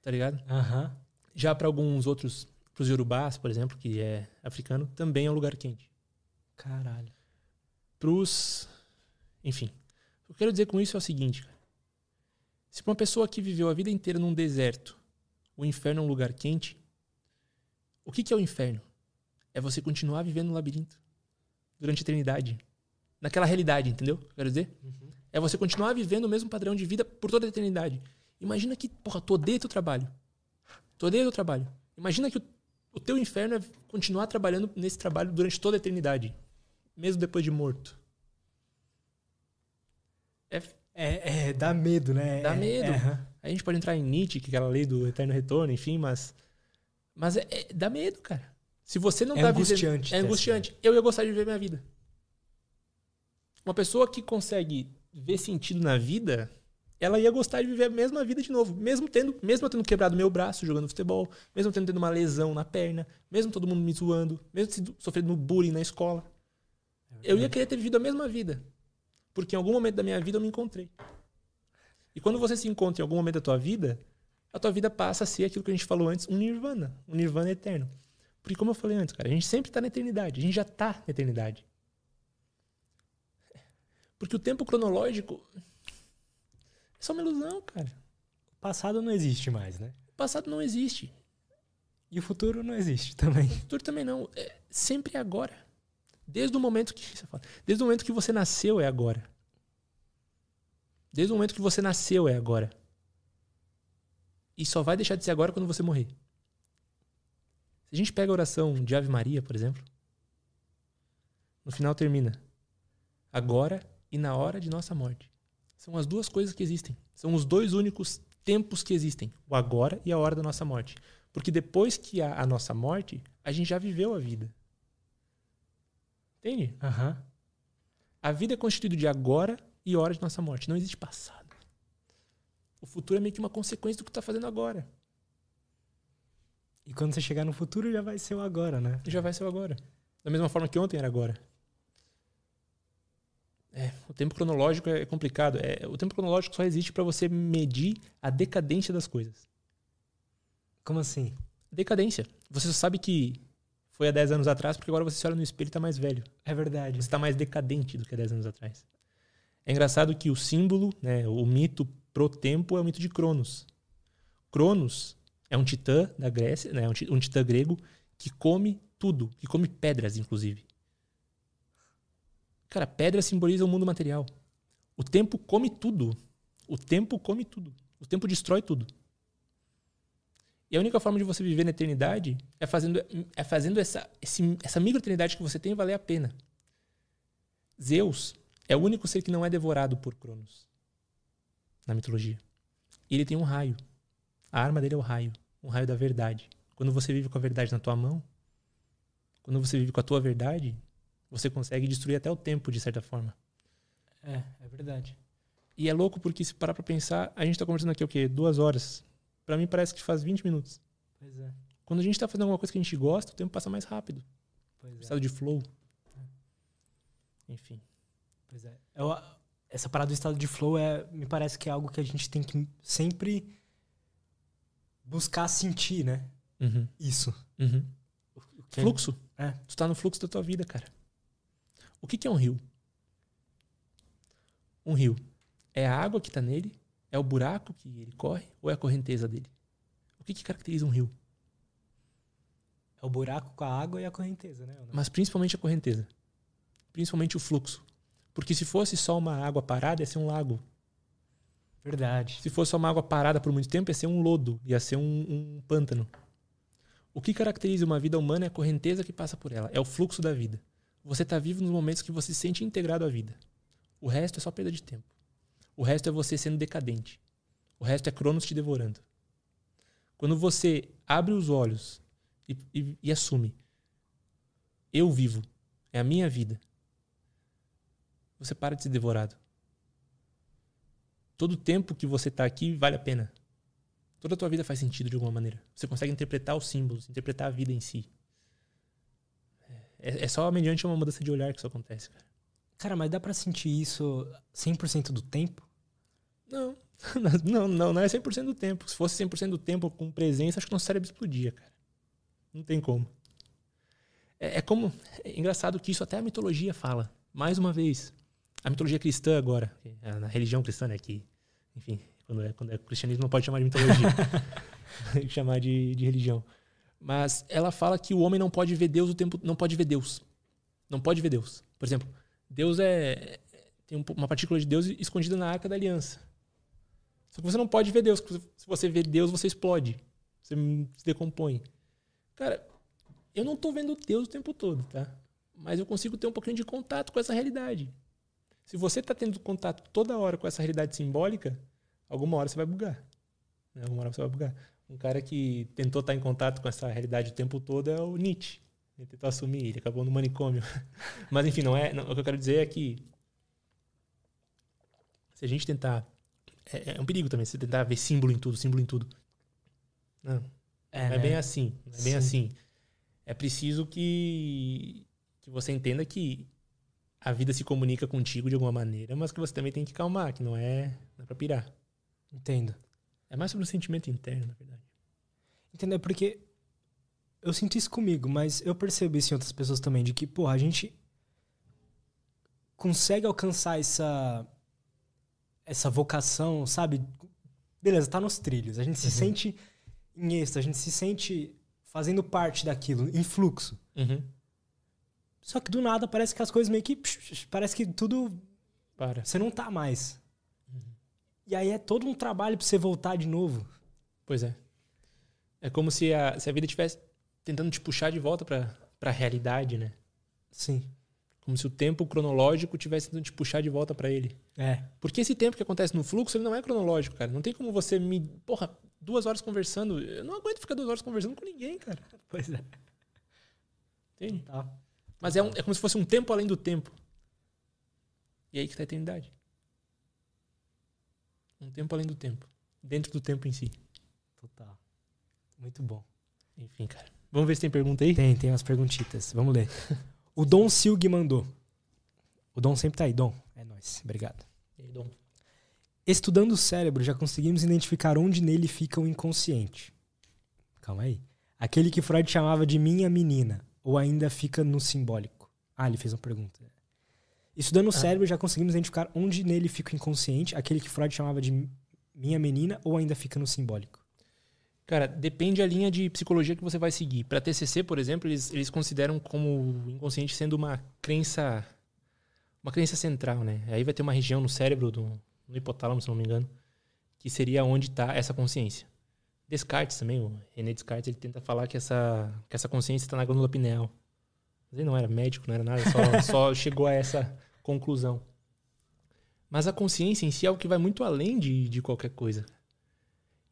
Tá ligado? Aham. Já para alguns outros, pros yorubás, por exemplo, que é africano, também é um lugar quente. Caralho. Pros. Enfim. O que eu quero dizer com isso é o seguinte, cara. Se uma pessoa que viveu a vida inteira num deserto, o inferno é um lugar quente, o que, que é o inferno? É você continuar vivendo no labirinto durante a eternidade. Naquela realidade, entendeu? Quero dizer? É você continuar vivendo o mesmo padrão de vida por toda a eternidade. Imagina que, porra, tu odeia teu trabalho. Tu odeia teu trabalho. Imagina que o, o teu inferno é continuar trabalhando nesse trabalho durante toda a eternidade. Mesmo depois de morto. É, É, é, dá medo, né? Dá É, medo. é, a gente pode entrar em Nietzsche, que é aquela lei do eterno retorno, enfim, mas. Mas é, é- dá medo, cara. Se você não É tá angustiante vivendo. É angustiante. Eu ia gostar de viver minha vida. Uma pessoa que consegue ver sentido na vida, ela ia gostar de viver a mesma vida de novo. Mesmo tendo, mesmo eu tendo quebrado meu braço jogando futebol, mesmo tendo tendo uma lesão na perna, mesmo todo mundo me zoando, mesmo sofrendo bullying na escola. Eu ia querer ter vivido a mesma vida. Porque em algum momento da minha vida eu me encontrei. E quando você se encontra em algum momento da tua vida, a tua vida passa a ser aquilo que a gente falou antes, um nirvana, um nirvana eterno. Porque como eu falei antes, cara, a gente sempre está na eternidade, a gente já está na eternidade. Porque o tempo cronológico é só uma ilusão, cara. O passado não existe mais, né? O passado não existe. E o futuro não existe também. O futuro também não. É sempre é agora. Desde o momento que fala, desde o momento que você nasceu é agora. Desde o momento que você nasceu é agora. E só vai deixar de ser agora quando você morrer. Se a gente pega a oração de Ave Maria, por exemplo, no final termina agora e na hora de nossa morte. São as duas coisas que existem. São os dois únicos tempos que existem, o agora e a hora da nossa morte. Porque depois que há a nossa morte, a gente já viveu a vida. Entende? Aham. A vida é constituída de agora e hora de nossa morte. Não existe passado. O futuro é meio que uma consequência do que tu tá fazendo agora. E quando você chegar no futuro, já vai ser o agora, né? Já vai ser o agora. Da mesma forma que ontem era agora. É, o tempo cronológico é complicado. É, o tempo cronológico só existe para você medir a decadência das coisas. Como assim? Decadência. Você só sabe que foi há 10 anos atrás porque agora você se olha no espelho e tá mais velho. É verdade. Você está mais decadente do que há 10 anos atrás. É engraçado que o símbolo, né, o mito pro tempo é o mito de Cronos. Cronos é um titã da Grécia, né, um ti- um titã grego que come tudo, que come pedras, inclusive. Cara, pedra simboliza o mundo material. O tempo come tudo. O tempo come tudo. O tempo destrói tudo. E a única forma de você viver na eternidade é fazendo, é fazendo essa, esse- essa micro-eternidade que você tem valer a pena. Zeus é o único ser que não é devorado por Cronos na mitologia. E ele tem um raio. A arma dele é o raio, um raio da verdade. Quando você vive com a verdade na tua mão, quando você vive com a tua verdade, você consegue destruir até o tempo de certa forma. É, é verdade. E é louco porque se parar pra pensar, a gente tá conversando aqui o quê? Duas horas. Pra mim parece que faz 20 minutos. Pois é. Quando a gente tá fazendo alguma coisa que a gente gosta, o tempo passa mais rápido. Pois é. Estado de flow. Enfim. Pois é. Eu- essa parada do estado de flow é, me parece que é algo que a gente tem que sempre buscar sentir, né? Uhum. Isso. Uhum. O que Fluxo. É. Tu tá no fluxo da tua vida, cara. O que, que é um rio? Um rio é a água que tá nele? É o buraco que ele corre? Ou é a correnteza dele? O que, que caracteriza um rio? É o buraco com a água e a correnteza, né? Mas principalmente a correnteza. Principalmente o fluxo. Porque se fosse só uma água parada, ia ser um lago. Verdade. Se fosse uma água parada por muito tempo, ia ser um lodo, ia ser um, um pântano. O que caracteriza uma vida humana é a correnteza que passa por ela, é o fluxo da vida. Você está vivo nos momentos que você se sente integrado à vida. O resto é só perda de tempo. O resto é você sendo decadente. O resto é Cronos te devorando. Quando você abre os olhos e, e, e assume, eu vivo, é a minha vida, você para de ser devorado. Todo o tempo que você está aqui vale a pena. Toda a tua vida faz sentido de alguma maneira. Você consegue interpretar os símbolos, interpretar a vida em si. É, é só mediante uma mudança de olhar que isso acontece, cara. Cara, mas dá pra sentir isso 100% do tempo? [LAUGHS] Não. Não, não, não é 100% do tempo. Se fosse 100% do tempo com presença, acho que nosso cérebro explodia, cara. Não tem como. É, é como. É engraçado que isso até a mitologia fala. Mais uma vez. A mitologia cristã agora. É, na religião cristã, né? Que, enfim, quando é, quando é cristianismo não pode chamar de mitologia. [LAUGHS] Tem que chamar de, de religião. Mas ela fala que o homem não pode ver Deus o tempo. Não pode ver Deus. Não pode ver Deus. Por exemplo, Deus é. Tem uma partícula de Deus escondida na arca da aliança. Só que você não pode ver Deus. Se você vê Deus, você explode. Você se decompõe. Cara, eu não estou vendo Deus o tempo todo, tá? Mas eu consigo ter um pouquinho de contato com essa realidade. Se você está tendo contato toda hora com essa realidade simbólica, alguma hora você vai bugar. Né? Alguma hora você vai bugar. Um cara que tentou estar em contato com essa realidade o tempo todo é o Nietzsche. Ele tentou assumir, ele acabou no manicômio. [LAUGHS] Mas enfim, não é. Não, o que eu quero dizer é que se a gente tentar é, é, um perigo também você tentar ver símbolo em tudo, símbolo em tudo. Não. É, não é né? bem assim. É bem Sim. assim. É preciso que, que você entenda que a vida se comunica contigo de alguma maneira, mas que você também tem que calmar, que não é, não é pra pirar. Entendo. É mais sobre o sentimento interno, na verdade. Entendeu? Porque eu sinto isso comigo, mas eu percebo isso em outras pessoas também, de que, porra, a gente consegue alcançar essa essa vocação, sabe? Beleza, tá nos trilhos. A gente se uhum. sente em êxtase, a gente se sente fazendo parte daquilo, em fluxo. Uhum. Só que do nada parece que as coisas meio que. Parece que tudo. Para. Você não tá mais. Uhum. E aí é todo um trabalho pra você voltar de novo. Pois é. É como se a, se a vida estivesse tentando te puxar de volta pra, pra realidade, né? Sim. Como se o tempo cronológico tivesse tentando te puxar de volta para ele. É. Porque esse tempo que acontece no fluxo, ele não é cronológico, cara. Não tem como você me. Porra, duas horas conversando. Eu não aguento ficar duas horas conversando com ninguém, cara. Pois é. Entende? Tá. Mas é, um, é como se fosse um tempo além do tempo. E aí que tá a eternidade. Um tempo além do tempo. Dentro do tempo em si. Total. Muito bom. Enfim, cara. Vamos ver se tem pergunta aí? Tem, tem umas perguntitas. Vamos ler. [LAUGHS] O Dom Silg mandou. O Dom sempre tá aí, Dom. É nóis. Obrigado. E aí, Dom? Estudando o cérebro, já conseguimos identificar onde nele fica o inconsciente. Calma aí. Aquele que Freud chamava de minha menina, ou ainda fica no simbólico? Ah, ele fez uma pergunta. Estudando o ah. cérebro, já conseguimos identificar onde nele fica o inconsciente, aquele que Freud chamava de minha menina, ou ainda fica no simbólico? Cara, depende a linha de psicologia que você vai seguir. Para TCC, por exemplo, eles, eles consideram como o inconsciente sendo uma crença uma crença central, né? Aí vai ter uma região no cérebro do no hipotálamo, se não me engano, que seria onde está essa consciência. Descartes também, o René Descartes, ele tenta falar que essa que essa consciência está na glândula pineal. Mas ele não era médico, não era nada, só, [LAUGHS] só chegou a essa conclusão. Mas a consciência em si é algo que vai muito além de, de qualquer coisa.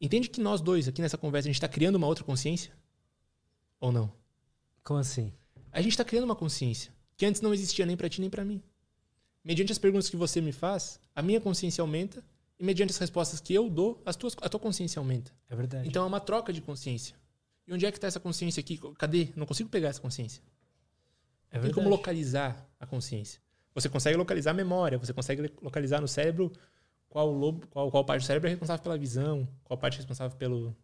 Entende que nós dois aqui nessa conversa a gente está criando uma outra consciência? Ou não? Como assim? A gente está criando uma consciência que antes não existia nem para ti nem para mim. Mediante as perguntas que você me faz, a minha consciência aumenta e mediante as respostas que eu dou, as tuas, a tua consciência aumenta. É verdade. Então é uma troca de consciência. E onde é que está essa consciência aqui? Cadê? Não consigo pegar essa consciência. É verdade. Tem como localizar a consciência. Você consegue localizar a memória, você consegue localizar no cérebro qual lobo, qual, qual parte do cérebro é responsável pela visão, qual parte é responsável pelo,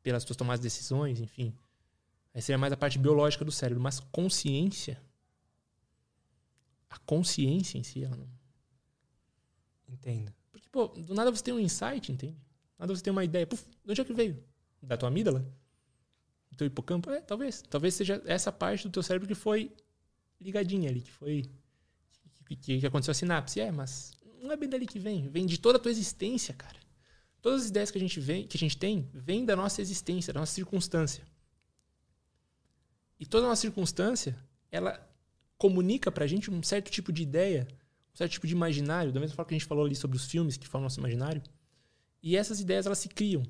pelas suas tomadas de decisões, enfim. Aí seria mais a parte biológica do cérebro. Mas consciência. A consciência em si, ela não. Entendo. Pô, do nada você tem um insight, entende? Do nada você tem uma ideia. Puf, de onde é que veio? Da tua amígdala? Do teu hipocampo? É, talvez. Talvez seja essa parte do teu cérebro que foi ligadinha ali, que foi. que que, que aconteceu a sinapse. É, mas não é bem dali que vem. Vem de toda a tua existência, cara. Todas as ideias que a gente, vem, que a gente tem vêm da nossa existência, da nossa circunstância. E toda a nossa circunstância, ela comunica pra gente um certo tipo de ideia, um certo tipo de imaginário, da mesma forma que a gente falou ali sobre os filmes que falam nosso imaginário. E essas ideias, elas se criam.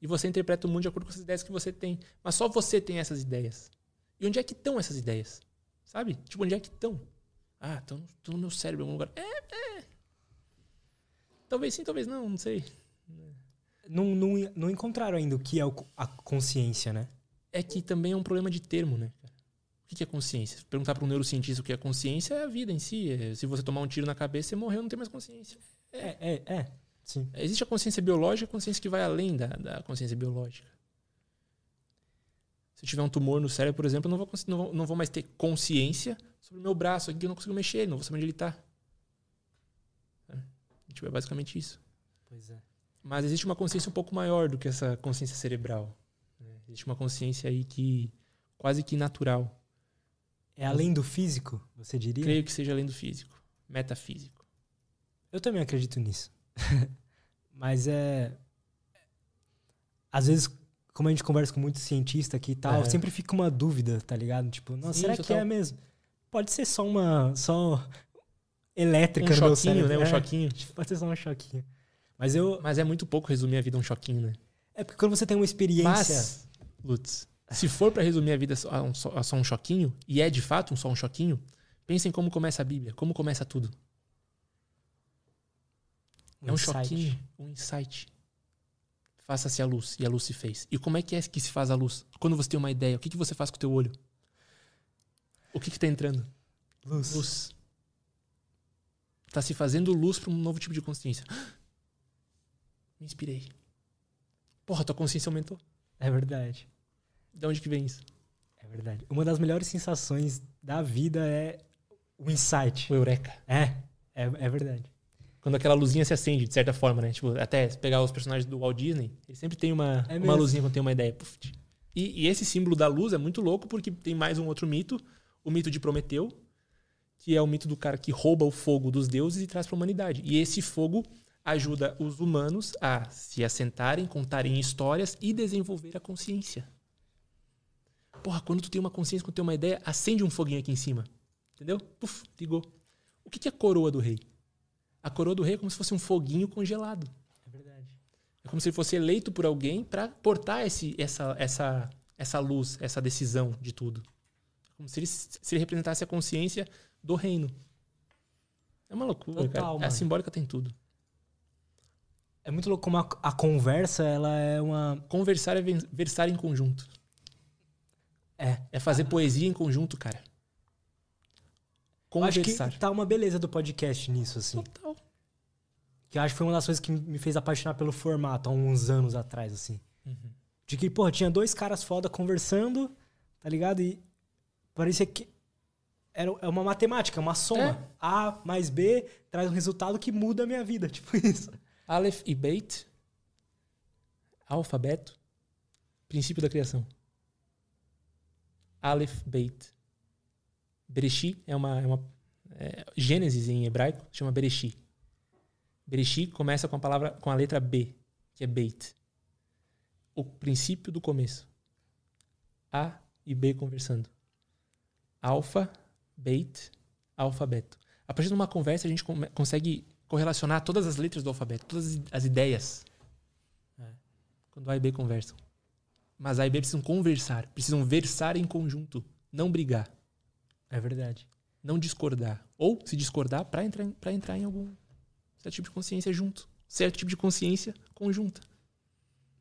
E você interpreta o mundo de acordo com as ideias que você tem. Mas só você tem essas ideias. E onde é que estão essas ideias? Sabe? Tipo, onde é que estão? Ah, estão no meu cérebro em algum lugar. É, é. Talvez sim, talvez não, não sei. Não, não, não encontraram ainda o que é a consciência, né? É que também é um problema de termo, né? O que é consciência? Perguntar para um neurocientista o que é consciência é a vida em si. É, se você tomar um tiro na cabeça, você morreu, não tem mais consciência. É, é, é. Sim. Existe a consciência biológica a consciência que vai além da, da consciência biológica. Se eu tiver um tumor no cérebro, por exemplo, eu não vou, não vou, não vou mais ter consciência sobre o meu braço aqui, eu não consigo mexer, não vou saber onde ele está. É. É basicamente isso. Pois é. Mas existe uma consciência um pouco maior do que essa consciência cerebral. Né? Existe uma consciência aí que quase que natural. É além do físico, você diria? Creio que seja além do físico, metafísico. Eu também acredito nisso. [LAUGHS] Mas é. Às vezes, como a gente conversa com muitos cientistas aqui e tal, é. sempre fica uma dúvida, tá ligado? Tipo, nossa, Sim, será que é mesmo? Pode ser só uma. só elétrica um no meu cérebro. né? Um é, choquinho. [LAUGHS] Pode ser só um choquinho. Mas eu. Mas é muito pouco resumir a vida um choquinho, né? É porque quando você tem uma experiência. Mas, Lutz, se for para resumir a vida a, um, a só um choquinho, e é de fato um só um choquinho, pensem como começa a Bíblia, como começa tudo. Um é um insight. choquinho, um insight. Faça-se a luz. E a luz se fez. E como é que é que se faz a luz? Quando você tem uma ideia, o que, que você faz com o teu olho? O que está entrando? Luz. Luz. Está se fazendo luz para um novo tipo de consciência. [GASPS] Me inspirei. Porra, tua consciência aumentou. É verdade. De onde que vem isso? É verdade. Uma das melhores sensações da vida é o insight. O eureka. É, é, é verdade quando aquela luzinha se acende, de certa forma, né? Tipo, até pegar os personagens do Walt Disney, ele sempre tem uma, é uma luzinha quando tem uma ideia. E, e, esse símbolo da luz é muito louco porque tem mais um outro mito, o mito de Prometeu, que é o mito do cara que rouba o fogo dos deuses e traz para a humanidade. E esse fogo ajuda os humanos a se assentarem, contarem histórias e desenvolver a consciência. Porra, quando tu tem uma consciência, quando tu tem uma ideia, acende um foguinho aqui em cima. Entendeu? Puf, ligou. O que é a coroa do rei? A coroa do rei é como se fosse um foguinho congelado. É verdade. É como se ele fosse eleito por alguém para portar esse, essa, essa, essa luz, essa decisão de tudo. É como se ele, se ele representasse a consciência do reino. É uma loucura, Total, cara. A simbólica tem tudo. É muito louco como a, a, conversa, ela é uma... Conversar é versar em conjunto. É. É fazer poesia em conjunto, cara. Conversar. Acho que tá uma beleza do podcast nisso, assim. Total. Que eu acho que foi uma das coisas que me fez apaixonar pelo formato há uns anos atrás, assim. Uhum. De que, pô, tinha dois caras foda conversando, tá ligado? E parecia que era, é uma matemática, uma soma. É. A mais B traz um resultado que muda a minha vida, [LAUGHS] tipo isso. Aleph e Beit, alfabeto, princípio da criação. Aleph, Beit. Bereshit é uma, é uma é, Gênesis em hebraico chama Bereshit. Bereshit começa com a palavra com a letra B, que é Beit. O princípio do começo. A e B conversando. Alfa, Beit, alfabeto. A partir de uma conversa a gente consegue correlacionar todas as letras do alfabeto, todas as ideias. É. Quando A e B conversam. Mas A e B precisam conversar, precisam versar em conjunto, não brigar. É verdade. Não discordar. Ou, se discordar, para entrar, pra entrar em algum certo tipo de consciência junto. Certo tipo de consciência conjunta.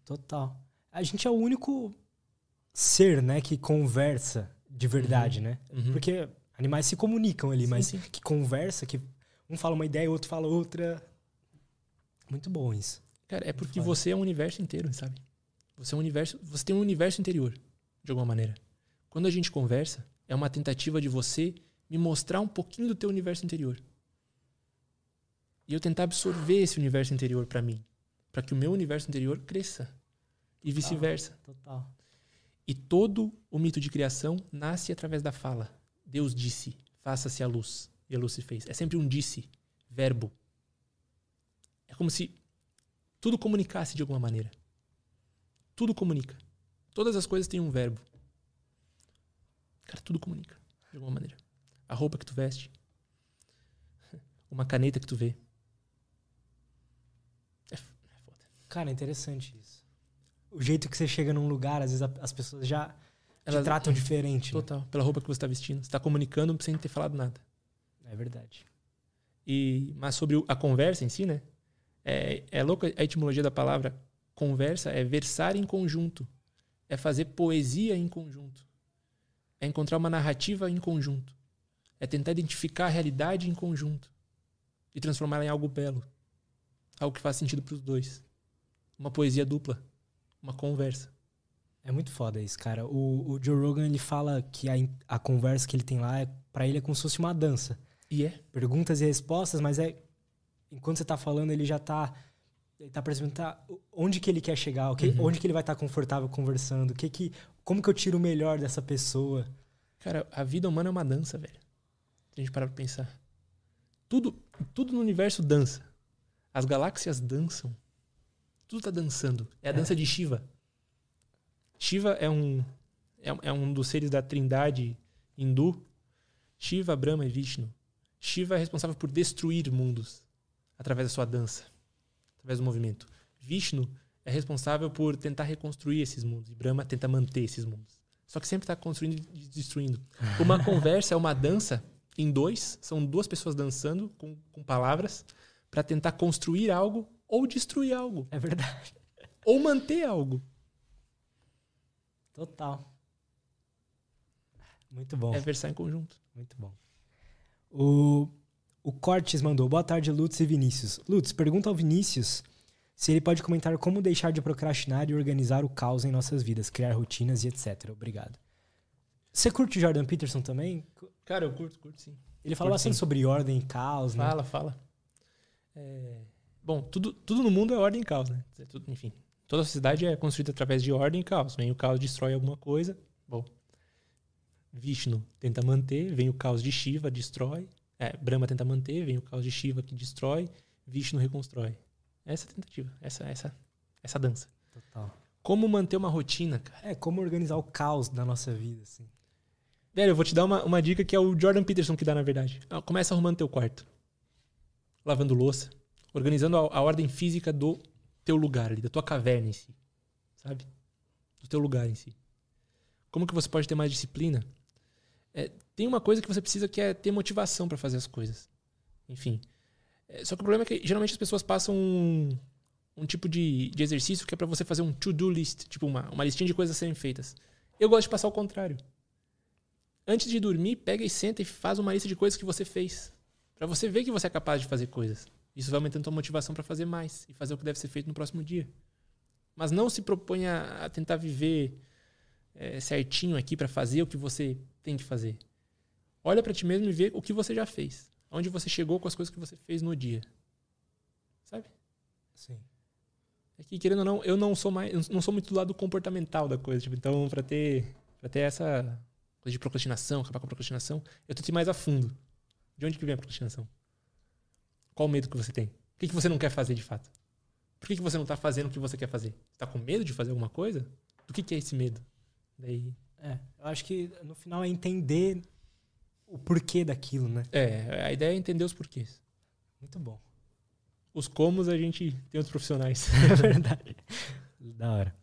Total. A gente é o único ser, né, que conversa de verdade, uhum. né? Uhum. Porque animais se comunicam ali, sim, mas sim. que conversa, que um fala uma ideia, o outro fala outra. Muito bom isso. Cara, é porque você é um universo inteiro, sabe? Você é um universo, você tem um universo interior, de alguma maneira. Quando a gente conversa, é uma tentativa de você me mostrar um pouquinho do teu universo interior. E eu tentar absorver esse universo interior para mim, para que o meu universo interior cresça e vice-versa. Total. E todo o mito de criação nasce através da fala. Deus disse: "Faça-se a luz", e a Lucy fez. É sempre um disse, verbo. É como se tudo comunicasse de alguma maneira. Tudo comunica. Todas as coisas têm um verbo. Cara, tudo comunica de alguma maneira. A roupa que tu veste, [LAUGHS] uma caneta que tu vê. É, é foda. Cara, é interessante isso. O jeito que você chega num lugar, às vezes as pessoas já te Elas- tratam diferente. né? Total. Pela roupa que você está vestindo. Você está comunicando sem ter falado nada. É verdade. E, mas sobre a conversa em si, né? É, é louco a etimologia da palavra conversa é versar em conjunto. É fazer poesia em conjunto. É encontrar uma narrativa em conjunto. É tentar identificar a realidade em conjunto. E transformá-la em algo belo. Algo que faz sentido para os dois. Uma poesia dupla. Uma conversa. É muito foda isso, cara. O, o Joe Rogan, ele fala que a, a conversa que ele tem lá, é, pra ele é como se fosse uma dança. E é. Perguntas e respostas, mas é... Enquanto você tá falando, ele já tá... Ele tá percebendo tá, onde que ele quer chegar, o que, Uhum. onde que ele vai estar confortável conversando, que que... Como que eu tiro o melhor dessa pessoa? Cara, a vida humana é uma dança, velho. A gente parar pra pensar. Tudo, tudo no universo dança. As galáxias dançam. Tudo tá dançando. É a É. dança de Shiva. Shiva é um, é, é um dos seres da trindade hindu. Shiva, Brahma e Vishnu. Shiva é responsável por destruir mundos através da sua dança, através do movimento. Vishnu é responsável por tentar reconstruir esses mundos. E Brahma tenta manter esses mundos. Só que sempre está construindo e destruindo. [LAUGHS] Uma conversa é uma dança em dois, são duas pessoas dançando com, com palavras para tentar construir algo ou destruir algo, É verdade. [LAUGHS] ou manter algo. Total. Muito bom. É versar em conjunto. Muito bom. O, o Cortes mandou. Boa tarde, Lutz e Vinícius. Lutz, pergunta ao Vinícius se ele pode comentar como deixar de procrastinar e organizar o caos em nossas vidas, criar rotinas e etc. Obrigado. Você curte Jordan Peterson também? Cara, eu curto, curto sim. Ele fala Curto, bastante sim. sobre ordem e caos, né? Fala, fala. É, Bom, tudo, tudo no mundo é ordem e caos, né? Tudo- Enfim, toda a sociedade é construída através de ordem e caos. Vem o caos, destrói alguma coisa. Bom, Vishnu tenta manter, vem o caos de Shiva, destrói. É, Brahma tenta manter, vem o caos de Shiva que destrói. Vishnu reconstrói. Essa é tentativa, essa, essa, essa dança. Total. Como manter uma rotina, cara? É, como organizar o caos da nossa vida, assim. Velho, eu vou te dar uma, uma dica que é o Jordan Peterson que dá, na verdade. Começa arrumando teu quarto. Lavando louça. Organizando a, a ordem física do teu lugar ali, da tua caverna em si. Sabe? Do teu lugar em si. Como que você pode ter mais disciplina? É, tem uma coisa que você precisa que é ter motivação para fazer as coisas. Enfim. É, só que o problema é que geralmente as pessoas passam um, um tipo de, de exercício que é para você fazer um to-do list. Tipo, uma, uma listinha de coisas a serem feitas. Eu gosto de passar o contrário. Antes de dormir, pega e senta e faz uma lista de coisas que você fez. Pra você ver que você é capaz de fazer coisas. Isso vai aumentando a tua motivação pra fazer mais e fazer o que deve ser feito no próximo dia. Mas não se proponha a tentar viver é, certinho aqui pra fazer o que você tem que fazer. Olha pra ti mesmo e vê o que você já fez. Onde você chegou com as coisas que você fez no dia. Sabe? Sim. É que, querendo ou não, eu não sou mais. eu não sou muito do lado comportamental da coisa. Tipo, então, pra ter, pra ter essa coisa de procrastinação, acabar com a procrastinação, eu tento ir mais a fundo. De onde que vem a procrastinação? Qual o medo que você tem? O que, que você não quer fazer de fato? Por que, que você não tá fazendo o que você quer fazer? Você tá com medo de fazer alguma coisa? Do que, que é esse medo? Daí. É, eu acho que no final é entender o porquê daquilo, né? É, a ideia é entender os porquês. Muito bom. Os comos a gente tem outros profissionais. [LAUGHS] É verdade. da hora.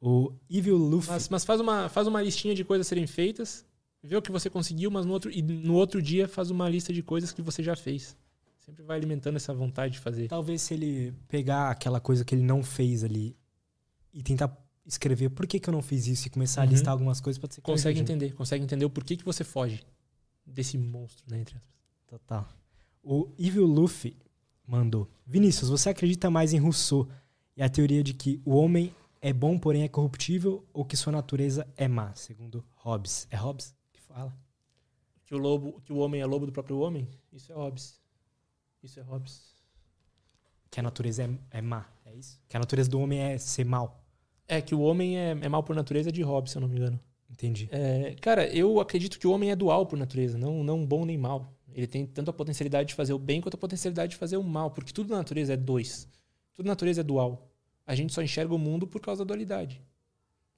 O Evil Luffy. Mas, mas faz, uma, faz uma listinha de coisas a serem feitas, vê o que você conseguiu, mas no outro, e no outro dia faz uma lista de coisas que você já fez. Sempre vai alimentando essa vontade de fazer. Talvez se ele pegar aquela coisa que ele não fez ali e tentar escrever por que, que eu não fiz isso e começar a Uhum. listar algumas coisas, ser que Consegue entender, consegue entender o porquê que você foge desse monstro, né, entre aspas. Total. O Evil Luffy mandou. Vinícius, você acredita mais em Rousseau e a teoria de que o homem é bom, porém é corruptível, ou que sua natureza é má, segundo Hobbes? É Hobbes que fala? Que o lobo, que o homem é lobo do próprio homem, isso é Hobbes. Isso é Hobbes. Que a natureza é, é má, é isso? Que a natureza do homem é ser mal. É que o homem é, é mal por natureza de Hobbes, se eu não me engano. Entendi. É, cara, eu acredito que o homem é dual por natureza, não, não bom nem mal. Ele tem tanto a potencialidade de fazer o bem quanto a potencialidade de fazer o mal, porque tudo na natureza é dois. Tudo na natureza é dual. A gente só enxerga o mundo por causa da dualidade.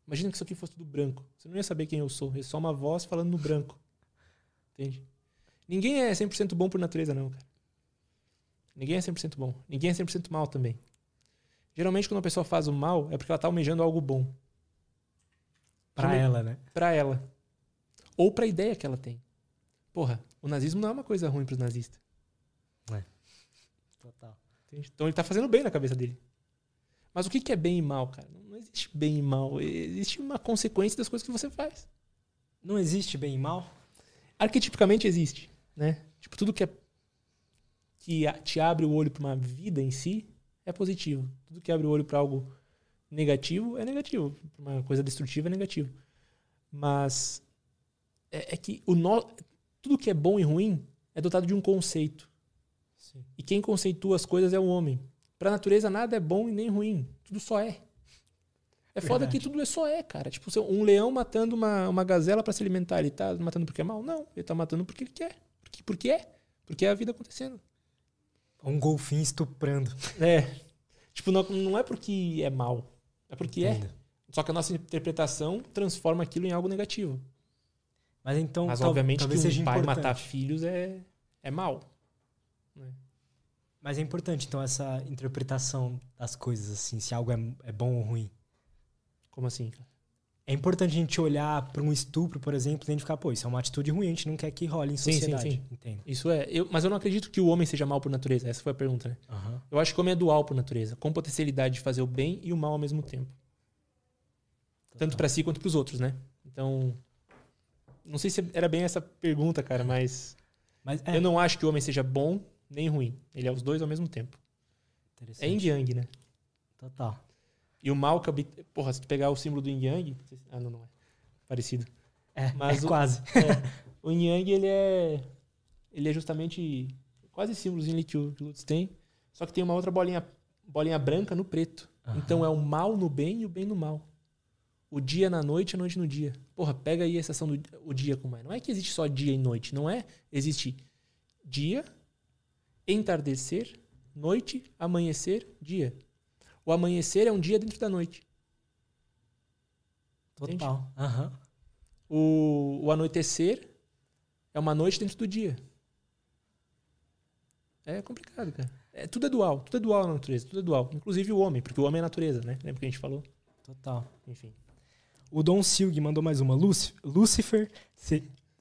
Imagina que isso aqui fosse tudo branco. Você não ia saber quem eu sou. É só uma voz falando no branco. [LAUGHS] Entende? Ninguém é 100% bom por natureza, não, cara. Ninguém é 100% bom. Ninguém é 100% mal também. Geralmente, quando a pessoa faz o mal, é porque ela tá almejando algo bom. Pra ela, né? Pra ela. Ou pra ideia que ela tem. Porra, o nazismo não é uma coisa ruim pros nazistas. É. Total. Então ele tá fazendo bem na cabeça dele. Mas o que é bem e mal, cara? Não existe bem e mal. Existe uma consequência das coisas que você faz. Não existe bem e mal? Arquetipicamente existe, né? Tipo, tudo que é que te abre o olho para uma vida em si é positivo. Tudo que abre o olho para algo negativo é negativo. Uma coisa destrutiva é negativo. Mas é, é que o no... tudo que é bom e ruim é dotado de um conceito. Sim. E quem conceitua as coisas é o homem. Para a natureza nada é bom e nem ruim, tudo só é. É foda que tudo é só é, cara. Tipo, um leão matando uma, uma gazela para se alimentar, ele tá matando porque é mal? Não, ele tá matando porque ele quer. Porque, porque é. Porque é a vida acontecendo. Um golfinho estuprando. É. Tipo, não, não é porque é mal. É porque é. Entendo. é. Só que a nossa interpretação transforma aquilo em algo negativo. Mas então. Mas obviamente que um pai matar filhos é, é mal. Né? Mas é importante, então, essa interpretação das coisas, assim, se algo é, é bom ou ruim. Como assim? É importante a gente olhar para um estupro, por exemplo, e a gente ficar, pô, isso é uma atitude ruim, a gente não quer que role em sociedade. Sim, sim, sim. Entendo. Isso é. Eu, mas eu não acredito que o homem seja mal por natureza. Essa foi a pergunta, né? Uhum. Eu acho que o homem é dual por natureza, com potencialidade de fazer o bem e o mal ao mesmo tempo. Total. Tanto para si quanto para os outros, né? Então. Não sei se era bem essa pergunta, cara, mas. mas é. Eu não acho que o homem seja bom nem ruim. Ele é os dois ao mesmo tempo. É yin yang, né? Total. E o mal, porra, se tu pegar o símbolo do yin yang, ah, não, não é. Parecido. É, Mas é o, quase. [LAUGHS] É, o yin yang, ele é ele é justamente quase símbolozinho que o Lutz tem, só que tem uma outra bolinha bolinha branca no preto. Uhum. Então é o mal no bem e o bem no mal. O dia na noite e a noite no dia. Porra, pega aí a sensação do o dia como é. Não é que existe só dia e noite, não é? Existe dia, entardecer, noite, amanhecer, dia. O amanhecer é um dia dentro da noite. Total. Uhum. O, o anoitecer é uma noite dentro do dia. É complicado, cara. É, tudo é dual. Tudo é dual na natureza. Tudo é dual. Inclusive o homem, porque o homem é a natureza, né? Lembra que a gente falou? Total. Enfim. O Don Silg mandou mais uma. Lúcifer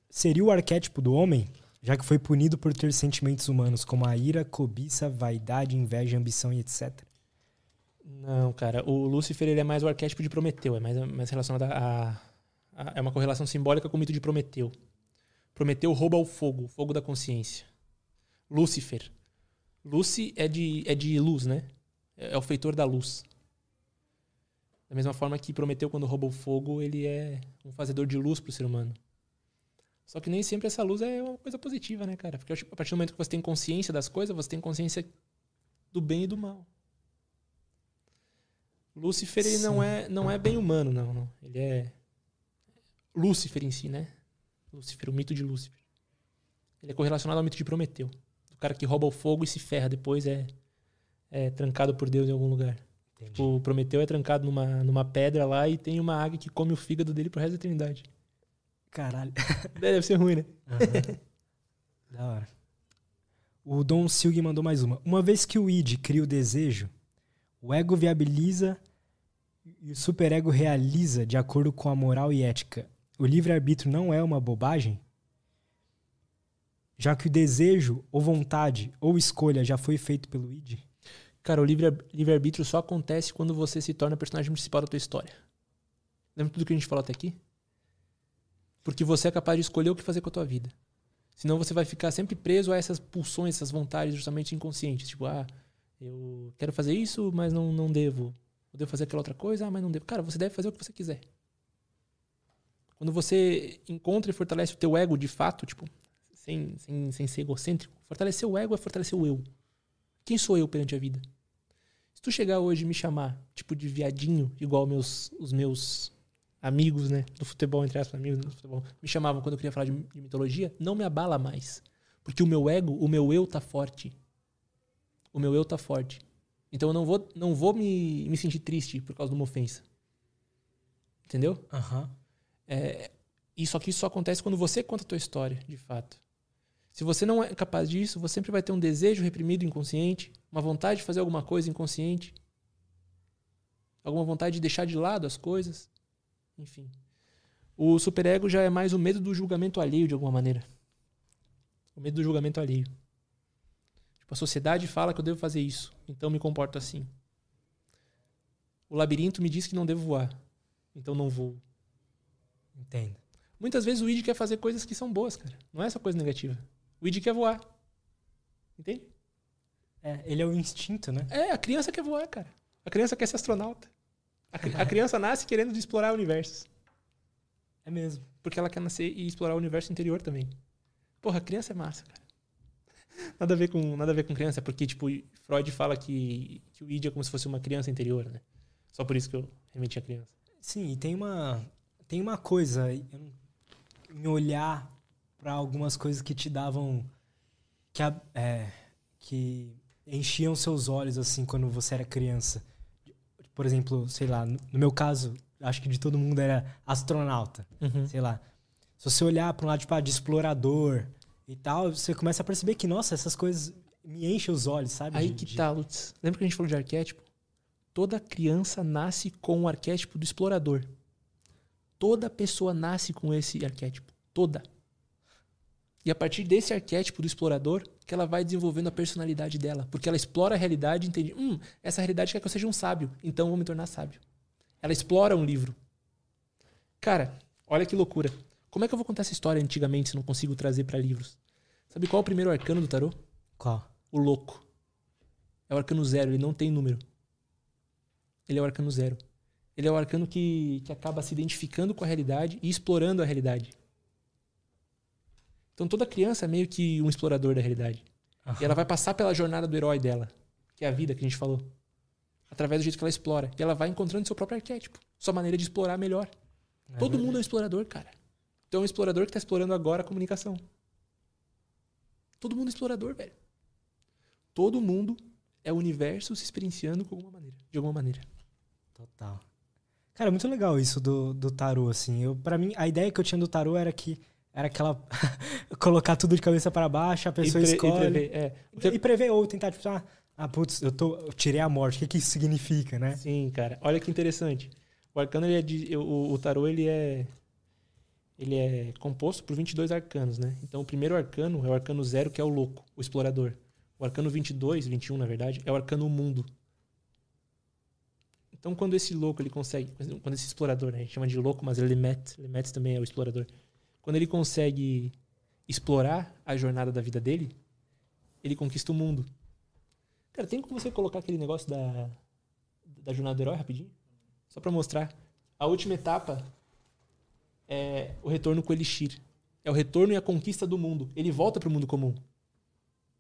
seria o arquétipo do homem? já que foi punido por ter sentimentos humanos como a ira, cobiça, vaidade, inveja, ambição e etc. Não, cara. O Lúcifer ele é mais o arquétipo de Prometeu, é mais, mais relacionado a, a, É uma correlação simbólica com o mito de Prometeu. Prometeu rouba o fogo, o fogo da consciência. Lúcifer. Lucy é de, é de luz, né? É, é o feitor da luz. Da mesma forma que Prometeu, quando rouba o fogo, ele é um fazedor de luz para o ser humano. Só que nem sempre essa luz é uma coisa positiva, né, cara? Porque a partir do momento que você tem consciência das coisas, você tem consciência do bem e do mal. Lúcifer ele não é, não é bem humano, não, não. Ele é Lúcifer em si, né? Lúcifer, o mito de Lúcifer. Ele é correlacionado ao mito de Prometeu. O cara que rouba o fogo e se ferra depois é, é trancado por Deus em algum lugar. Tipo, o Prometeu é trancado numa, numa pedra lá e tem uma águia que come o fígado dele pro resto da eternidade. Caralho. [LAUGHS] Deve ser ruim, né? Uhum. da hora. O Dom Silg mandou mais uma. Uma vez que o id cria o desejo, o ego viabiliza e o superego realiza de acordo com a moral e ética. O livre-arbítrio não é uma bobagem? Já que o desejo, ou vontade, ou escolha já foi feito pelo id? Cara, o livre-arbítrio só acontece quando você se torna personagem principal da tua história. Lembra tudo que a gente falou até aqui? Porque você é capaz de escolher o que fazer com a tua vida. Senão você vai ficar sempre preso a essas pulsões, essas vontades justamente inconscientes. Tipo, ah, eu quero fazer isso, mas não, não devo. Eu devo fazer aquela outra coisa, ah, mas não devo. Cara, você deve fazer o que você quiser. Quando você encontra e fortalece o teu ego de fato, tipo, sem, sem, sem ser egocêntrico, fortalecer o ego é fortalecer o eu. Quem sou eu perante a vida? Se tu chegar hoje e me chamar, tipo, de viadinho, igual meus, os meus amigos, né, do futebol, entre aspas, amigos do futebol, me chamavam quando eu queria falar de, de mitologia, não me abala mais. Porque o meu ego, o meu eu tá forte. O meu eu tá forte. Então eu não vou, não vou me, me sentir triste por causa de uma ofensa. Entendeu? Aham. É, isso aqui só acontece quando você conta a tua história, de fato. Se você não é capaz disso, você sempre vai ter um desejo reprimido inconsciente, uma vontade de fazer alguma coisa inconsciente, alguma vontade de deixar de lado as coisas, enfim. O superego já é mais o medo do julgamento alheio, de alguma maneira. O medo do julgamento alheio. Tipo, a sociedade fala que eu devo fazer isso, então me comporto assim. O labirinto me diz que não devo voar, então não vou. Entendo. Muitas vezes o id quer fazer coisas que são boas, cara. Não é essa coisa negativa. O id quer voar. Entende? É, ele é o instinto, né? É, a criança quer voar, cara. A criança quer ser astronauta. A, a criança nasce querendo explorar universos. É mesmo. Porque ela quer nascer e explorar o universo interior também. Porra, criança é massa, cara. Nada a ver com, nada a ver com criança, porque, tipo, Freud fala que, que o id é como se fosse uma criança interior, né? Só por isso que eu remeti a criança. Sim, e tem uma tem uma coisa em olhar para algumas coisas que te davam que é, que enchiam seus olhos assim quando você era criança. Por exemplo, sei lá, no meu caso, acho que de todo mundo era astronauta, sei lá. Se você olhar para um lado tipo, ah, de explorador e tal, você começa a perceber que nossa, essas coisas me enchem os olhos, sabe? Aí que tá, Lutz. Lembra que a gente falou de arquétipo? Toda criança nasce com o arquétipo do explorador. Toda pessoa nasce com esse arquétipo. Toda. E a partir desse arquétipo do explorador, que ela vai desenvolvendo a personalidade dela. Porque ela explora a realidade e entende, hum, essa realidade quer que eu seja um sábio, então eu vou me tornar sábio. Ela explora um livro. Cara, olha que loucura. Como é que eu vou contar essa história antigamente se não consigo trazer pra livros? Sabe qual é o primeiro arcano do tarô? Qual? O louco. É o arcano zero, ele não tem número. Ele é o arcano zero. Ele é o arcano que, que acaba se identificando com a realidade e explorando a realidade. Então toda criança é meio que um explorador da realidade. E ela vai passar pela jornada do herói dela, que é a vida que a gente falou. Através do jeito que ela explora. E ela vai encontrando seu próprio arquétipo. Sua maneira de explorar melhor. É Todo verdade. mundo é um explorador, cara. Então é um explorador que está explorando agora a comunicação. Todo mundo é explorador, velho. Todo mundo é o universo se experienciando com alguma maneira, de alguma maneira. Total. Cara, muito legal isso do, do tarô, assim. Eu, para mim, a ideia que eu tinha do tarô era que era aquela. [LAUGHS] colocar tudo de cabeça para baixo, a pessoa pre- escolhe. prever, é. Porque- E prever ou tentar, tipo, ah, ah, putz, eu, tô, eu tirei a morte. O que, que isso significa, né? Sim, cara. Olha que interessante. O arcano, ele é de, o, o tarô, ele é ele é composto por 22 arcanos, né? Então, o primeiro arcano é o arcano zero, que é o louco, o explorador. O arcano 22, 21, na verdade, é o arcano mundo. Então, quando esse louco, ele consegue... Quando esse explorador, né? A gente chama de louco, mas Lemet. Lemet também é o explorador. Quando ele consegue explorar a jornada da vida dele, ele conquista o mundo. Cara, tem como você colocar aquele negócio da, da jornada do herói rapidinho? Só pra mostrar. A última etapa é o retorno com o Elixir. É o retorno e a conquista do mundo. Ele volta pro mundo comum.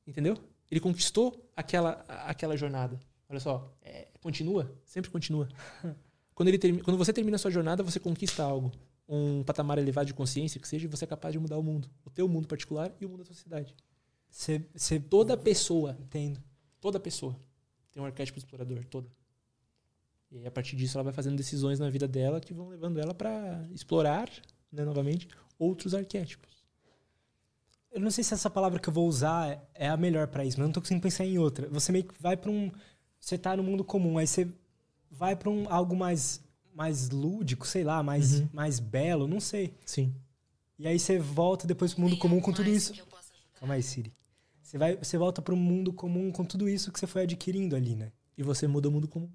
Entendeu? Ele conquistou aquela, aquela jornada. Olha só, é, continua, sempre continua. [LAUGHS] Quando, ele termi- quando você termina a sua jornada, você conquista algo. Um patamar elevado de consciência que seja, e você é capaz de mudar o mundo. O teu mundo particular e o mundo da sociedade. Você. você Toda pessoa Entendo. Toda pessoa tem um arquétipo explorador, toda. E aí, a partir disso, ela vai fazendo decisões na vida dela que vão levando ela para explorar, né, novamente, outros arquétipos. Eu não sei se essa palavra que eu vou usar é- é a melhor pra isso, mas eu não tô conseguindo pensar em outra. Você meio que vai pra um. Você tá no mundo comum, aí você vai pra um algo mais, mais lúdico, sei lá, mais, Uhum. mais belo, não sei. Sim. E aí você volta depois pro mundo comum com tudo isso. Calma aí, Siri. Você, vai, você volta pro mundo comum com tudo isso que você foi adquirindo ali, né? E você muda o mundo comum.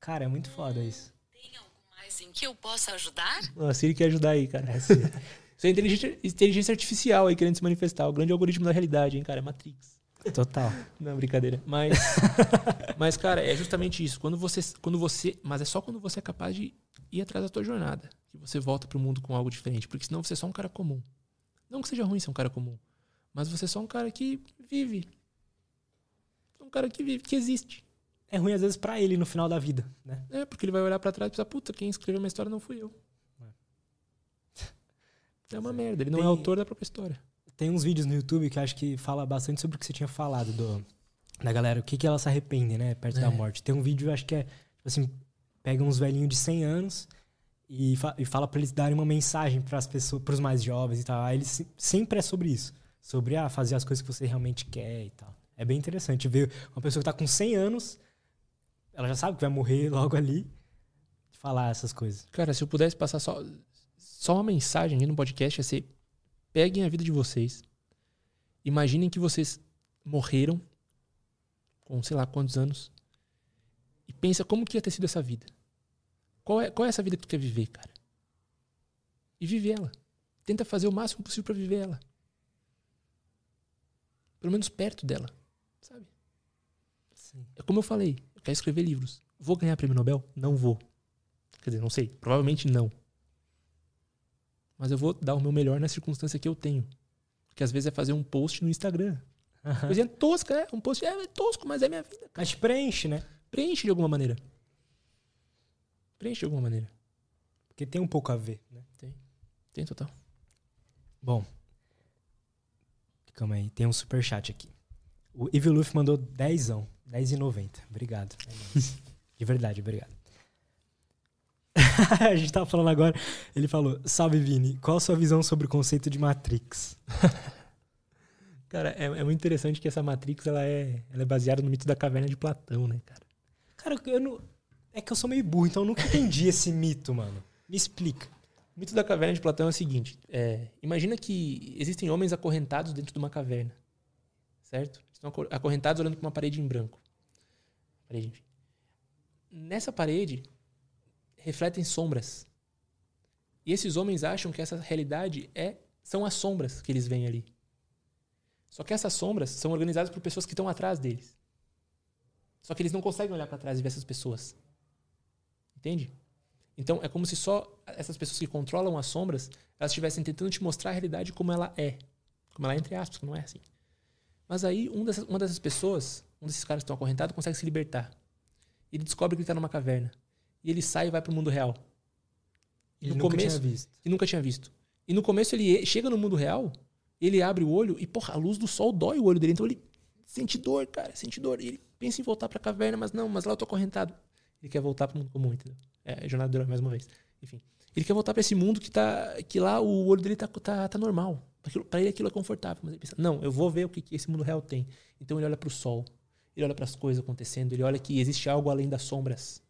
Cara, é muito foda isso. Tem algo mais em que eu possa ajudar? A Siri quer ajudar aí, cara. É. Isso é inteligência, inteligência artificial aí querendo se manifestar. O grande algoritmo da realidade, hein, cara? É Matrix. Total. Não, brincadeira. Mas, [LAUGHS] mas cara, é justamente isso. Quando você, quando você, mas é só quando você é capaz de ir atrás da tua jornada que você volta pro mundo com algo diferente, porque senão você é só um cara comum. Não que seja ruim ser um cara comum, mas você é só um cara que vive. Um cara que vive, que existe. É ruim às vezes pra ele no final da vida, né? É, porque ele vai olhar pra trás e pensar, puta, quem escreveu minha história não fui eu. É uma merda, ele não é Tem- autor da própria história. tem uns vídeos no YouTube que acho que fala bastante sobre o que você tinha falado do, da galera, o que, que ela se arrepende, né, perto É. da morte. Tem um vídeo, eu acho que é, tipo assim, pega uns velhinhos de 100 anos e, fa e fala pra eles darem uma mensagem pras pessoas, pros mais jovens e tal. Aí eles se- sempre é sobre isso. Sobre, ah, fazer as coisas que você realmente quer e tal. É bem interessante ver uma pessoa que tá com 100 anos, ela já sabe que vai morrer [LAUGHS] logo ali, falar essas coisas. Cara, se eu pudesse passar só, só uma mensagem aqui no podcast, ia ser: peguem a vida de vocês. Imaginem que vocês morreram com sei lá quantos anos. E pensa como que ia ter sido essa vida. Qual é, qual é essa vida que tu quer viver, cara? E vive ela. Tenta fazer o máximo possível pra viver ela. Pelo menos perto dela, sabe? Sim. É como eu falei, eu quero escrever livros. Vou ganhar prêmio Nobel? Não vou. Quer dizer, não sei. Provavelmente não. Mas eu vou dar o meu melhor na circunstância que eu tenho. Que às vezes é fazer um post no Instagram. Coisinha tosca, é. Um post é, é tosco, mas é minha vida. Mas preenche, né? Preenche de alguma maneira. Preenche de alguma maneira. Porque tem um pouco a ver, né? Tem total. Bom. Calma aí, tem um superchat aqui. O Evil Luffy mandou 10, 10,90. Obrigado. É. De verdade, obrigado. [LAUGHS] a gente tava falando agora, ele falou: Salve Vini, qual a sua visão sobre o conceito de Matrix? [LAUGHS] Cara, é, é muito interessante que essa Matrix ela é, ela é baseada no mito da caverna de Platão, né, cara? Cara, eu não. É que eu sou meio burro, então eu nunca entendi esse mito, mano. Me explica. O mito da caverna de Platão é o seguinte: é, imagina que existem homens acorrentados dentro de uma caverna, certo? Estão acor- acorrentados olhando para uma parede em branco. Parede, enfim. Nessa parede refletem sombras. E esses homens acham que essa realidade é são as sombras que eles veem ali. Só que essas sombras são organizadas por pessoas que estão atrás deles. Só que eles não conseguem olhar para trás e ver essas pessoas. Entende? Então é como se só essas pessoas que controlam as sombras, elas estivessem tentando te mostrar a realidade como ela é. Como ela é entre aspas, não é assim. Mas aí um dessas, uma dessas pessoas, um desses caras que estão acorrentados, consegue se libertar. Ele descobre que ele está numa caverna. E ele sai e vai para o mundo real. E Ele no nunca começo, tinha visto. e nunca tinha visto. E no começo ele chega no mundo real, ele abre o olho e, porra, a luz do sol dói o olho dele. Então ele sente dor, cara, sente dor. E ele pensa em voltar pra caverna, mas não, mas lá eu tô acorrentado. Ele quer voltar pro mundo comum, entendeu? É, jornada do mais uma vez. Enfim. Ele quer voltar pra esse mundo que tá. que lá o olho dele tá, tá, tá normal. Pra ele aquilo é confortável. Mas ele pensa, não, eu vou ver o que, que esse mundo real tem. Então ele olha pro sol, ele olha pras coisas acontecendo, ele olha que existe algo além das sombras.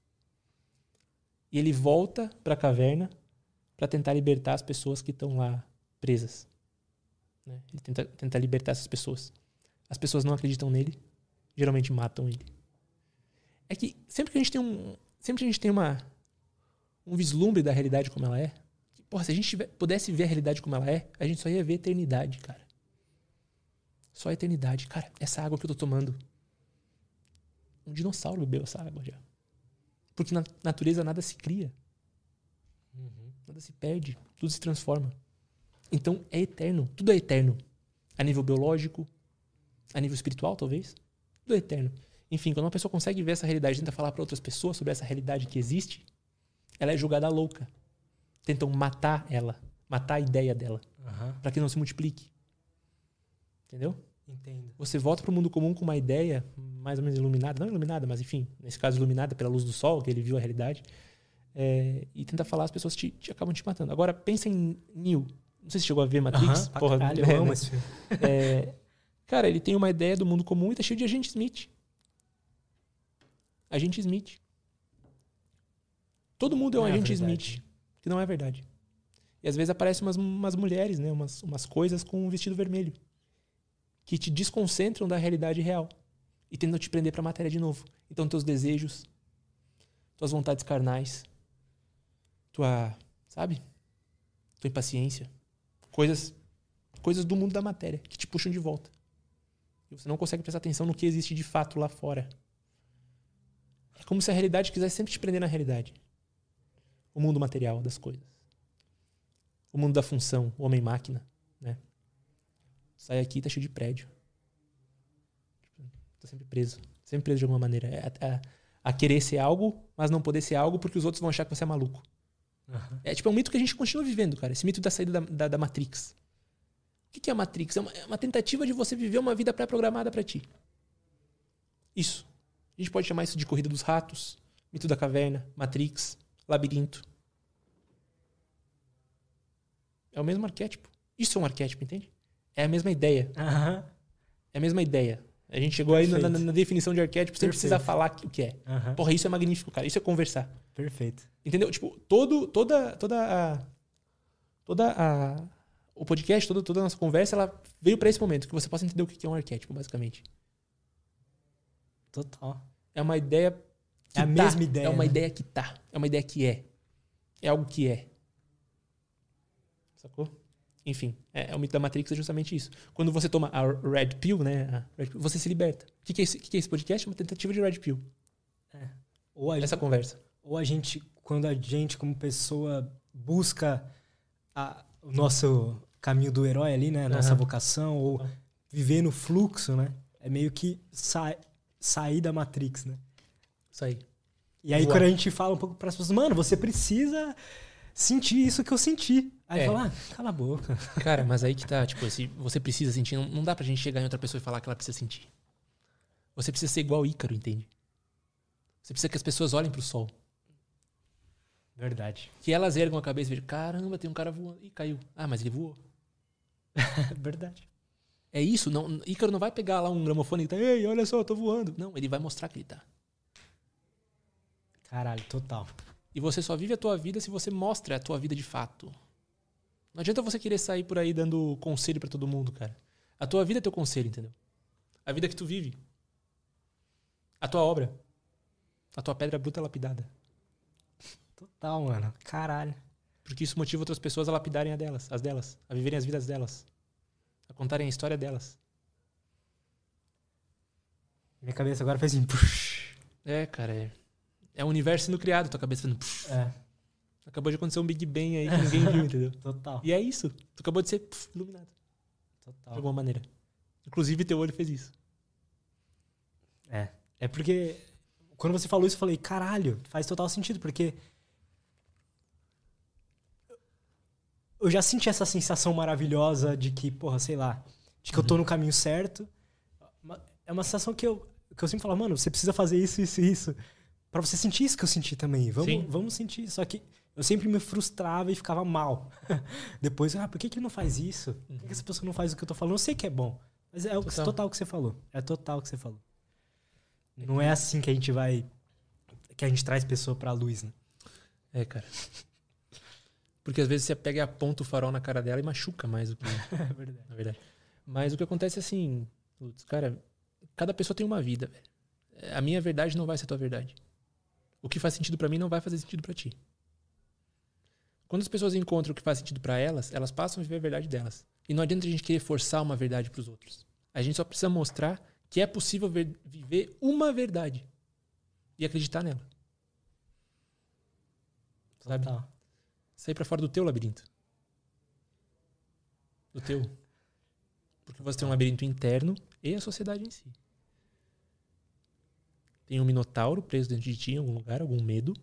E ele volta pra caverna para tentar libertar as pessoas que estão lá presas. né? Ele tenta, tenta libertar essas pessoas. As pessoas não acreditam nele, geralmente matam ele. É que sempre que a gente tem um, sempre que a gente tem uma um vislumbre da realidade como ela é, porra, se a gente tiver- pudesse ver a realidade como ela é, a gente só ia ver a eternidade, cara. Só a eternidade, cara. Essa água que eu tô tomando, um dinossauro bebeu essa água já. Porque na natureza nada se cria. Nada se perde, tudo se transforma. Então é eterno, tudo é eterno. A nível biológico, a nível espiritual, talvez. Tudo é eterno. Enfim, quando uma pessoa consegue ver essa realidade e tenta falar para outras pessoas sobre essa realidade que existe, ela é julgada louca. Tentam matar ela, matar a ideia dela, Aham, para que não se multiplique. Entendeu? entendo. Você volta para o mundo comum com uma ideia mais ou menos iluminada, não iluminada, mas enfim, nesse caso iluminada pela luz do sol, que ele viu a realidade, é, e tenta falar, as pessoas te, te acabam te matando. Agora, pensa em Neo. Não sei se chegou a ver Matrix. Aham, pra caralho, [LAUGHS] é, eu amo esse filme. É, cara, ele tem uma ideia do mundo comum e tá cheio de agente Smith. Agente Smith. Todo mundo é um é agente. Smith, que não é verdade. E às vezes aparecem umas, umas mulheres, né? Umas, umas coisas com um vestido vermelho. Que te desconcentram da realidade real. E tentam te prender pra matéria de novo. Então, teus desejos, tuas vontades carnais, tua. Sabe? Tua impaciência. Coisas coisas do mundo da matéria que te puxam de volta. E você não consegue prestar atenção no que existe de fato lá fora. É como se a realidade quisesse sempre te prender na realidade. O mundo material das coisas. O mundo da função, o homem-máquina, né? Sai aqui e tá cheio de prédio. Tipo, Tá sempre preso. Sempre preso de alguma maneira. É a, a- a querer ser algo, mas não poder ser algo porque os outros vão achar que você é maluco. Aham. É tipo é um mito que a gente continua vivendo, cara. Esse mito da saída da, da, da Matrix. O que que é a Matrix? É uma, é uma tentativa de você viver uma vida pré-programada para ti. Isso. A gente pode chamar isso de corrida dos ratos, mito da caverna, Matrix, labirinto. É o mesmo arquétipo. Isso é um arquétipo, entende? É a mesma ideia. Aham. É a mesma ideia. A gente chegou aí na, Perfeito. na- na definição de arquétipo sem Perfeito. precisar falar o que é. Aham. Porra, isso é magnífico, cara. Isso é conversar. Perfeito. Entendeu? Tipo, todo, toda, toda a. Toda a. O podcast, toda, toda a nossa conversa, ela veio pra esse momento, que você possa entender o que é um arquétipo, basicamente. Total. É uma ideia. Que É a tá. mesma ideia, É uma né? ideia que tá. É uma ideia que é. É algo que é. Sacou? Enfim, é, é o mito da Matrix é justamente isso. Quando você toma a Red Pill, né? Red Pill, você se liberta. O que, que, é esse, que que é esse podcast? É uma tentativa de Red Pill. Ou a, Essa conversa. ou a gente, quando a gente, como pessoa, busca a- o nosso caminho do herói ali, né? A nossa Aham. vocação, ou Aham. viver no fluxo, né? É meio que sa sair da Matrix, né? Isso aí. E aí, Voar. quando a gente fala um pouco para as pessoas, mano, você precisa sentir isso que eu senti. Aí É. fala, ah, cala a boca. [LAUGHS] Cara, mas aí que tá, tipo, se você precisa sentir, não, não dá pra gente chegar em outra pessoa e falar que ela precisa sentir. Você precisa ser igual Ícaro, entende? Você precisa que as pessoas olhem pro sol. Verdade. Que elas ergam a cabeça e vejam, caramba, tem um cara voando. Ih, caiu. Ah, mas ele voou. [LAUGHS] Verdade. É isso, não, Ícaro não vai pegar lá um gramofone e tá, ei, olha só, eu tô voando. Não, ele vai mostrar que ele tá. Caralho, total. E você só vive a tua vida se você mostra a tua vida de fato. Não adianta você querer sair por aí dando conselho pra todo mundo, cara. A tua vida é teu conselho, entendeu? A vida que tu vive. A tua obra. A tua pedra bruta lapidada. Total, mano. Caralho. Porque isso motiva outras pessoas a lapidarem a delas, as delas, a viverem as vidas delas, a contarem a história delas. Minha cabeça agora fez assim. É, cara, é. É um universo sendo criado, tua cabeça fazendo. puf. É, Acabou de acontecer um Big Bang aí que ninguém viu, entendeu? [LAUGHS] total. E é isso. Tu acabou de ser puf, iluminado, de Total. alguma maneira. Inclusive, teu olho fez isso. É. É porque quando você falou isso, eu falei, caralho, faz total sentido, porque eu já senti essa sensação maravilhosa de que, porra, sei lá, de que eu tô no caminho certo. É uma sensação que eu, que eu sempre falo, mano, você precisa fazer isso, isso e isso. Pra você sentir isso que eu senti também. Vamos, Sim. vamos sentir. Só que eu sempre me frustrava e ficava mal. [LAUGHS] Depois, ah, por que, que ele não faz isso? Por que, que essa pessoa não faz o que eu tô falando? Eu sei que é bom. Mas é o Total. total o que você falou. É total o que você falou. Não é assim que a gente vai. Que a gente traz pessoa pra luz, né? É, cara. Porque às vezes você pega e aponta o farol na cara dela e machuca mais do que. [LAUGHS] É verdade. na verdade. Mas o que acontece é assim, Lutz, cara, cada pessoa tem uma vida, velho. A minha verdade não vai ser a tua verdade. O que faz sentido pra mim não vai fazer sentido pra ti. Quando as pessoas encontram o que faz sentido pra elas, elas passam a viver a verdade delas. E não adianta a gente querer forçar uma verdade pros outros. A gente só precisa mostrar que é possível ver- viver uma verdade e acreditar nela. Sabe? Total. Sair pra fora do teu labirinto. Do teu. Porque você tem um labirinto interno e a sociedade em si. Tem um minotauro preso dentro de ti em algum lugar, algum medo.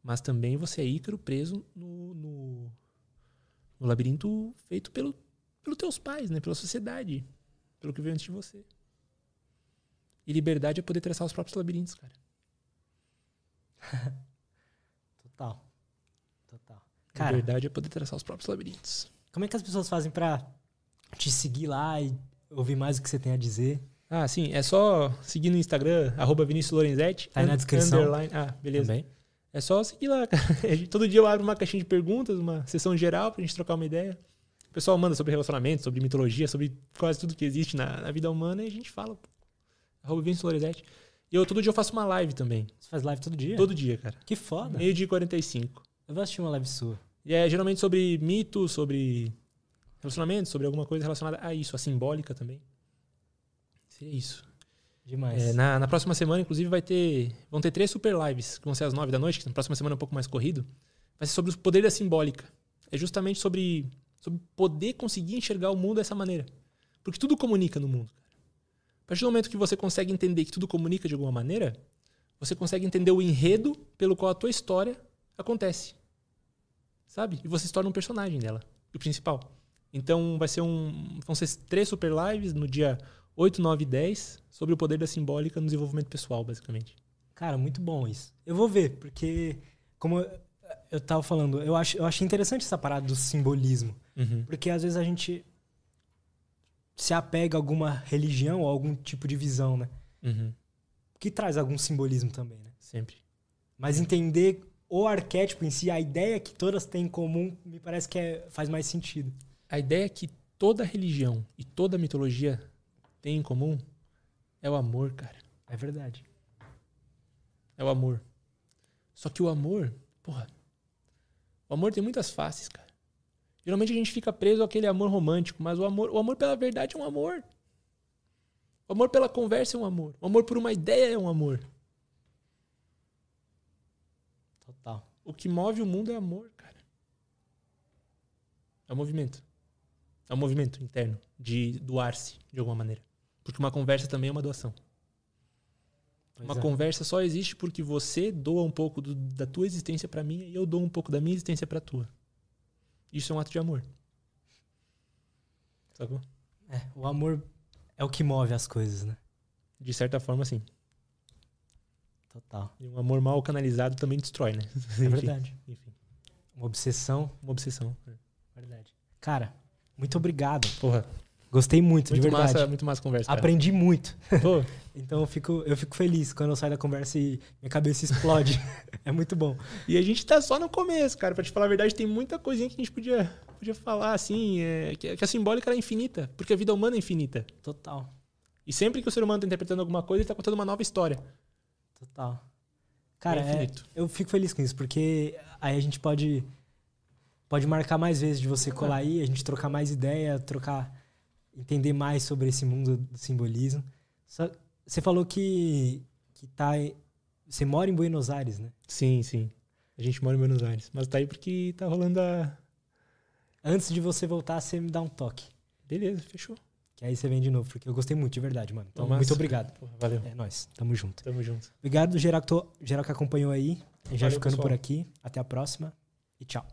Mas também você é Ícaro preso no, no, no labirinto feito pelo, pelos teus pais, né? Pela sociedade. Pelo que veio antes de você. E liberdade é poder traçar os próprios labirintos, cara. [LAUGHS] Total. Total. Cara, Liberdade é poder traçar os próprios labirintos. como é que as pessoas fazem pra te seguir lá e ouvir mais o que você tem a dizer? Ah, sim. É só seguir no Instagram, arroba Vinícius Lorenzetti. Tá aí na descrição. underline. Ah, beleza. Também. É só seguir lá, cara. [LAUGHS] Todo dia eu abro uma caixinha de perguntas, uma sessão geral pra gente trocar uma ideia. O pessoal manda sobre relacionamento, sobre mitologia, sobre quase tudo que existe na, na vida humana e a gente fala. pô. Arroba Vinícius Lorenzetti. E eu todo dia eu faço uma live também. Você faz live todo dia? Todo dia, cara. Que foda. Meio dia e 45. Eu vou assistir uma live sua. E é geralmente sobre mito, sobre relacionamento, sobre alguma coisa relacionada a isso, a simbólica também. Seria isso. Demais. É, na, na próxima semana, inclusive, vai ter. Vão ter três super lives, que vão ser às nove da noite, que na próxima semana é um pouco mais corrido. Vai ser sobre o poder da simbólica. É justamente sobre, sobre poder conseguir enxergar o mundo dessa maneira. Porque tudo comunica no mundo, cara. A partir do momento que você consegue entender que tudo comunica de alguma maneira, você consegue entender o enredo pelo qual a tua história acontece. Sabe? E você se torna um personagem dela, o principal. Então vai ser um. Vão ser três super lives no dia 8, 9 e 10 sobre o poder da simbólica no desenvolvimento pessoal, basicamente. Cara, muito bom isso. Eu vou ver, porque, como eu tava falando, eu, acho, eu achei interessante essa parada do simbolismo. Uhum. Porque às vezes a gente se apega a alguma religião ou algum tipo de visão, né? Uhum. Que traz algum simbolismo também, né? Sempre. Mas entender o arquétipo em si, a ideia que todas têm em comum, me parece que é, faz mais sentido. A ideia que toda religião e toda mitologia tem em comum é o amor, cara. É verdade. É o amor. Só que o amor, porra. O amor tem muitas faces, cara. Geralmente a gente fica preso àquele amor romântico, mas o amor, o amor pela verdade é um amor. O amor pela conversa é um amor. O amor por uma ideia é um amor. Total. O que move o mundo é amor, cara. É o movimento. É o movimento interno de doar-se de alguma maneira. Porque uma conversa também é uma doação. Pois uma é. conversa só existe porque você doa um pouco do- da tua existência pra mim e eu dou um pouco da minha existência pra tua. Isso é um ato de amor. Sacou? É, o amor é o que move as coisas, né? De certa forma, sim. Total. E um amor mal canalizado também destrói, né? É [LAUGHS] verdade. Enfim, Uma obsessão. uma obsessão. É. Verdade. Cara, muito obrigado. Porra, Gostei muito, de muito verdade. massa, muito massa a conversa. cara. Aprendi muito. Pô, [LAUGHS] Então eu fico, eu fico feliz quando eu saio da conversa e minha cabeça explode. [LAUGHS] é muito bom. E a gente tá só no começo, cara. Pra te falar a verdade, tem muita coisinha que a gente podia, podia falar, assim, é, que, que a simbólica era infinita, porque a vida humana é infinita. Total. E sempre que o ser humano tá interpretando alguma coisa, ele tá contando uma nova história. Total. Cara, É é- eu fico feliz com isso, porque aí a gente pode pode marcar mais vezes de você colar aí, a gente trocar mais ideia, trocar entender mais sobre esse mundo do simbolismo. Só- você falou que que tá você mora em Buenos Aires, né? Sim, sim. A gente mora em Buenos Aires. Mas tá aí porque tá rolando a. Antes de você voltar, você me dá um toque. Beleza, fechou. Que aí você vem de novo, porque eu gostei muito, de verdade, mano. Então, muito obrigado. Porra, valeu. É nóis, tamo junto. Tamo junto. Obrigado, geral que, to- geral que acompanhou aí. A gente Valeu, ficando por pessoal. aqui. Até a próxima e tchau.